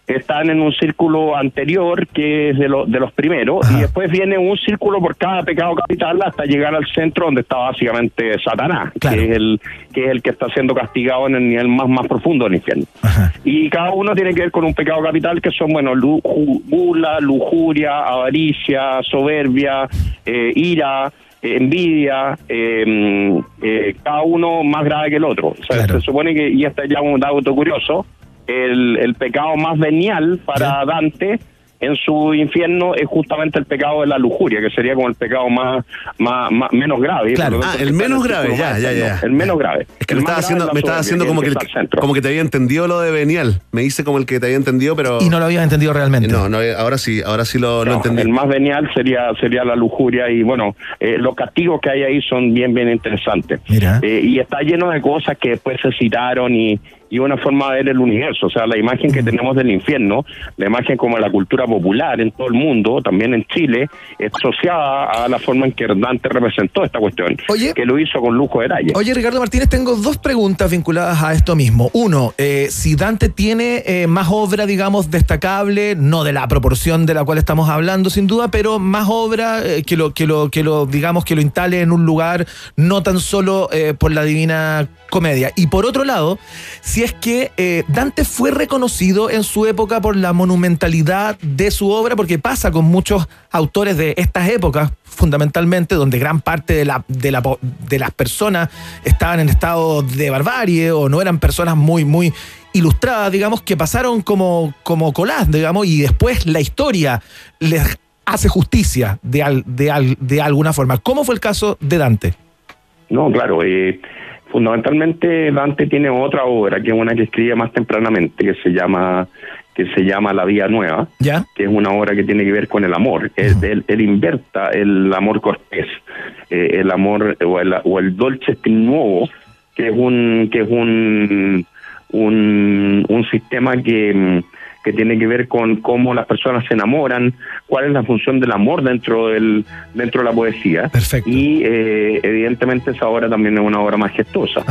S27: están en un círculo anterior que es de, lo- de los primeros y después viene un círculo por cada pecado capital hasta llegar al centro donde está básicamente Satanás que es el que es el que está siendo castigado en el nivel más más profundo del infierno. Y cada uno tiene que ver con un pecado capital que son, bueno, lu- ju- gula, lujuria, avaricia, soberbia, eh, ira, envidia, eh, eh, cada uno más grave que el otro. O sea, se supone que, y este es ya un dato curioso, el, el pecado más venial para Dante en su infierno es justamente el pecado de la lujuria, que sería como el pecado más, más, más- menos grave.
S2: Claro.
S27: Lo
S2: Ah, el menos grave, ya, ya, ya.
S27: El menos grave.
S2: Es que me estaba haciendo, me estaba haciendo como que,
S27: el
S2: como que te había entendido lo de Benial. Me hice como el que te había entendido, pero.
S1: Y no lo habías entendido realmente.
S2: No, no, ahora sí, ahora sí lo, lo
S27: No,
S2: entendí.
S27: El más venial sería sería la lujuria y bueno, eh, los castigos que hay ahí son bien bien interesantes.
S1: Mira.
S27: Eh, y está lleno de cosas que después se citaron y, y una forma de ver el universo, o sea, la imagen que tenemos del infierno, la imagen como la cultura popular en todo el mundo, también en Chile, es asociada a la forma en que Dante representó esta cuestión, que lo hizo con lujo de detalle.
S1: Oye, Ricardo Martínez, tengo dos preguntas vinculadas a esto mismo. Uno, eh, si Dante tiene eh, más obra, digamos, destacable, no de la proporción de la cual estamos hablando, sin duda, pero más obra eh, que lo, que lo, que lo, digamos, que lo instale en un lugar, no tan solo por la divina comedia. Y por otro lado, si es que eh, Dante fue reconocido en su época por la monumentalidad de su obra, porque pasa con muchos autores de estas épocas, fundamentalmente, donde gran parte de, de, de las personas estaban en estado de barbarie o no eran personas muy, muy ilustradas, digamos, que pasaron como, como colás, digamos, y después la historia les hace justicia de, al- de, al- de alguna forma. ¿Cómo fue el caso de Dante?
S27: No, claro. eh, fundamentalmente Dante tiene otra obra que es una que escribe más tempranamente que se llama que se llama La Vía Nueva,
S1: ¿Ya?
S27: que es una obra que tiene que ver con el amor. Él, él- él inverta el amor cortés, eh, el amor o el, o el dolce nuovo, que es un que es un un, un sistema que mm, que tiene que ver con cómo las personas se enamoran, cuál es la función del amor dentro del dentro de la poesía. Y eh, evidentemente esa obra también es una obra majestuosa.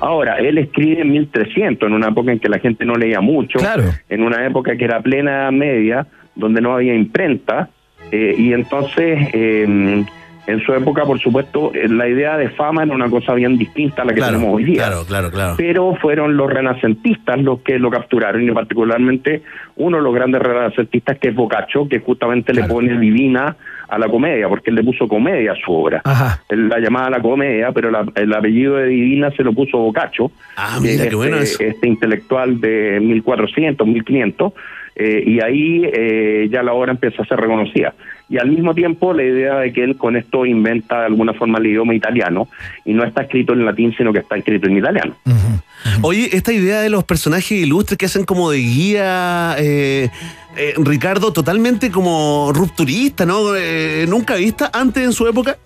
S27: Ahora, él escribe en 1300, en una época en que la gente no leía mucho, en una época que era plena media, donde no había imprenta, eh, y entonces eh, en su época, por supuesto, eh, la idea de fama era una cosa bien distinta a la que
S2: Claro,
S27: tenemos hoy día
S2: claro, claro, claro.
S27: pero fueron los renacentistas los que lo capturaron y particularmente uno de los grandes renacentistas que es Boccaccio que justamente le pone divina a la comedia porque él le puso comedia a su obra él la llamaba la comedia pero la- el apellido de divina se lo puso Boccaccio
S2: Ah, mira,
S27: es
S2: qué bueno
S27: este,
S2: eso.
S27: este intelectual de 1400 1500 eh, y ahí eh, ya la obra empieza a ser reconocida. Y al mismo tiempo la idea de que él con esto inventa de alguna forma el idioma italiano y no está escrito en latín sino que está escrito en italiano.
S2: Oye, esta idea de los personajes ilustres que hacen como de guía, eh, eh, Ricardo, totalmente como rupturista, ¿no? Eh, Nunca vista antes en su época.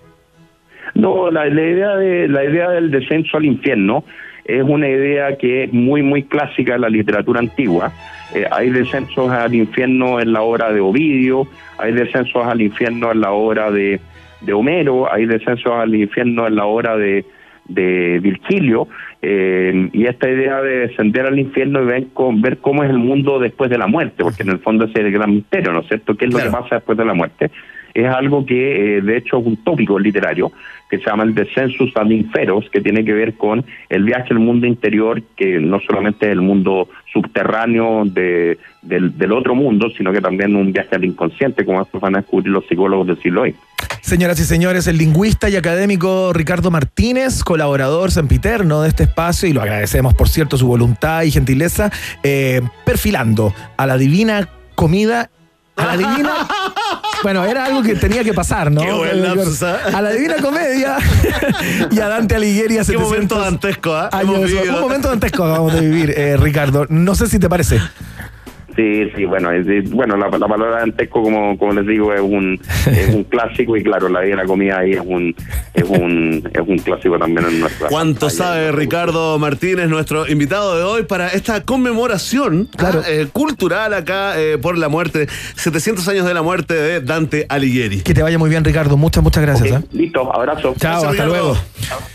S27: No, la, la idea de la idea del descenso al infierno es una idea que es muy muy clásica de la literatura antigua. Eh, hay descensos al infierno en la obra de Ovidio, hay descensos al infierno en la obra de, de Homero, hay descensos al infierno en la obra de, de Virgilio, eh, y esta idea de descender al infierno y ver, con- ver cómo es el mundo después de la muerte, porque en el fondo ese es el gran misterio, ¿no es cierto? ¿Qué es lo que pasa después de la muerte? Es algo que, eh, de hecho, es un tópico literario que se llama el Descensus ad Inferos, que tiene que ver con el viaje al mundo interior, que no solamente es el mundo subterráneo de, del, del otro mundo, sino que también un viaje al inconsciente, como esto van a descubrir los psicólogos del siglo XX.
S1: Señoras y señores, el lingüista y académico Ricardo Martínez, colaborador sempiterno de este espacio, y lo agradecemos, por cierto, su voluntad y gentileza, eh, perfilando a la divina comida, a la divina *laughs*
S28: Bueno, era algo que tenía que pasar, ¿no?
S2: Qué buen lapsus, ¿ah?
S28: A la Divina Comedia *laughs* y a Dante Alighieri hace
S2: Qué momento dantesco, ¿ah?
S28: años. Un momento dantesco acabamos de vivir, eh, Ricardo. No sé si te parece.
S27: Sí, sí, bueno, es, es- bueno la, la palabra dantesco, como, como les digo, es un, es un *laughs* clásico y claro, la vida de la comida ahí es un, es un, es un clásico también en nuestra.
S2: ¿Cuánto sabe Ricardo Martínez, nuestro invitado de hoy, para esta conmemoración ah, eh, cultural acá eh, por la muerte, 700 años de la muerte de Dante Alighieri?
S28: Que te vaya muy bien, Ricardo. Muchas, muchas gracias. ¿eh?
S27: Listo, abrazo.
S28: Chao,
S2: Gracias,
S28: hasta
S2: Ricardo.
S28: luego.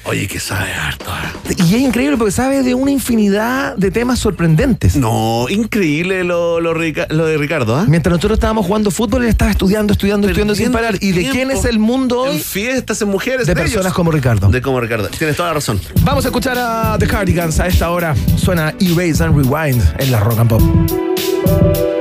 S2: Oye, que sabe harto. ah.
S28: Y es increíble porque sabe de una infinidad de temas sorprendentes.
S2: No, increíble lo, lo, de Ricardo, ¿ah?
S28: Mientras nosotros estábamos jugando fútbol, él estaba estudiando, estudiando, estudiando sin parar. ¿Y de quién es el mundo
S2: En
S28: hoy?
S2: fiestas, en mujeres,
S28: De
S2: ellos.
S28: personas como Ricardo.
S2: De como Ricardo. Tienes toda la razón.
S28: Vamos a escuchar a The Cardigans a esta hora. Suena Erase and Rewind en la Rock and Pop.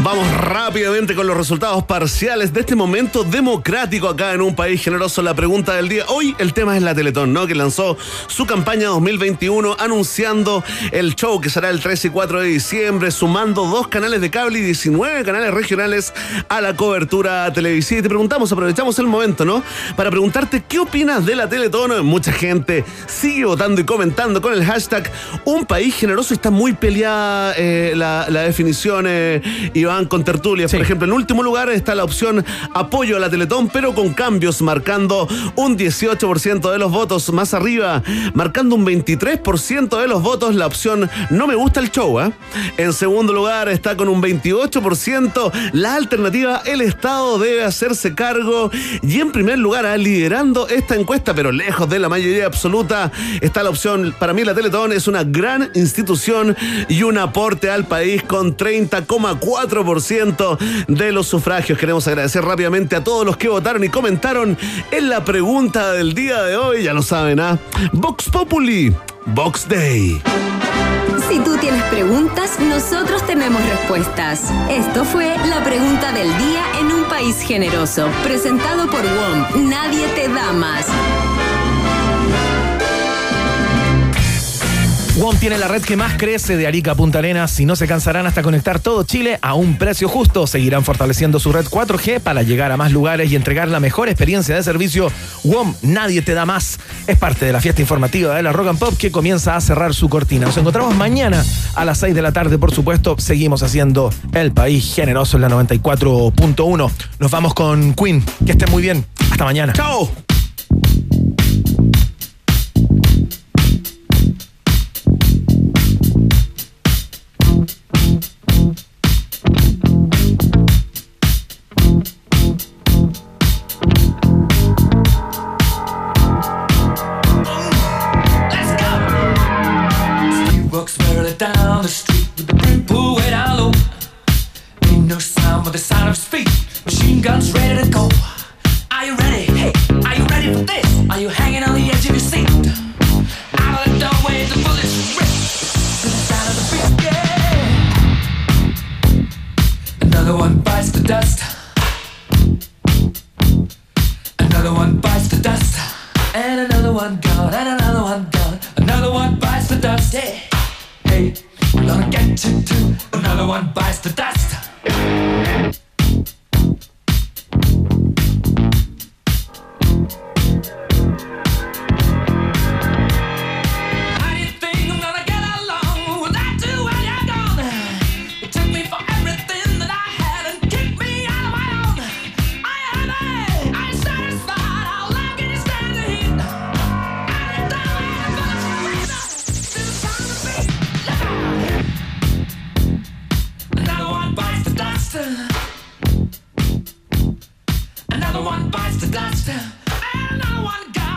S2: Vamos rápidamente con los resultados parciales de este momento democrático acá en un país generoso. La pregunta del día. Hoy el tema es la Teletón, ¿no? Que lanzó su campaña 2021 anunciando el show que será el 3 y 4 de diciembre, sumando dos canales de cable y 19 canales regionales a la cobertura televisiva. Y te preguntamos, aprovechamos el momento, ¿no? Para preguntarte qué opinas de la Teletón. Mucha gente sigue votando y comentando con el hashtag Un país generoso. Está muy peleada eh, la, definición, eh, Iván, con tertulias. Por ejemplo, en último lugar está la opción apoyo a la Teletón, pero con cambios, marcando un 18% de los votos. Más arriba, marcando un 23% de los votos, la opción no me gusta el show. ¿eh? En segundo lugar está con un 28% la alternativa el Estado debe hacerse cargo. Y en primer lugar, ah, liderando esta encuesta, pero lejos de la mayoría absoluta, está la opción, para mí la Teletón es una gran institución y un aporte al país con 30,4% de los sufragios. Queremos agradecer rápidamente a todos los que votaron y comentaron en la pregunta del día de hoy. Ya lo saben, ¿ah? Vox Populi, Vox Day.
S14: Si tú tienes preguntas, nosotros tenemos respuestas. Esto fue la pregunta del día en un país generoso, presentado por WOM. Nadie te da más.
S1: WOM tiene la red que más crece de Arica a Punta Arenas y no se cansarán hasta conectar todo Chile a un precio justo. Seguirán fortaleciendo su red 4G para llegar a más lugares y entregar la mejor experiencia de servicio. WOM, nadie te da más. Es parte de la fiesta informativa de la Rock and Pop que comienza a cerrar su cortina. Nos encontramos mañana a las 6 de la tarde, por supuesto. Seguimos haciendo el país generoso en la 94.1. Nos vamos con Queen. Que estén muy bien. Hasta mañana.
S2: ¡Chao!
S19: Guns Another one bites the dust. And another one gone.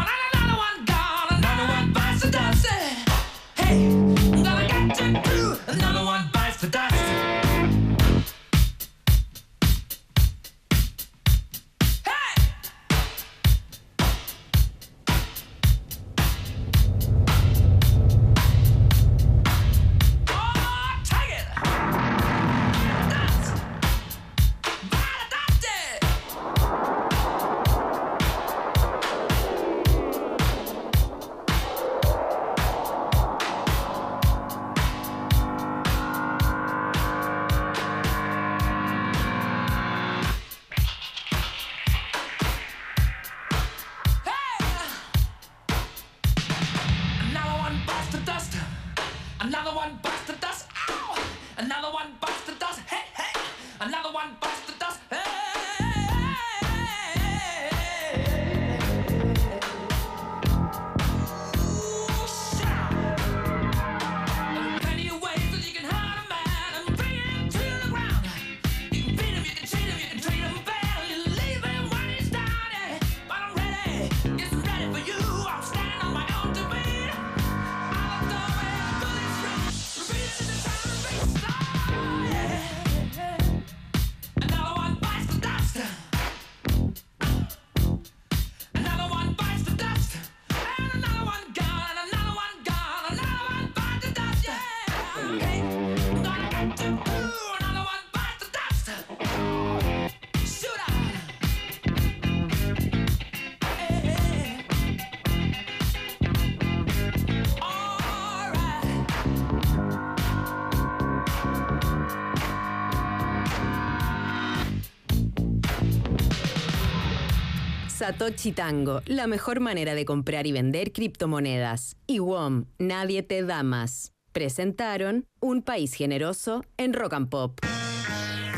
S14: Satoshi Tango, la mejor manera de comprar y vender criptomonedas. Y WOM, nadie te da más. Presentaron Un país generoso en Rock and Pop.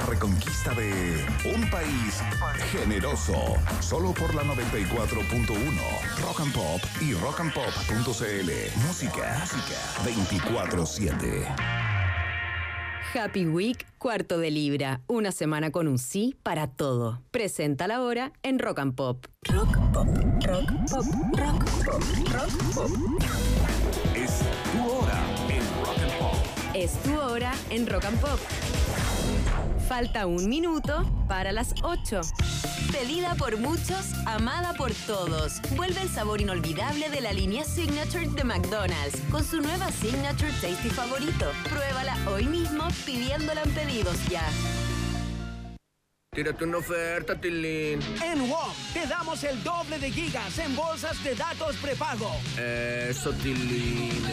S4: reconquista de un país generoso. Solo por la 94.1 Rock and Pop y rockandpop.cl. Música, música 24-7.
S14: Happy Week, cuarto de libra. Una semana con un sí para todo. Presenta la hora en Rock and Pop. Rock Pop, Rock Pop, Rock Pop, Rock Pop.
S4: Es tu hora en Rock and Pop.
S14: Es tu hora en Rock and Pop. Falta un minuto para las 8. Pedida por muchos, amada por todos. Vuelve el sabor inolvidable de la línea Signature de McDonald's con su nueva Signature Tasty favorito. Pruébala hoy mismo pidiéndola en pedidos ya.
S8: Tírate una oferta, Tilín.
S9: En WOM te damos el doble de gigas en bolsas de datos prepago.
S8: Eso, Tilín.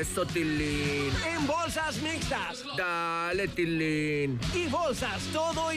S8: Eso, Tilín.
S9: En bolsas mixtas
S8: Dale, Tilín.
S9: y bolsas todo